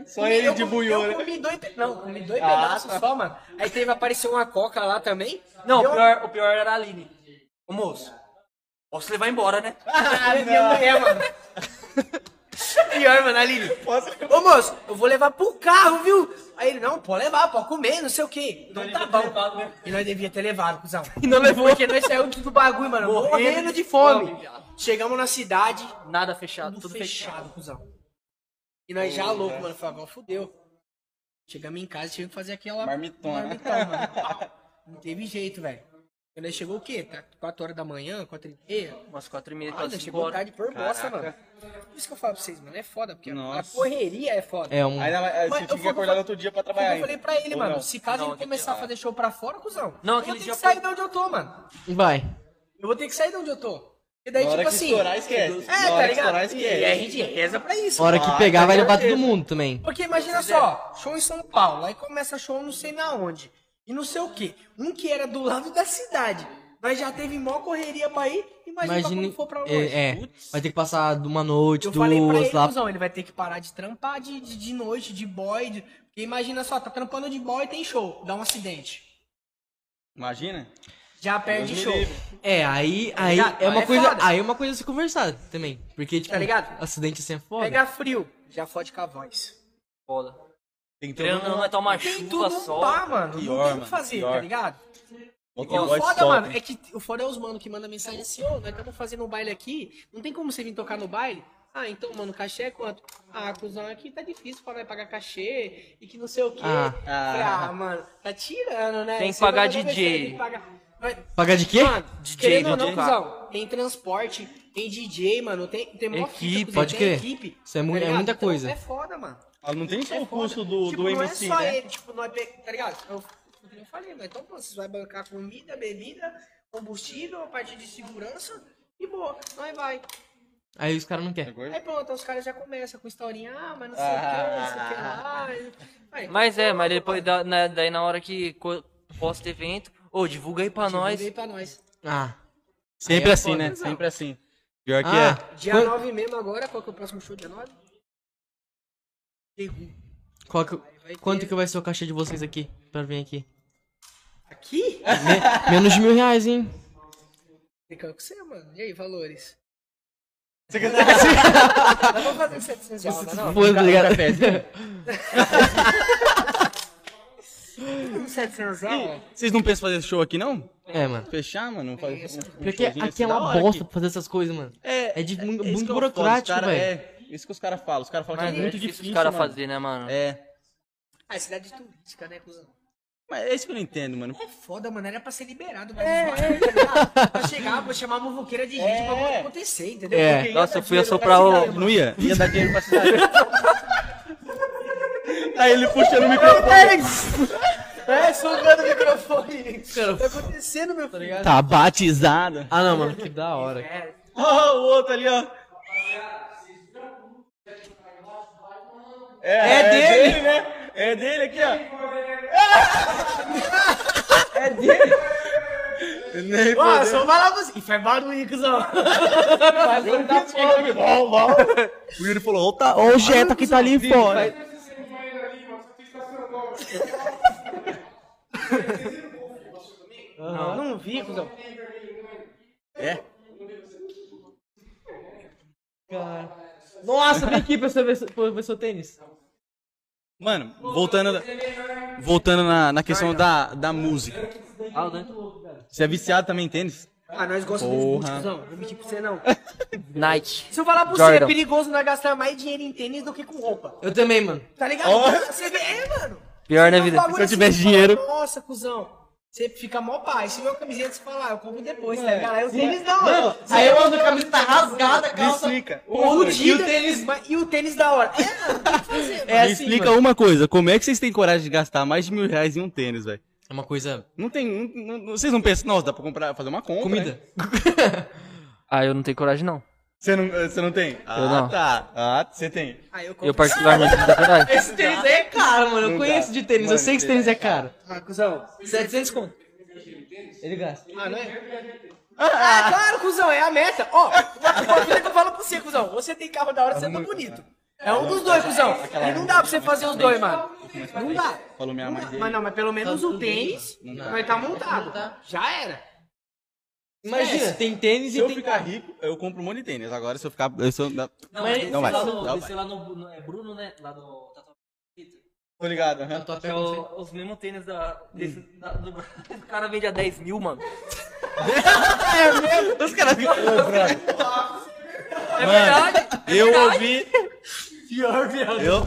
S1: só ele
S4: eu
S1: de
S4: comi-
S1: buiô,
S4: Eu
S1: né?
S4: comi dois, não, comi dois
S1: Ah,
S4: pedaços
S1: tá.
S4: só, mano. Aí teve, apareceu uma coca lá também.
S3: Não, o pior, o pior era a Aline. Ô moço, posso levar embora, né?
S4: Ah, minha mulher, mano. [LAUGHS] Pior, mano, Aline. Ô, moço, eu vou levar pro carro, viu? Aí ele, não, pode levar, pode comer, não sei o quê. Então tá bom. E nós devia ter levado, cuzão. E não levou. Porque nós saímos do bagulho, mano, morrendo de fome. Chegamos na cidade,
S3: Nada fechado,
S4: tudo
S3: tudo fechado.
S4: fechado, cuzão. E nós já louco, mano. Falei, agora fudeu. Chegamos em casa e tivemos que fazer aquela
S1: Marmitona.
S4: marmitão, mano. Não teve jeito, velho. Quando nós chegou o quê? Tá 4 horas da manhã, 4 e meia?
S3: Umas quatro e meia,
S4: Ah,
S3: quase cinco
S4: chegou tarde por bosta, mano. Por isso que eu falo pra vocês, mano. É foda, porque a- a
S1: Nossa.
S4: correria é foda.
S8: É um.
S1: Aí, você
S4: eu
S1: tinha que acordar no outro dia pra trabalhar
S4: eu falei pra ele,
S1: Ou
S4: mano.
S1: não?
S4: Se caso
S3: Não,
S4: ele começar a fazer show pra fora, cuzão.
S3: Não,
S4: eu vou ter que sair
S3: foi-
S4: de onde eu tô, mano.
S8: Vai.
S4: Eu vou ter que sair de onde eu tô. E daí,
S1: Na hora
S4: tipo assim.
S1: estourar, esquece.
S4: É,
S1: Na
S4: tá ligado?
S1: estourar,
S4: E,
S1: esquece.
S4: e aí a gente reza pra isso.
S8: Hora que
S1: Ah,
S8: pegar,
S1: com
S8: vai levar todo mundo também.
S4: Porque imagina só, show em São Paulo, aí começa show não sei na onde. E não sei o quê. Um que era do lado da cidade. Nós já teve mó correria pra ir, imagina
S2: Imagine.
S4: quando for pra longe.
S2: É, é, vai ter que passar de uma noite,
S4: Eu falei pra
S2: duas
S4: ele,
S2: lá.
S4: cuzão, ele vai ter que parar de trampar de, de, de noite, de boy. de- Porque imagina só, tá trampando de boy tem show, dá um acidente.
S1: Imagina?
S4: Já perde show.
S2: É, aí, aí
S4: ligado?
S2: é uma
S4: É
S2: coisa,
S4: foda.
S2: aí é uma coisa a se conversar também, porque tipo,
S4: Tá ligado?
S2: acidente assim é foda.
S4: Pega frio, já fode com a voz.
S3: Foda.
S1: Tem
S3: ou não, é tomar
S4: Tem
S3: chuva
S4: tudo
S3: só.
S4: pá, mano.
S1: Pior,
S4: não tem o que fazer,
S1: pior.
S4: tá ligado?
S1: O
S4: o foda, mano, é que o foda é os mano que mandam mensagem assim, ô, nós estamos fazendo um baile aqui, não tem como você vir tocar no baile? Ah, então, mano, cachê é quanto? Ah, cuzão, aqui tá difícil pra nós pagar cachê e que não sei o quê.
S2: Ah.
S4: Falei, ah, mano, tá tirando, né?
S3: Tem que pagar DJ.
S4: pagar.
S2: De quê?
S4: Mano,
S3: DJ
S4: querendo ou
S3: do
S4: não,
S3: DJ.
S4: cuzão, tem transporte, tem DJ, mano, tem, tem
S2: Equipe,
S4: fita, cuzão,
S2: pode
S4: tem
S2: crer.
S4: equipe.
S2: Isso é mu- é muita
S4: Então,
S2: coisa.
S4: É foda, mano.
S1: Ah, Não tem só
S4: É
S1: o custo do,
S4: tipo,
S1: do
S4: não
S1: MC,
S4: é só
S1: né?
S4: ele, tipo, não é, tá ligado? Eu, eu falei, mas então, pô, vocês vão bancar comida, bebida, combustível, a parte de segurança e boa, nós vai.
S2: Aí os caras não querem.
S4: Aí pronto, os caras já começam com historinha, ah, mas não sei o que, não sei o que lá. Aí,
S3: Mas é, mas depois da, né, daí na hora que posta evento, ô, divulga aí pra nós.
S4: Divulguei pra nós.
S2: Ah.
S1: Sempre
S2: Aí é
S1: assim, né? Sempre assim. Pior que
S2: Ah,
S1: é.
S4: Dia
S2: Quando-
S4: 9 mesmo agora, qual que é o próximo show, dia 9?
S2: Qual que-
S4: vai ter-
S2: quanto que vai ser o cachê de vocês aqui pra vir aqui?
S4: Aqui?
S2: Me- menos de mil reais, hein?
S4: Brincando com você, mano. E aí, valores?
S1: Você quer [LAUGHS]
S4: Nós vamos fazer 700 reais, não? não?
S2: Foi, ligado?
S4: 700 reais?
S1: Vocês não pensam em fazer show aqui, não?
S2: É, mano.
S1: Fechar, mano? Fazer um- um
S2: Porque aqui
S1: assim
S2: é
S1: da
S2: uma bosta
S1: aqui.
S2: pra fazer essas coisas, mano.
S1: É,
S2: É de-
S1: isso
S2: muito
S1: que eu falo,
S2: burocrático,
S1: os cara-
S2: velho.
S1: É, isso que os caras falam. Os caras falam que é
S3: é
S1: muito
S3: difícil
S1: difícil,
S3: os caras fazer, né, mano?
S1: É.
S4: Ah, é cidade turística, né, cuzão?
S1: Mas é isso que eu não entendo, mano.
S4: É foda, mano. Era pra ser liberado, mas é, é, pra chegar, pra chamar a muvuqueira de gente pra não acontecer, entendeu?
S2: É.
S3: Nossa, eu fui assoprar
S4: pra
S3: o-
S4: cidade,
S1: Não ia? Ia dar dinheiro pra cidade. [LAUGHS] Aí ele puxando o microfone.
S4: É, sugando o microfone. Tá acontecendo, meu filho.
S1: Tá batizado.
S2: Ah, não, mano. Que da hora.
S1: Ó, o outro ali, ó. É, é dele. né? É dele aqui, ó. É dele. [LAUGHS] Nem
S4: Ó, só falar pra você. E faz barulho, cuzão.
S1: Eu não tinha Bom, bom. O Yuri falou, ó, tá, ó o Jetta que tá ali fora.
S4: Não vi, cuzão.
S1: É?
S2: Nossa, vem aqui pra você ver, seu tênis.
S1: Mano, voltando, voltando na, na questão da, da música.
S3: Ah, Dante.
S1: Você é viciado também em tênis?
S4: Ah, nós gostamos de
S1: Porra.
S4: cuzão. Não vou mentir pra você, não. [LAUGHS]
S3: Nike.
S4: Se eu falar pra você,
S3: Jordan.
S4: é perigoso nós gastar mais dinheiro em tênis do que com roupa.
S2: Eu também, mano.
S4: Tá ligado?
S1: Ó.
S4: Você vê, é, mano.
S3: Pior, né,
S4: Um
S3: vida?
S1: Se eu
S4: assim,
S1: tivesse dinheiro.
S4: Nossa, cuzão. Você fica mó pai. Se uma camiseta, você fala, ah, eu compro depois, tá ligado? Aí os tênis não, mano.
S2: Aí eu ando a camiseta rasgada, calça.
S1: explica.
S4: E
S2: o tênis-
S4: E o tênis da hora. É, mano, [LAUGHS] tem que fazer.
S2: É
S1: Me
S2: assim,
S1: explica
S2: mano.
S1: uma coisa, como é que vocês têm coragem de gastar mais de mil reais em um tênis, velho?
S2: É uma coisa...
S1: Não tem. não- não- vocês não pensam, nossa, dá pra comprar, fazer uma compra.
S2: Comida.
S1: né? [LAUGHS]
S3: Ah, eu não tenho coragem, não.
S1: Você não, você não tem? ah,
S3: não.
S1: tá. Ah, você tem.
S4: Aí eu
S3: Eu particularmente não tenho.
S2: Esse tênis aí é caro, mano. Eu
S1: Não
S2: conheço
S1: dá.
S2: de tênis. Eu
S1: Mano,
S2: sei que esse tênis é caro.
S4: Ah, cuzão.
S2: 700 conto. Ele gasta.
S4: Ah, não é? Ah, claro, cuzão, é a meta. Ó, uma coisa que eu falo pra você, cuzão. Você tem carro da hora, você tá bonito. É um dos dois, cuzão. E não dá pra você fazer os dois, mano. Não dá.
S1: Falou minha mãe dele.
S4: Mas não, mas pelo menos o tênis vai estar montado. Já era.
S2: Imagina, tem tênis
S1: Se
S2: e
S1: eu
S2: tem
S1: ficar rico, eu compro um monte de tênis. Agora, se eu ficar. Eu sou, não,
S2: Mas-
S1: não vai.
S3: lá
S1: Não
S3: no,
S1: vai.
S3: descer lá no, no- é Bruno, né? Lá no Tatuapé.
S1: Tô ligado. aham.
S2: Tua
S3: É o- os mesmos tênis da, desse, da- do, [LAUGHS] o cara vende a 10 mil, mano. [LAUGHS]
S1: Os caras ficam. [LAUGHS]
S3: É verdade.
S1: Eu ouvi.
S4: Pior, viado.
S1: Eu,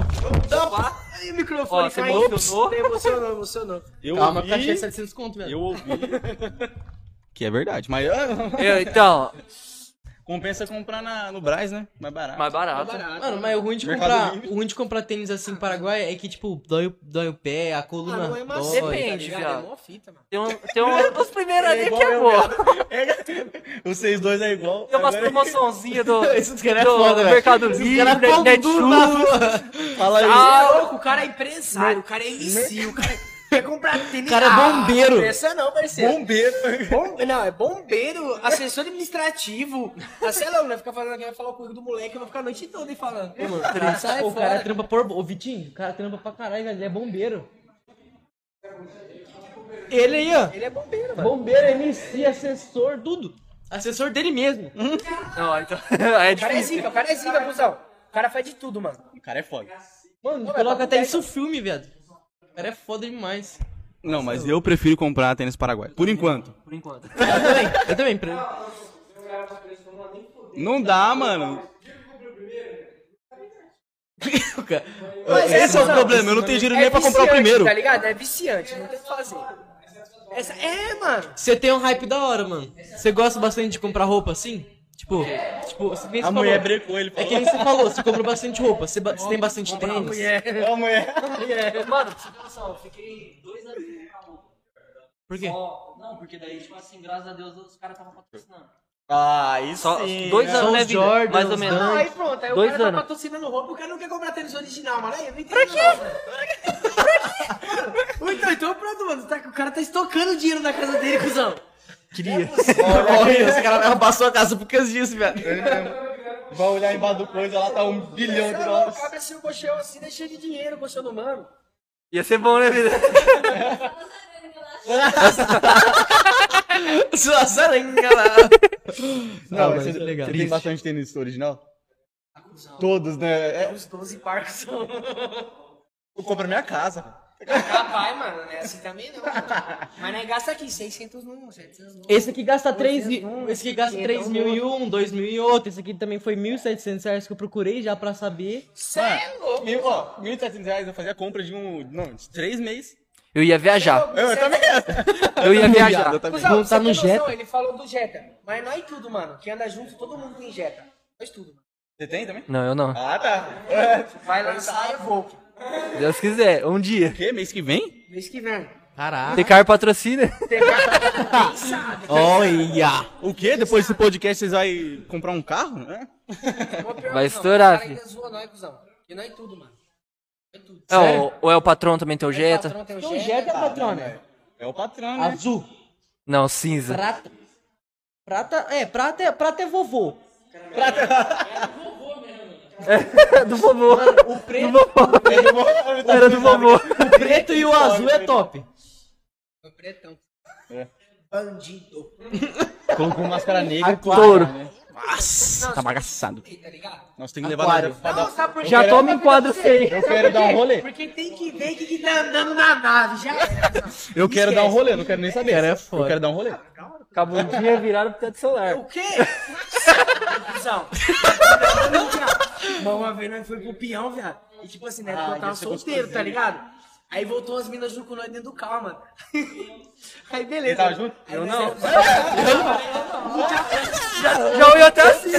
S4: Aí o microfone
S3: Ó, você
S4: caiu.
S3: emocionou?
S4: Emocionou, emocionou.
S1: eu
S2: Calma,
S1: ouvi.
S2: que achei 700 conto, velho.
S1: Eu ouvi. Que é verdade, mas [LAUGHS]
S3: Eu, então,
S1: compensa comprar na, no Braz, né? Mais barato.
S3: mais barato.
S2: Mano, mas o ruim de
S1: Mercado
S2: comprar,
S1: Livre.
S2: o ruim de comprar tênis assim em Paraguai é que, tipo, dói, o- dói o pé, a coluna
S4: Ah, não é
S2: dói.
S3: Depende,
S4: tá ligado?
S3: viado.
S4: É mó fita, mano.
S3: Tem um, tem um [LAUGHS] dos primeiros ali que é bom.
S1: Vocês [LAUGHS] dois é igual.
S3: Tem umas
S1: Agora-
S3: promoçãozinhas do,
S2: Esses caras é
S3: do
S2: foda, velho.
S3: Mercado Livre,
S2: pão
S3: Netshoes.
S1: Fala aí.
S4: Você é louco, o cara é empresário, o cara é MC, o cara é... Quer comprar tênis?
S8: Cara, é bombeiro.
S4: Ah, Essa não, parceiro.
S1: Bombeiro.
S4: Bom- não, é bombeiro, assessor administrativo. Ah, sei lá, vai ficar falando vai falar o currículo do moleque, eu vou ficar a noite toda aí falando. Pô, mano, sai
S8: o
S4: fora.
S8: cara trampa por. Ô, Vitinho, o cara trampa pra caralho, velho. Ele é bombeiro. Ele aí, ó.
S4: Ele é bombeiro, mano.
S8: Bombeiro, MC, assessor, tudo. Assessor dele mesmo.
S3: Não, então. [LAUGHS] é
S4: O cara é zica, o cara é zica, cuzão. O cara faz de tudo, mano.
S1: O cara é foda.
S8: Mano, coloca até isso filme, viado. O cara é foda demais.
S1: Não, mas eu prefiro comprar tênis Paraguai. Por enquanto.
S3: Por enquanto.
S8: Eu também, eu também.
S1: Não dá, mano. [LAUGHS]
S4: Mas
S1: Esse é o problema, eu não tenho dinheiro nem pra comprar o
S4: viciante,
S1: primeiro.
S4: Tá ligado? É viciante, não tem o que fazer. Essa, é, mano.
S8: Você tem um hype da hora, mano. Você gosta bastante de comprar roupa assim? Tipo, tipo, você nem
S1: A
S8: se
S1: mulher
S8: falou.
S1: brecou ele.
S8: É que nem você falou, você compra bastante roupa. Você, ba- [LAUGHS] você tem bastante tênis.
S1: A mulher. [LAUGHS]
S3: Mano, pra você ter noção, eu fiquei dois anos sem comprar roupa.
S8: Por quê?
S3: Só- Não, porque daí, tipo assim, graças a Deus, os caras estavam patrocinando.
S1: Ah, isso
S3: Só
S1: sim.
S3: dois
S1: né?
S3: anos, né, vida?
S8: Jordans,
S3: Mais ou
S8: os
S3: menos.
S4: Não, aí pronto, aí
S3: Dois
S4: o cara
S3: anos.
S4: tá patrocinando roupa, o cara não quer comprar tênis original, mano. Aí eu não entendo. Pra quê? Pra [LAUGHS] quê? Então, então pronto, mano. Tá- o cara tá estocando dinheiro na casa dele, cuzão.
S1: Queria.
S8: Olha, esse cara passou a casa por causa disso, velho.
S1: Vai olhar embaixo do coisa, lá tá um bilhão de
S4: é
S1: dólares.
S4: cabe assim o colchão assim, tá cheio de dinheiro, o colchão do mano.
S3: Ia ser bom, né, vida? [LAUGHS]
S8: Sua sarenga lá.
S1: Não,
S8: mas
S1: mas
S8: é legal.
S1: Você tem bastante tênis original? Todos, né? É,
S4: Os 12 parques são.
S1: eu compro na minha casa.
S4: Capaz, mano, não é assim também não. mano. Mas nós gasta aqui 600 num, 700 num.
S8: Esse aqui gasta 3
S4: Vocês
S8: mil.
S4: não-
S8: Esse aqui gasta
S4: então
S8: 3 mil
S4: não-
S8: e um, 2 mil e outro. Esse aqui também foi 1.700 reais que eu procurei já pra saber.
S4: Cê é louco.
S1: Mil, ó, 1.700 reais eu fazia a compra de um. Não, de três meses.
S3: Eu ia viajar.
S1: Eu, eu também.
S3: Eu ia viajar.
S4: Você
S8: tá no Jetta.
S4: Ele falou do Jetta. Mas não é tudo, mano. Quem anda junto, todo mundo tem Jetta. Nós tudo, mano.
S1: Você tem também?
S3: Não, eu não.
S1: Ah, tá. É.
S4: Vai lançar a Evoque. [LAUGHS]
S3: Deus quiser, um dia.
S1: O quê? Mês que vem?
S4: Mês que vem.
S8: Caraca.
S3: Tecar patrocina.
S4: Quem sabe?
S8: Olha!
S1: O quê? Depois desse podcast vocês vão comprar um carro? né?
S4: Pior
S3: Vai
S4: não,
S3: estourar, filho.
S4: não é tudo, mano. É tudo.
S3: É, o- ou é o patrão também tem o
S4: O
S3: Jetta?
S4: patrão tem o
S8: Então,
S4: Jetta.
S8: É patrona.
S1: É o patrão, né?
S8: Azul.
S3: Não, cinza.
S8: Prata. Prata, é, prata é, prata é vovô.
S3: Do vovô.
S8: O preto,
S3: Era do vovô.
S8: o preto e o azul é top.
S4: O pretão.
S1: É.
S4: Bandido.
S1: Colocou máscara negra.
S3: Touro.
S1: Nossa, tá bagaçado.
S4: Tá?
S1: Nós temos que levar
S8: Aquário.
S1: na... pra dar-
S4: Não, sabe por quê?
S3: Já toma em quadro feio.
S1: Eu quero dar um rolê.
S4: Porque tem que ver o que, que tá andando na nave. Já.
S1: Eu quero dar um rolê, não quero nem saber.
S8: Cara, é
S1: Eu
S8: foda.
S1: quero dar um rolê.
S3: Acabou um dia virado pro teto celular.
S4: O quê? Cusão. Mas uma vez nós foi pro peão, viado. E tipo assim, né?
S1: Ah,
S4: eu tava solteiro, tá ligado? Aí voltou as minas junto com nós dentro do carro, mano. [LAUGHS] Aí
S1: Ele
S4: beleza.
S1: tava junto? [LAUGHS]
S4: Eu não.
S3: Já olhou até assim.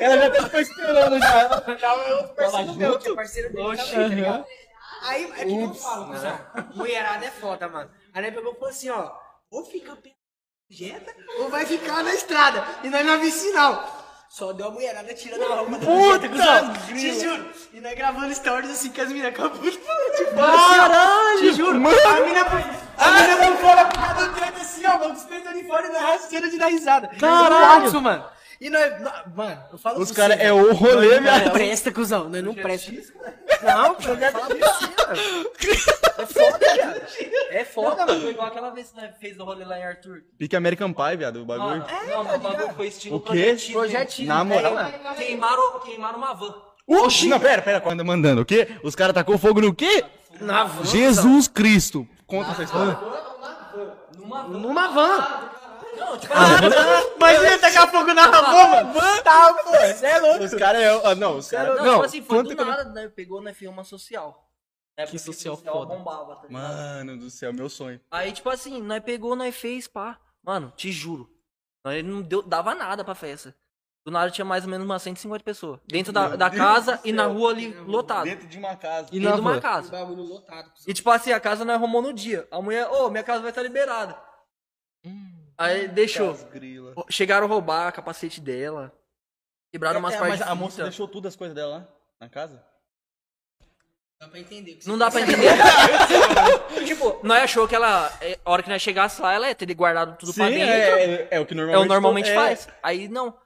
S1: Ela já ficou esperando já.
S4: Tava outro parceiro meu, que é parceiro dele também, tá ligado? Aí, é que eu falo, cuzão. Mulherada é foda, mano. Aí nós pegou e falou assim, ó. Ou fica jeta, ou vai ficar na estrada. E nós não sinal. Só deu a mulherada tirando a roupa da Puta, cuzão. Te juro. E nós gravando stories assim com as minas com a puta. Tipo, Caralho. Te juro. A mina, a mina por fora por causa do trem assim, ó. Mano, despeitando de fora e nós rasteira de dar risada. Caralho. mano. E nós, nó- mano, eu falo
S1: Os caras é o rolê,
S4: não
S1: viado.
S4: presta, cuzão. Nós não presta. Não, pra você, mano. É foda, cara. É foda,
S3: Foi
S4: mano.
S3: igual aquela vez que fez o rolê lá em Arthur.
S1: Pique American Pie, viado, o bagulho.
S3: Não, não, o bagulho foi estilo
S1: O quê?
S3: projetismo.
S4: Projetismo.
S1: Na moral,
S4: É.
S3: Queimaram, queimaram uma van.
S1: Oxi! Não, pera, pera, quando mandando, o quê? Os caras tacou fogo no quê?
S4: Na van.
S1: Jesus Cristo. Conta essa história.
S4: Numa van. Mas ia tacar fogo na mano. Tá, pô. Você é louco.
S1: Os caras é. ah, Não, os caras.
S3: Não,
S1: Não,
S3: tipo assim, foi do nada, né? Pegou, né? Fez uma social. É, porque
S8: social
S3: social
S8: foda.
S3: bombava, tá ligado?
S1: Mano do céu, meu sonho.
S3: Aí, tipo assim, nós pegou, nós fez, pá. Mano, te juro. Nós não deu, dava nada pra festa. Do nada tinha mais ou menos umas 150 pessoas. Dentro da, da casa e na rua ali, lotado.
S1: Dentro de uma casa.
S3: E dentro de uma casa.
S4: Bagulho lotado.
S3: E tipo assim, a casa nós arrumou no dia. A mulher, ô, minha casa vai estar liberada. Aí deixou. Chegaram a roubar a capacete dela. Quebraram umas
S1: É,
S3: partes
S1: mas a moça deixou tudo as coisas dela lá, na casa?
S4: Dá pra entender.
S3: Não dá pra entender. [LAUGHS] [LAUGHS] tipo, nós achou que ela, é, a hora que nós chegasse lá, ela ia ter guardado tudo pra
S1: Sim,
S3: dentro.
S1: é, é, é o que
S3: É
S1: normalmente,
S3: o normalmente
S1: é.
S3: faz. Aí não.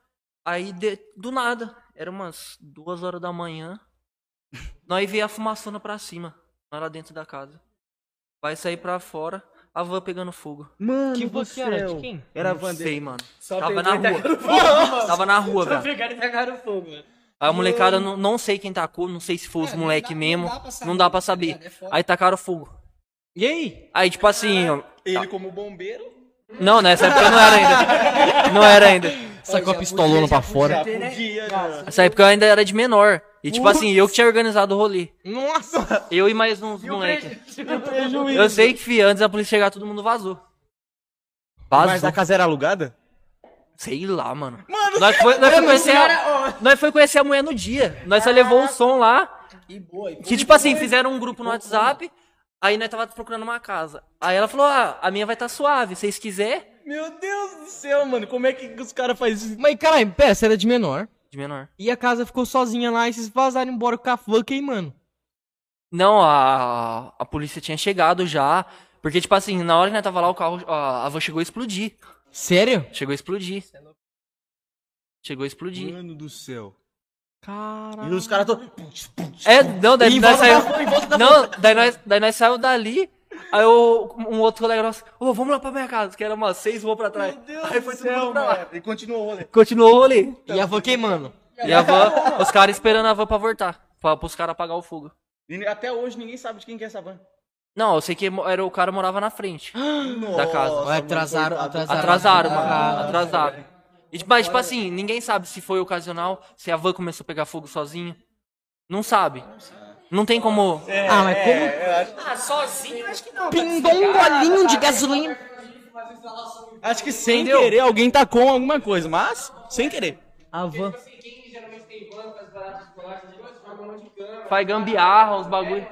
S3: Aí de- do nada, era umas duas horas da manhã. [LAUGHS] Nós via a fumaçona pra cima, lá dentro da casa. Vai sair pra fora, a van pegando fogo.
S1: Mano
S8: Que van que era? De quem?
S1: Era a
S3: Não
S1: van
S3: sei,
S1: dele.
S3: mano.
S4: Só
S3: Tava na rua.
S4: tacaram
S3: Tava na rua, velho.
S4: pegaram e tacaram fogo, mano.
S3: Aí a molecada, não, não sei quem tacou, não sei se foi os
S4: É, não
S3: moleque
S4: dá- não
S3: mesmo.
S4: dá pra saber,
S3: Não dá pra
S4: tá
S3: saber.
S4: ligado? É foda.
S3: Aí tacaram fogo.
S8: E aí?
S3: Aí, tipo assim, ó,
S1: Ele como bombeiro.
S3: não, nessa época não era ainda. Não era ainda.
S8: Sacou a pistolona pra fora.
S1: Podia, já.
S3: Nessa época eu ainda era de menor. E tipo assim, eu que tinha organizado o rolê.
S8: Nossa!
S3: Eu e mais uns moleque. [LAUGHS] Eu sei que, fi, antes da polícia chegar, todo mundo vazou.
S1: Mas
S3: Vazou.
S1: a casa era alugada?
S3: Sei lá, mano. nós foi, nós foi conhecer a, nós foi conhecer a mulher no dia. Nós só levou o som lá.
S4: E boa, e
S3: Que tipo assim, fizeram um grupo no WhatsApp. Aí nós tava procurando uma casa. Aí ela falou: Ah, a minha vai estar suave. Se vocês quiserem.
S1: Meu Deus do céu, mano. Como é que os caras fazem isso?
S8: Mas caralho, pera, você era de menor.
S3: De menor.
S8: E a casa ficou sozinha lá e vocês vazaram embora com a van queimando.
S3: Não, a, a polícia tinha chegado já. Porque, tipo assim, na hora que nós tava lá, o carro. A, a van chegou a explodir.
S8: Sério?
S3: Chegou a explodir. Chegou a explodir.
S1: Mano do céu.
S8: Caralho.
S1: E os caras todos.
S3: É, não, daí nós
S8: da
S3: Não, daí nós, daí nós saímos dali. Aí eu, um outro colega nosso, ô, vamos lá pra minha casa, que era umas seis ruas pra trás. Aí foi todo mundo pra lá.
S1: E continuou o rolê.
S3: Continuou o rolê.
S8: E a van queimando.
S3: E a van, os caras esperando a van pra voltar. Pra, pros caras apagar o fogo.
S1: E até hoje ninguém sabe de quem que é essa van.
S3: Não, eu sei que era, o cara morava na frente [GASPS] da casa.
S8: Atrasaram, atrasaram.
S3: Atrasaram, mano.
S8: Ah,
S3: Atrasaram. E, tipo, mas, tipo assim, ninguém sabe se foi ocasional, se a van começou a pegar fogo sozinho. Não sabe. Não tem como.
S8: Ah, mas como?
S4: Ah, sozinho acho que não.
S8: Pingou um golinho de gasolina.
S1: Acho que sem
S3: Entendeu?
S1: querer alguém tacou alguma coisa, mas sem querer.
S8: A van.
S3: Faz gambiarra, os bagulho.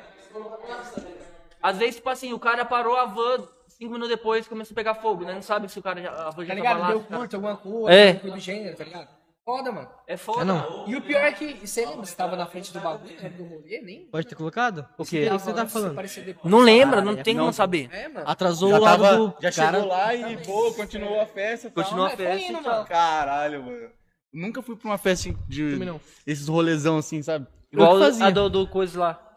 S3: Às vezes, tipo assim, o cara parou a van, cinco minutos depois começou a pegar fogo, né? Não sabe se o cara já, a van já
S4: Tá ligado?
S3: lá.
S4: Deu curto, alguma coisa,
S3: É.
S4: alguma coisa do gênero, tá ligado? Foda, mano.
S3: É foda.
S8: Ah, não.
S4: E o pior é que, você lembra, você tava na frente do bagulho, né, do rolê, nem...
S8: Pode ter colocado? O
S3: quê?
S8: que você tá falando?
S3: Não lembra, não tem como saber.
S4: É, mano.
S8: Atrasou
S1: Já,
S8: o lado
S1: tava,
S8: do
S1: já
S8: cara.
S1: chegou lá e, pô, continuou a festa. tal.
S3: Continua a
S4: foi
S3: festa.
S4: indo,
S3: e tchau.
S1: Caralho, mano. Nunca fui pra uma festa de. Esses rolezão assim, sabe?
S3: Igual a do, do coisa lá.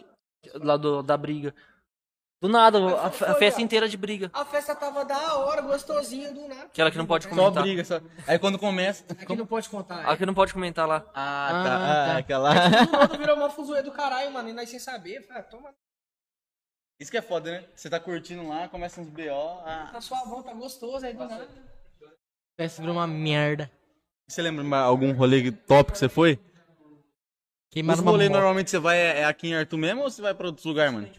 S3: Lá do, da briga. Do nada, a,
S4: foi,
S3: a festa
S4: ó.
S3: inteira de briga.
S4: A festa tava da hora, gostosinho, do nada.
S3: Aquela que não pode
S1: Só
S3: comentar.
S1: briga, só. Aí quando começa.
S4: Aqui não pode contar.
S3: A que não pode comentar lá.
S1: Ah,
S8: Ah,
S1: tá.
S8: tá.
S1: Ah, aquela.
S4: Do nada virou uma fuzuê do caralho, mano, e nós sem saber. Fala, toma
S1: Isso que é foda, né? Você tá curtindo lá, começa uns BO. Ah.
S4: na sua avó, tá gostoso, aí do nada.
S8: Festa virou uma merda.
S1: Você lembra algum rolê top que você foi? Os
S8: Queimaram uma
S1: rolês
S8: moto.
S1: normalmente você vai é é aqui em Arthur mesmo ou você vai pra outros lugares, mano?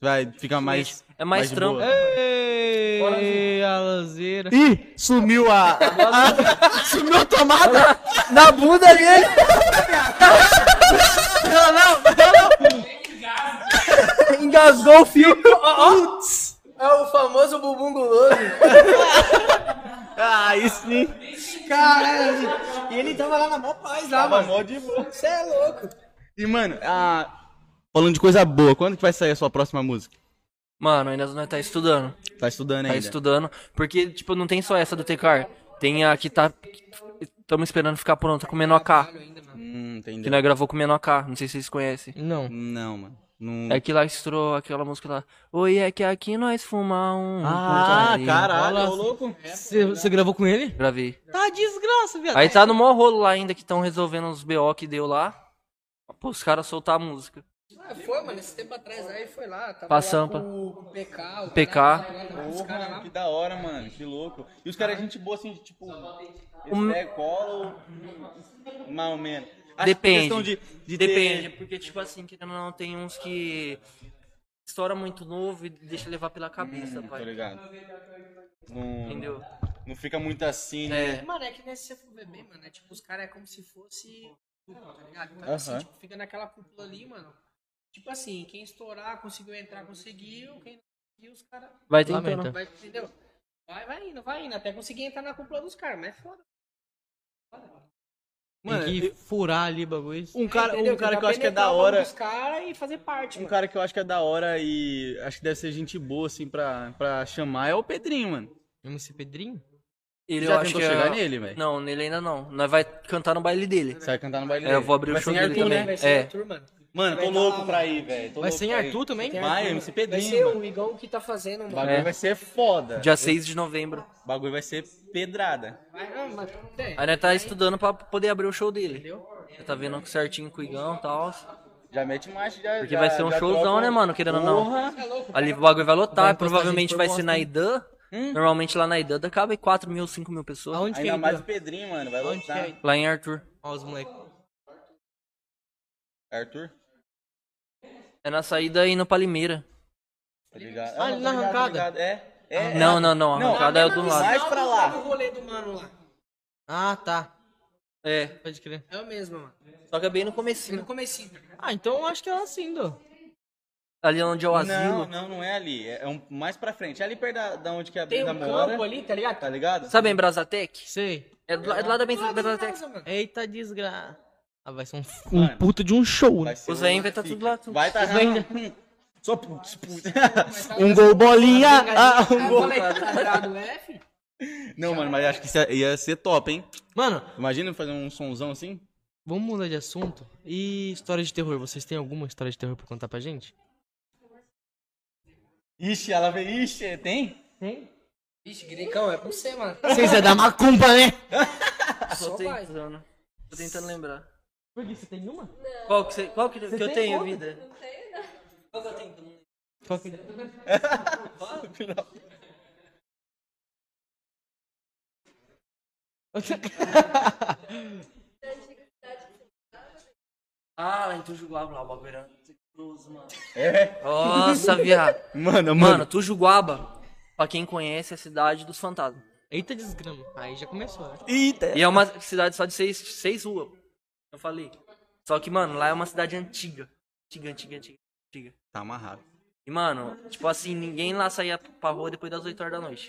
S1: Vai ficar mais.
S3: É mais
S1: de
S3: trampo.
S8: Ei, a lazeira.
S1: Ih, sumiu a. a- [LAUGHS] sumiu a tomada!
S3: Na bunda dele! Engasgou o fio.
S4: É o famoso bumbum guloso. [LAUGHS]
S1: Ah, aí sim.
S4: Caralho. E ele tava lá na mó paz lá,
S1: Tava
S4: mano.
S1: mó de boa.
S4: Você é louco.
S1: E, mano, ah, falando de coisa boa, quando que vai sair a sua próxima música?
S3: Mano, ainda não tá estudando.
S1: Tá estudando
S3: Tá
S1: ainda?
S3: estudando. Porque, tipo, não tem só essa do Tecar. Tem a que tá. Estamos esperando ficar pronta com o Menor K.
S1: Hum.
S3: Que nós gravou com o Menor K. Não sei se vocês conhecem.
S8: Não.
S1: Não, mano. Não...
S3: É que lá estourou aquela música lá. Oi, é que aqui nós fuma um.
S1: Ah,
S3: porcaria."
S1: caralho,
S8: Olha
S1: ô louco.
S8: Você, você gravou com ele?
S3: Gravei.
S8: Tá desgraça, viado.
S3: Aí tá no maior rolo lá ainda que estão resolvendo os BO que deu lá. Pô, os caras soltar a música.
S4: Ah, foi, mano, esse tempo atrás aí foi lá. Tava
S3: Pra
S4: lá
S3: Sampa.
S4: Com o PK. O
S3: PK.
S4: Os
S1: Porra,
S4: caras lá.
S1: que da hora, mano. Que louco. E os caras, gente boa, assim, tipo, eles
S3: Um-
S1: pegam, colam, mais ou menos.
S3: Depende.
S1: De, de ter-
S3: Depende, porque, tipo assim, querendo ou não, tem uns que estoura muito novo e deixa levar pela cabeça,
S1: Tô
S3: pai.
S1: ligado. Não,
S3: Entendeu?
S1: não fica muito assim, né?
S3: É.
S4: Mano, é que nesse você for ver bem, mano, é tipo, os caras é como se fosse. Tá ligado? Então, assim,
S1: Aham.
S4: tipo, fica naquela cúpula ali, mano. Tipo assim, quem estourar, conseguiu entrar, conseguiu. Quem não conseguiu, os caras.
S3: Vai tentando.
S4: Vai, entendeu? Vai, vai indo, vai indo. Até conseguir entrar na cúpula dos caras, mas é foda.
S1: Mano,
S2: Tem que
S1: eu-
S2: furar ali o bagulho.
S1: um cara,
S4: Entendeu?
S1: um cara que eu acho que é da
S4: o
S1: hora.
S4: dos caras e fazer parte,
S1: Um
S4: mano.
S1: cara que eu acho que é da hora e acho que deve ser gente boa, assim, pra, pra chamar é o Pedrinho, mano.
S2: MC Pedrinho?
S3: Ele
S1: Já
S3: eu acho
S1: tentou
S3: que é-
S1: chegar nele, velho?
S3: Não, nele ainda não. Nós vai cantar no baile dele.
S1: Você vai cantar no baile
S3: É,
S1: dele.
S3: eu vou abrir o
S1: Vai
S3: show
S1: ser em
S3: dele
S1: Arthur,
S3: também.
S1: né?
S4: Vai ser
S3: É.
S4: Arthur, mano.
S1: Mano, tô
S4: Vai
S1: louco
S4: lá,
S1: pra ir, velho.
S2: Vai ser em
S1: ir.
S2: Arthur também?
S1: Vai, MC
S4: Vai
S1: Pedrinho.
S4: ser
S1: mano.
S4: o Igão que tá fazendo,
S1: O
S4: mano.
S1: bagulho
S3: É.
S1: vai ser foda.
S3: Dia 6 de novembro.
S1: O bagulho vai ser pedrada.
S4: Vai,
S3: Aí nós tá estudando pra poder abrir o show dele. Já tá vendo certinho com o Igão e tal.
S1: Já mete mais, já.
S3: Porque
S1: já-
S3: vai ser um
S1: já
S3: showzão,
S1: troca-
S3: né, mano? Querendo ou não. Ali o bagulho vai lotar.
S2: Vai
S3: provavelmente vai ser na? IDAN. Normalmente lá na IDAN cabe 4 mil, 5 mil pessoas.
S2: Aonde que
S1: Ainda
S2: é
S1: mais o Pedrinho, mano. Vai
S2: Onde que
S1: lotar.
S2: é?
S3: Lá em Arthur.
S2: Ó os moleques.
S1: Arthur?
S3: É na saída indo pra Limeira.
S1: Tá ligado?
S2: Ah,
S1: não,
S2: na arrancada?
S1: É. é
S3: Não,
S1: é.
S3: não, não. A
S1: Não,
S3: arrancada é do lado.
S1: Mais pra lá.
S4: rolê do mano lá.
S2: Ah, tá.
S3: É.
S2: Pode crer.
S4: É o mesmo, mano.
S3: Só que é bem no
S4: No
S3: comecinho.
S4: comecinho.
S2: Ah, então eu acho que é assim, do.
S3: Ali onde é o
S1: Não,
S3: asilo.
S1: não, não é ali. É um mais pra frente. É ali perto da, da onde que é a
S4: Tem
S1: Brenda
S4: um
S1: mora.
S4: campo ali, tá ligado?
S1: Tá ligado?
S3: Sabe a Embrazatec?
S2: Sei.
S3: É do, é do lado da
S4: mano.
S2: Eita desgraça. Ah, vai ser um, um
S1: Mano.
S2: puta de um show, né?
S3: Velhos
S1: um
S3: vai tá
S1: fique.
S3: tudo lá. Tudo.
S1: Vai tá.
S2: Os [LAUGHS] velhos
S1: Só putz, putz.
S2: Um gol bolinha. Ah, um gol.
S4: tá virado F?
S1: Não, mano, mas acho que isso ia ser top, hein?
S2: Mano,
S1: Imagina fazer um sonzão assim.
S2: vamos mudar de assunto. E história de terror? Vocês têm alguma história de terror pra contar pra gente?
S1: Ixi, ela veio. Ixi, tem?
S4: Vixe, Grecão, é pra você, mano.
S2: Vocês é da macumba, né?
S4: Só vai.
S3: tentando. Tô tentando lembrar.
S2: Por que você tem uma?
S3: Qual que, você, qual que, que eu tenho,
S2: como?
S3: vida?
S5: Não sei, não.
S3: Qual que eu tenho?
S2: Qual que...
S3: Ah, lá em Tujuguaba, lá o bagulho era secretuoso, mano.
S1: É.
S3: Nossa, viado.
S1: Mano,
S3: Mano,
S1: mano.
S3: Tujuguaba, pra quem conhece, é a cidade dos fantasmas.
S2: Eita desgrama. Aí já começou, né?
S1: Eita.
S3: E é uma cidade só de seis, seis ruas. Eu falei. Só que, mano, lá é uma cidade antiga. Antiga, antiga, antiga, antiga.
S1: Tá amarrado.
S3: E, mano, tipo assim, ninguém lá saía pra rua depois das 8 horas da noite.